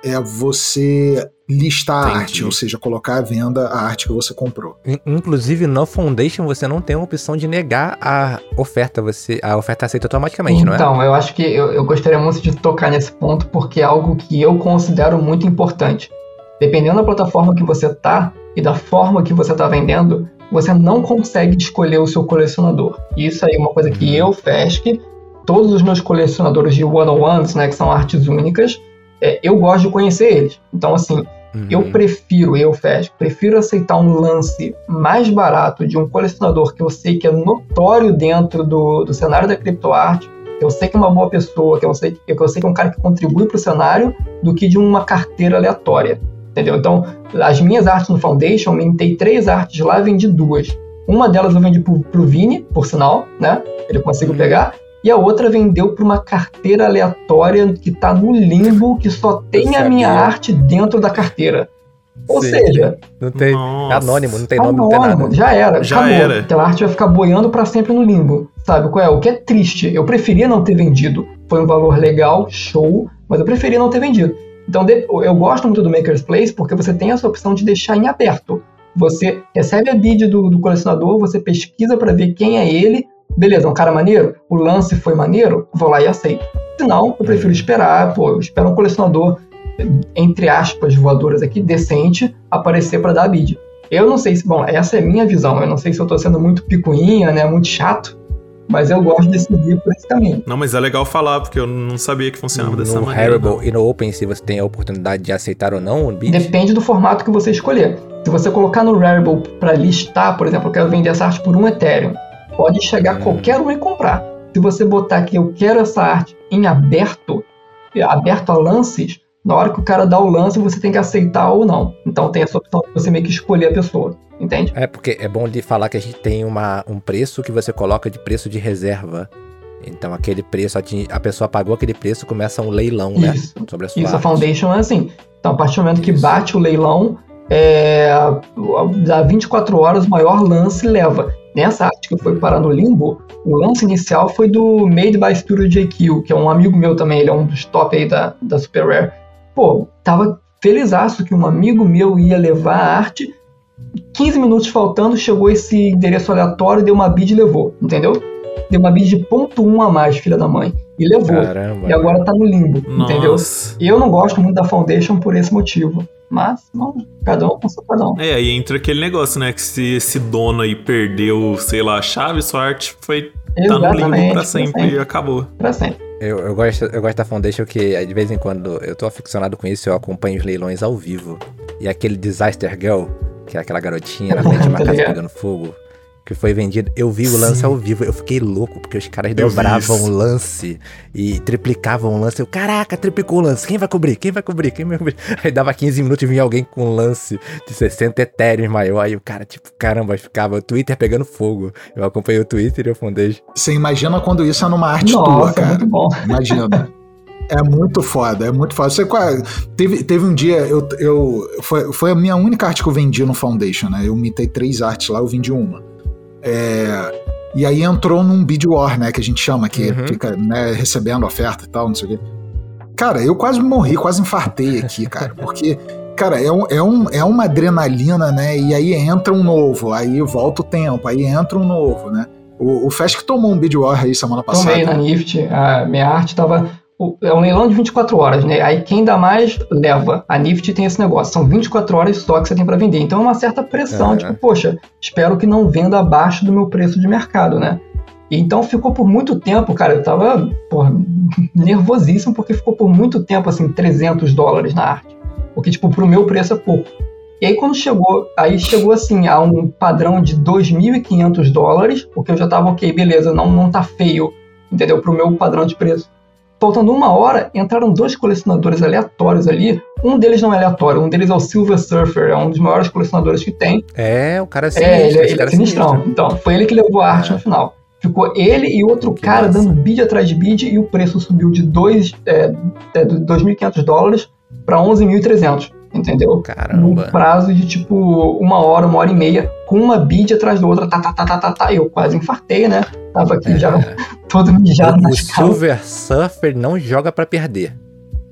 É você listar Entendi. a arte, ou seja, colocar à venda a arte que você comprou. Inclusive, no Foundation você não tem a opção de negar a oferta, você a oferta aceita automaticamente, então, não é? Então, eu acho que eu, eu gostaria muito de tocar nesse ponto porque é algo que eu considero muito importante. Dependendo da plataforma que você tá e da forma que você tá vendendo, você não consegue escolher o seu colecionador. Isso aí é uma coisa que uhum. eu, Fesk, todos os meus colecionadores de one-on-ones, né, que são artes únicas, é, eu gosto de conhecer eles. Então, assim, Uhum. Eu prefiro, eu, Fed, prefiro aceitar um lance mais barato de um colecionador que eu sei que é notório dentro do, do cenário da criptoarte, que eu sei que é uma boa pessoa, que eu sei que, eu sei que é um cara que contribui para o cenário, do que de uma carteira aleatória. Entendeu? Então, as minhas artes no Foundation, eu mintei três artes lá vendi duas. Uma delas eu vendi pro, pro Vini, por sinal, né? Ele conseguiu uhum. pegar e a outra vendeu para uma carteira aleatória que está no limbo, que só tem a minha arte dentro da carteira. Ou Sim. seja, não tem Nossa. anônimo, não tem nome, anônimo, não tem nada. Já era, já acabou. era. Aquela arte vai ficar boiando para sempre no limbo. Sabe qual é? O que é triste. Eu preferia não ter vendido. Foi um valor legal, show, mas eu preferia não ter vendido. Então eu gosto muito do Maker's Place porque você tem essa opção de deixar em aberto. Você recebe a bid do, do colecionador, você pesquisa para ver quem é ele, beleza, é um cara maneiro, o lance foi maneiro, vou lá e aceito. Se não, eu prefiro esperar, pô, eu espero um colecionador, entre aspas, voadoras aqui, decente, aparecer para dar a bid. Eu não sei se, bom, essa é minha visão, eu não sei se eu tô sendo muito picuinha, né, muito chato, mas eu gosto de seguir por esse caminho. Não, mas é legal falar, porque eu não sabia que funcionava no, dessa no maneira. No e no Open, se você tem a oportunidade de aceitar ou não o bid? Depende do formato que você escolher. Se você colocar no Rarible para listar, por exemplo, eu quero vender essa arte por um Ethereum, pode chegar hum. qualquer um e comprar. Se você botar que eu quero essa arte em aberto, aberto a lances, na hora que o cara dá o lance, você tem que aceitar ou não. Então tem essa opção de você meio que escolher a pessoa, entende? É porque é bom de falar que a gente tem uma, um preço que você coloca de preço de reserva. Então aquele preço, a pessoa pagou aquele preço, começa um leilão, né? Isso. Sobre a sua Isso, arte. a Foundation é assim. Então, a partir do momento Isso. que bate o leilão, é, a 24 horas o maior lance leva. Nessa arte que foi parar no limbo, o lance inicial foi do Made by Studio JQ, que é um amigo meu também, ele é um dos top aí da, da Super Rare. Pô, tava felizaço que um amigo meu ia levar a arte. 15 minutos faltando, chegou esse endereço aleatório, deu uma bid e levou, entendeu? Deu uma bid de ponto um a mais, filha da mãe. E levou. Caramba. E agora tá no limbo, Nossa. entendeu? E eu não gosto muito da Foundation por esse motivo. Mas, não, cada um com seu padrão. É, aí entra aquele negócio, né? Que se esse dono aí perdeu, sei lá, a chave, sua arte foi. Exatamente, tá no limbo pra sempre, pra sempre. e acabou. Pra sempre. Eu, eu, gosto, eu gosto da Foundation que de vez em quando eu tô aficionado com isso, eu acompanho os leilões ao vivo. E aquele Disaster Girl, que é aquela garotinha na frente de uma casa pegando fogo que foi vendido. Eu vi o lance Sim. ao vivo, eu fiquei louco, porque os caras dobravam o lance e triplicavam o lance. Eu, caraca, triplicou o lance. Quem vai cobrir? Quem vai cobrir? Quem vai cobrir? Aí dava 15 minutos e vinha alguém com um lance de 60 etéreos maior. Aí o cara, tipo, caramba, ficava o Twitter pegando fogo. Eu acompanhei o Twitter e o Foundation. Você imagina quando isso é numa arte Nossa, tua, cara. Muito bom. Imagina. É muito foda, é muito foda. Você, teve, teve um dia, eu, eu, foi, foi a minha única arte que eu vendi no Foundation, né? Eu mitei três artes lá, eu vendi uma. É, e aí entrou num bid war, né, que a gente chama, que uhum. fica né, recebendo oferta e tal, não sei o quê. Cara, eu quase morri, quase infartei aqui, cara, porque, cara, é, um, é, um, é uma adrenalina, né, e aí entra um novo, aí volta o tempo, aí entra um novo, né. O, o Fest que tomou um bid war aí semana passada. Tomei na NIFT, a minha arte tava é um leilão de 24 horas, né? Aí quem dá mais leva. A Nifty tem esse negócio, são 24 horas só que você tem para vender. Então é uma certa pressão, tipo, poxa, espero que não venda abaixo do meu preço de mercado, né? Então ficou por muito tempo, cara, eu tava porra, nervosíssimo porque ficou por muito tempo assim 300 dólares na arte. Porque tipo, pro meu preço é pouco. E aí quando chegou, aí chegou assim a um padrão de 2.500 dólares, porque eu já tava ok, beleza, não não tá feio, entendeu? Pro meu padrão de preço. Faltando uma hora, entraram dois colecionadores aleatórios ali. Um deles não é aleatório, um deles é o Silver Surfer, é um dos maiores colecionadores que tem. É, o cara é sinistro. É, ele, ele é, é sinistrão. Sinistro. Então, foi ele que levou a arte é. no final. Ficou ele e outro que cara massa. dando bid atrás de bid e o preço subiu de dois, é, é, 2.500 dólares para 11.300 entendeu? Caramba. Num prazo de tipo uma hora, uma hora e meia, com uma bid atrás da outra, tá, tá, tá, tá, tá, tá. Eu quase infartei, né? Tava aqui é. já todo mijado O, o Silver Surfer não joga para perder.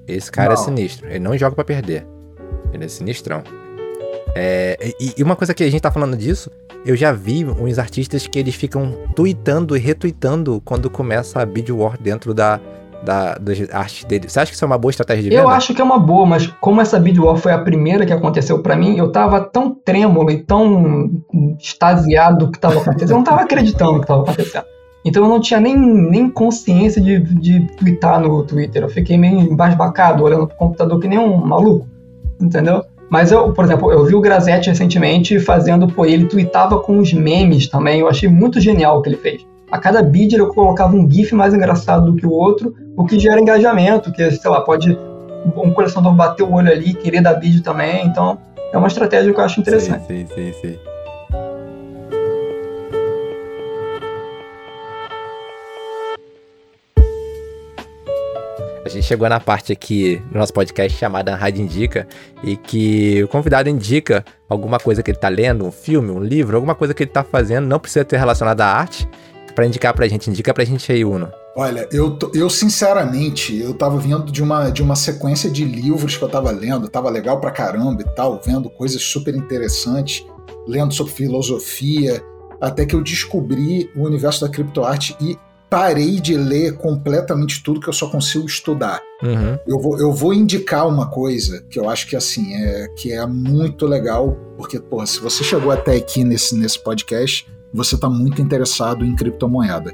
Esse cara é não. é sinistro. Ele não joga para perder. Ele é sinistrão. É, e, e, uma coisa que a gente tá falando disso, eu já vi uns artistas que eles ficam tweetando e retweetando quando começa a bid war dentro da, da, das artes dele. Você acha que isso é uma boa estratégia de venda? Eu acho que é uma boa, mas como essa bid war foi a primeira que aconteceu para mim, eu tava tão trêmulo e tão extasiado do que tava acontecendo, eu não tava acreditando no que tava acontecendo. Então eu não tinha nem, nem consciência de, de twittar no Twitter. Eu fiquei meio embasbacado, olhando pro computador que nem um maluco, entendeu? Mas eu, por exemplo, eu vi o Grazete recentemente fazendo, pô, ele tweetava com os memes também. Eu achei muito genial o que ele fez a cada bid eu colocava um GIF mais engraçado do que o outro, o que gera engajamento, que, sei lá, pode um colecionador bater o olho ali, querer dar bid também, então é uma estratégia que eu acho interessante. Sim, sim, sim, sim. A gente chegou na parte aqui do nosso podcast chamada Rádio Indica e que o convidado indica alguma coisa que ele está lendo, um filme, um livro, alguma coisa que ele está fazendo, não precisa ter relacionada à arte, para indicar pra gente. Indica pra gente aí, Uno. Olha, eu, eu sinceramente, eu tava vindo de uma, de uma sequência de livros que eu tava lendo, tava legal pra caramba e tal, vendo coisas super interessantes, lendo sobre filosofia, até que eu descobri o universo da criptoarte e parei de ler completamente tudo que eu só consigo estudar. Uhum. Eu, vou, eu vou indicar uma coisa que eu acho que assim é que é muito legal, porque, porra, se você chegou até aqui nesse, nesse podcast, você está muito interessado em criptomoeda.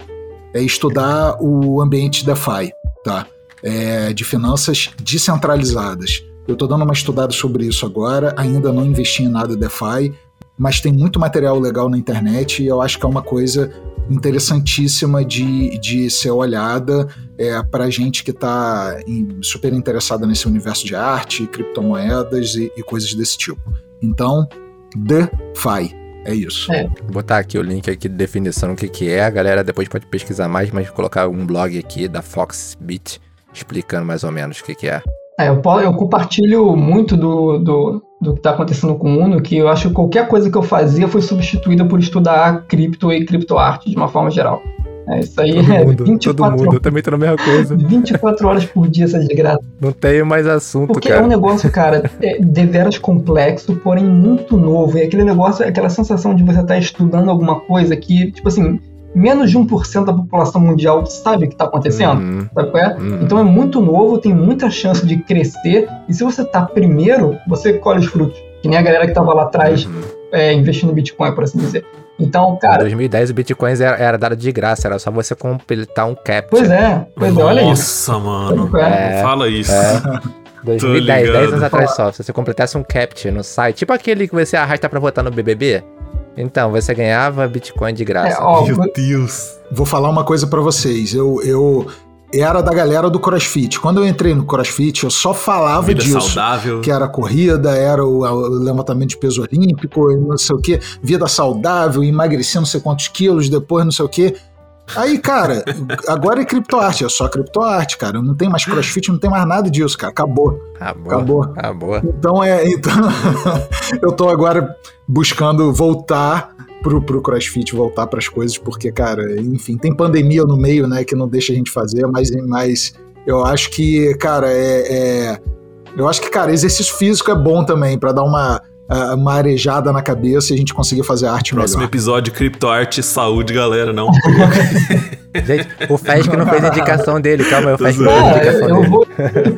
É estudar o ambiente DeFi, tá? É, de finanças descentralizadas. Eu estou dando uma estudada sobre isso agora, ainda não investi em nada DeFi, mas tem muito material legal na internet e eu acho que é uma coisa interessantíssima de, de ser olhada é, para gente que está super interessada nesse universo de arte, criptomoedas e, e coisas desse tipo. Então, DeFi. É isso. É. Vou botar aqui o link aqui de definição do que, que é. A galera depois pode pesquisar mais, mas vou colocar um blog aqui da Foxbit explicando mais ou menos o que, que é. É, eu, eu compartilho muito do, do, do que está acontecendo com o Uno, que eu acho que qualquer coisa que eu fazia foi substituída por estudar cripto e criptoarte de uma forma geral. É, isso aí todo é mundo, 24 todo mundo. Eu também tô na mesma coisa. 24 horas por dia essa desgraça. Não tenho mais assunto, Porque cara. é um negócio, cara, é deveras complexo, porém muito novo. E aquele negócio, aquela sensação de você estar tá estudando alguma coisa que, tipo assim, menos de 1% da população mundial sabe o que está acontecendo. Uhum. Sabe qual é? Uhum. Então é muito novo, tem muita chance de crescer. E se você tá primeiro, você colhe os frutos. Que nem a galera que tava lá atrás uhum. é, investindo em Bitcoin, por assim dizer. Então, cara. Em 2010 o Bitcoin era, era, dado de graça, era só você completar um cap. Pois é, pois é, olha isso. Nossa, mano. É, fala isso. É. 2010, 10 anos atrás só. Se você completasse um captcha no site, tipo aquele que você arrasta pra votar no BBB, então, você ganhava Bitcoin de graça. É, ó, Meu Deus. Vou falar uma coisa para vocês. Eu, eu era da galera do CrossFit. Quando eu entrei no CrossFit, eu só falava vida disso. saudável. Que era corrida, era o, o, levantamento de peso olímpico, não sei o quê, vida saudável, emagrecer não sei quantos quilos, depois não sei o quê. Aí, cara, agora é criptoarte, é só criptoarte, cara. Não tem mais crossfit, não tem mais nada disso, cara. Acabou. Acabou. Acabou. Acabou. Então é. Então, eu tô agora buscando voltar pro, pro crossfit, voltar para as coisas, porque, cara, enfim, tem pandemia no meio, né, que não deixa a gente fazer, mas, mas eu acho que, cara, é, é eu acho que, cara, exercício físico é bom também, para dar uma uma arejada na cabeça e a gente conseguir fazer arte Próximo melhor. episódio, criptoarte e saúde, galera, não. gente, o Fesc não fez a indicação dele, calma aí, o Fesc não fez a indicação eu dele. vou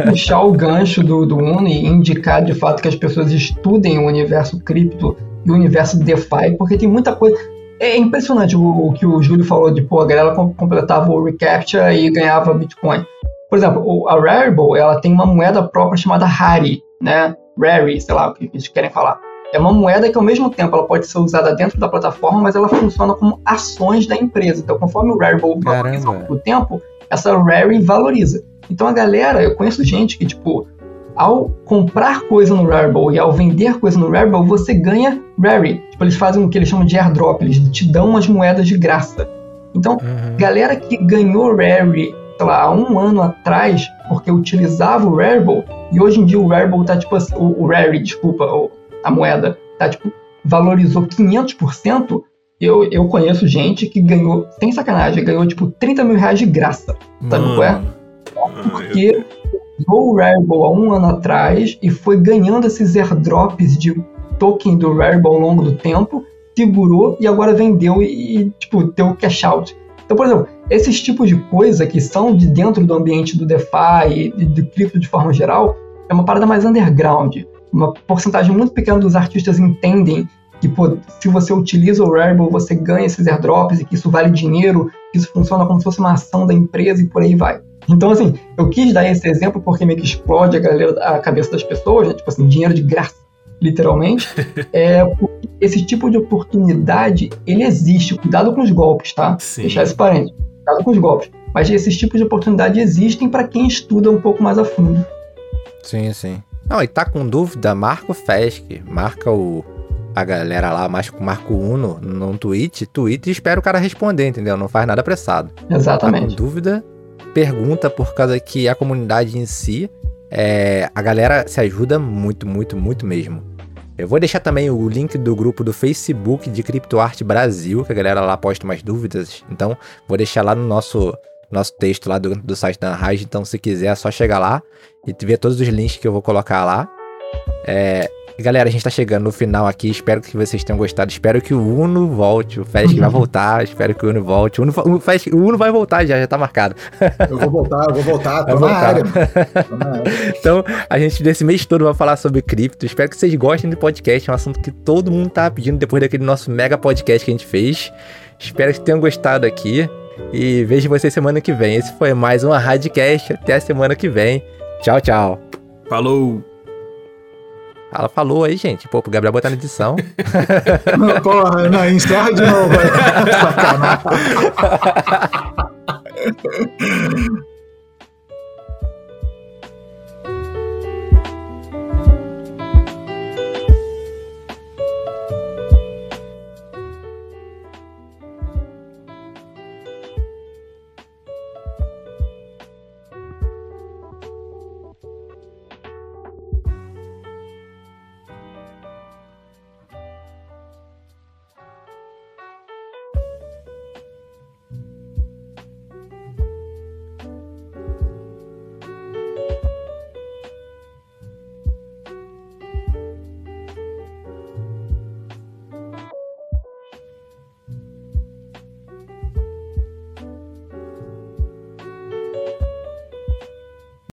puxar o gancho do, do Uni e indicar de fato que as pessoas estudem o universo cripto e o universo DeFi, porque tem muita coisa... É impressionante o, o que o Júlio falou de, pô, a galera completava o reCAPTCHA e ganhava Bitcoin. Por exemplo, a Rarible, ela tem uma moeda própria chamada Hari, né? Rary, sei lá o que eles querem falar. É uma moeda que, ao mesmo tempo, ela pode ser usada dentro da plataforma, mas ela funciona como ações da empresa. Então, conforme o Rarible valoriza o tempo, essa Rary valoriza. Então, a galera, eu conheço gente que, tipo, ao comprar coisa no Rarible e ao vender coisa no Rarible, você ganha Rary. Tipo, eles fazem o que eles chamam de airdrop, eles te dão umas moedas de graça. Então, uhum. galera que ganhou Rary sei lá, há um ano atrás, porque utilizava o Rarible, e hoje em dia o Rarible tá tipo assim, o, o Rary, desculpa, a moeda, tá tipo, valorizou 500%, eu, eu conheço gente que ganhou, sem sacanagem, ganhou tipo 30 mil reais de graça, sabe qual é? Porque usou o Rarible há um ano atrás e foi ganhando esses airdrops de token do Rarible ao longo do tempo, segurou e agora vendeu e, e tipo, deu cash out. Então, por exemplo, esses tipos de coisa que são de dentro do ambiente do DeFi e do cripto de forma geral, é uma parada mais underground. Uma porcentagem muito pequena dos artistas entendem que pô, se você utiliza o Rarible, você ganha esses airdrops e que isso vale dinheiro, que isso funciona como se fosse uma ação da empresa e por aí vai. Então, assim, eu quis dar esse exemplo porque meio que explode a, galera, a cabeça das pessoas, né? tipo assim, dinheiro de graça literalmente, é esse tipo de oportunidade, ele existe. Cuidado com os golpes, tá? Sim. Deixar esse parente. Cuidado com os golpes. Mas esses tipos de oportunidade existem para quem estuda um pouco mais a fundo. Sim, sim. Não, e tá com dúvida, marca o FESC, marca o, a galera lá, marca o Uno no tweet, tweet e espera o cara responder, entendeu? Não faz nada apressado. Exatamente. Tá com dúvida, pergunta por causa que a comunidade em si é, a galera se ajuda muito, muito, muito mesmo. Eu vou deixar também o link do grupo do Facebook de CryptoArt Brasil, que a galera lá posta mais dúvidas. Então, vou deixar lá no nosso, nosso texto lá do, do site da Raiz. Então, se quiser, é só chegar lá e ver todos os links que eu vou colocar lá. É, Galera, a gente tá chegando no final aqui. Espero que vocês tenham gostado. Espero que o Uno volte. O Fesc vai voltar. Espero que o Uno volte. O Uno, o, Fesc, o Uno vai voltar já, já tá marcado. Eu vou voltar, eu vou voltar. Tô vai na área. então, a gente desse mês todo vai falar sobre cripto. Espero que vocês gostem do podcast. É um assunto que todo mundo tá pedindo depois daquele nosso mega podcast que a gente fez. Espero que tenham gostado aqui. E vejo vocês semana que vem. Esse foi mais um Radcast. Até a semana que vem. Tchau, tchau. Falou! Ela falou aí, gente. Pô, pro Gabriel botar na edição. Não, porra, não, encerra de novo. Sacanagem.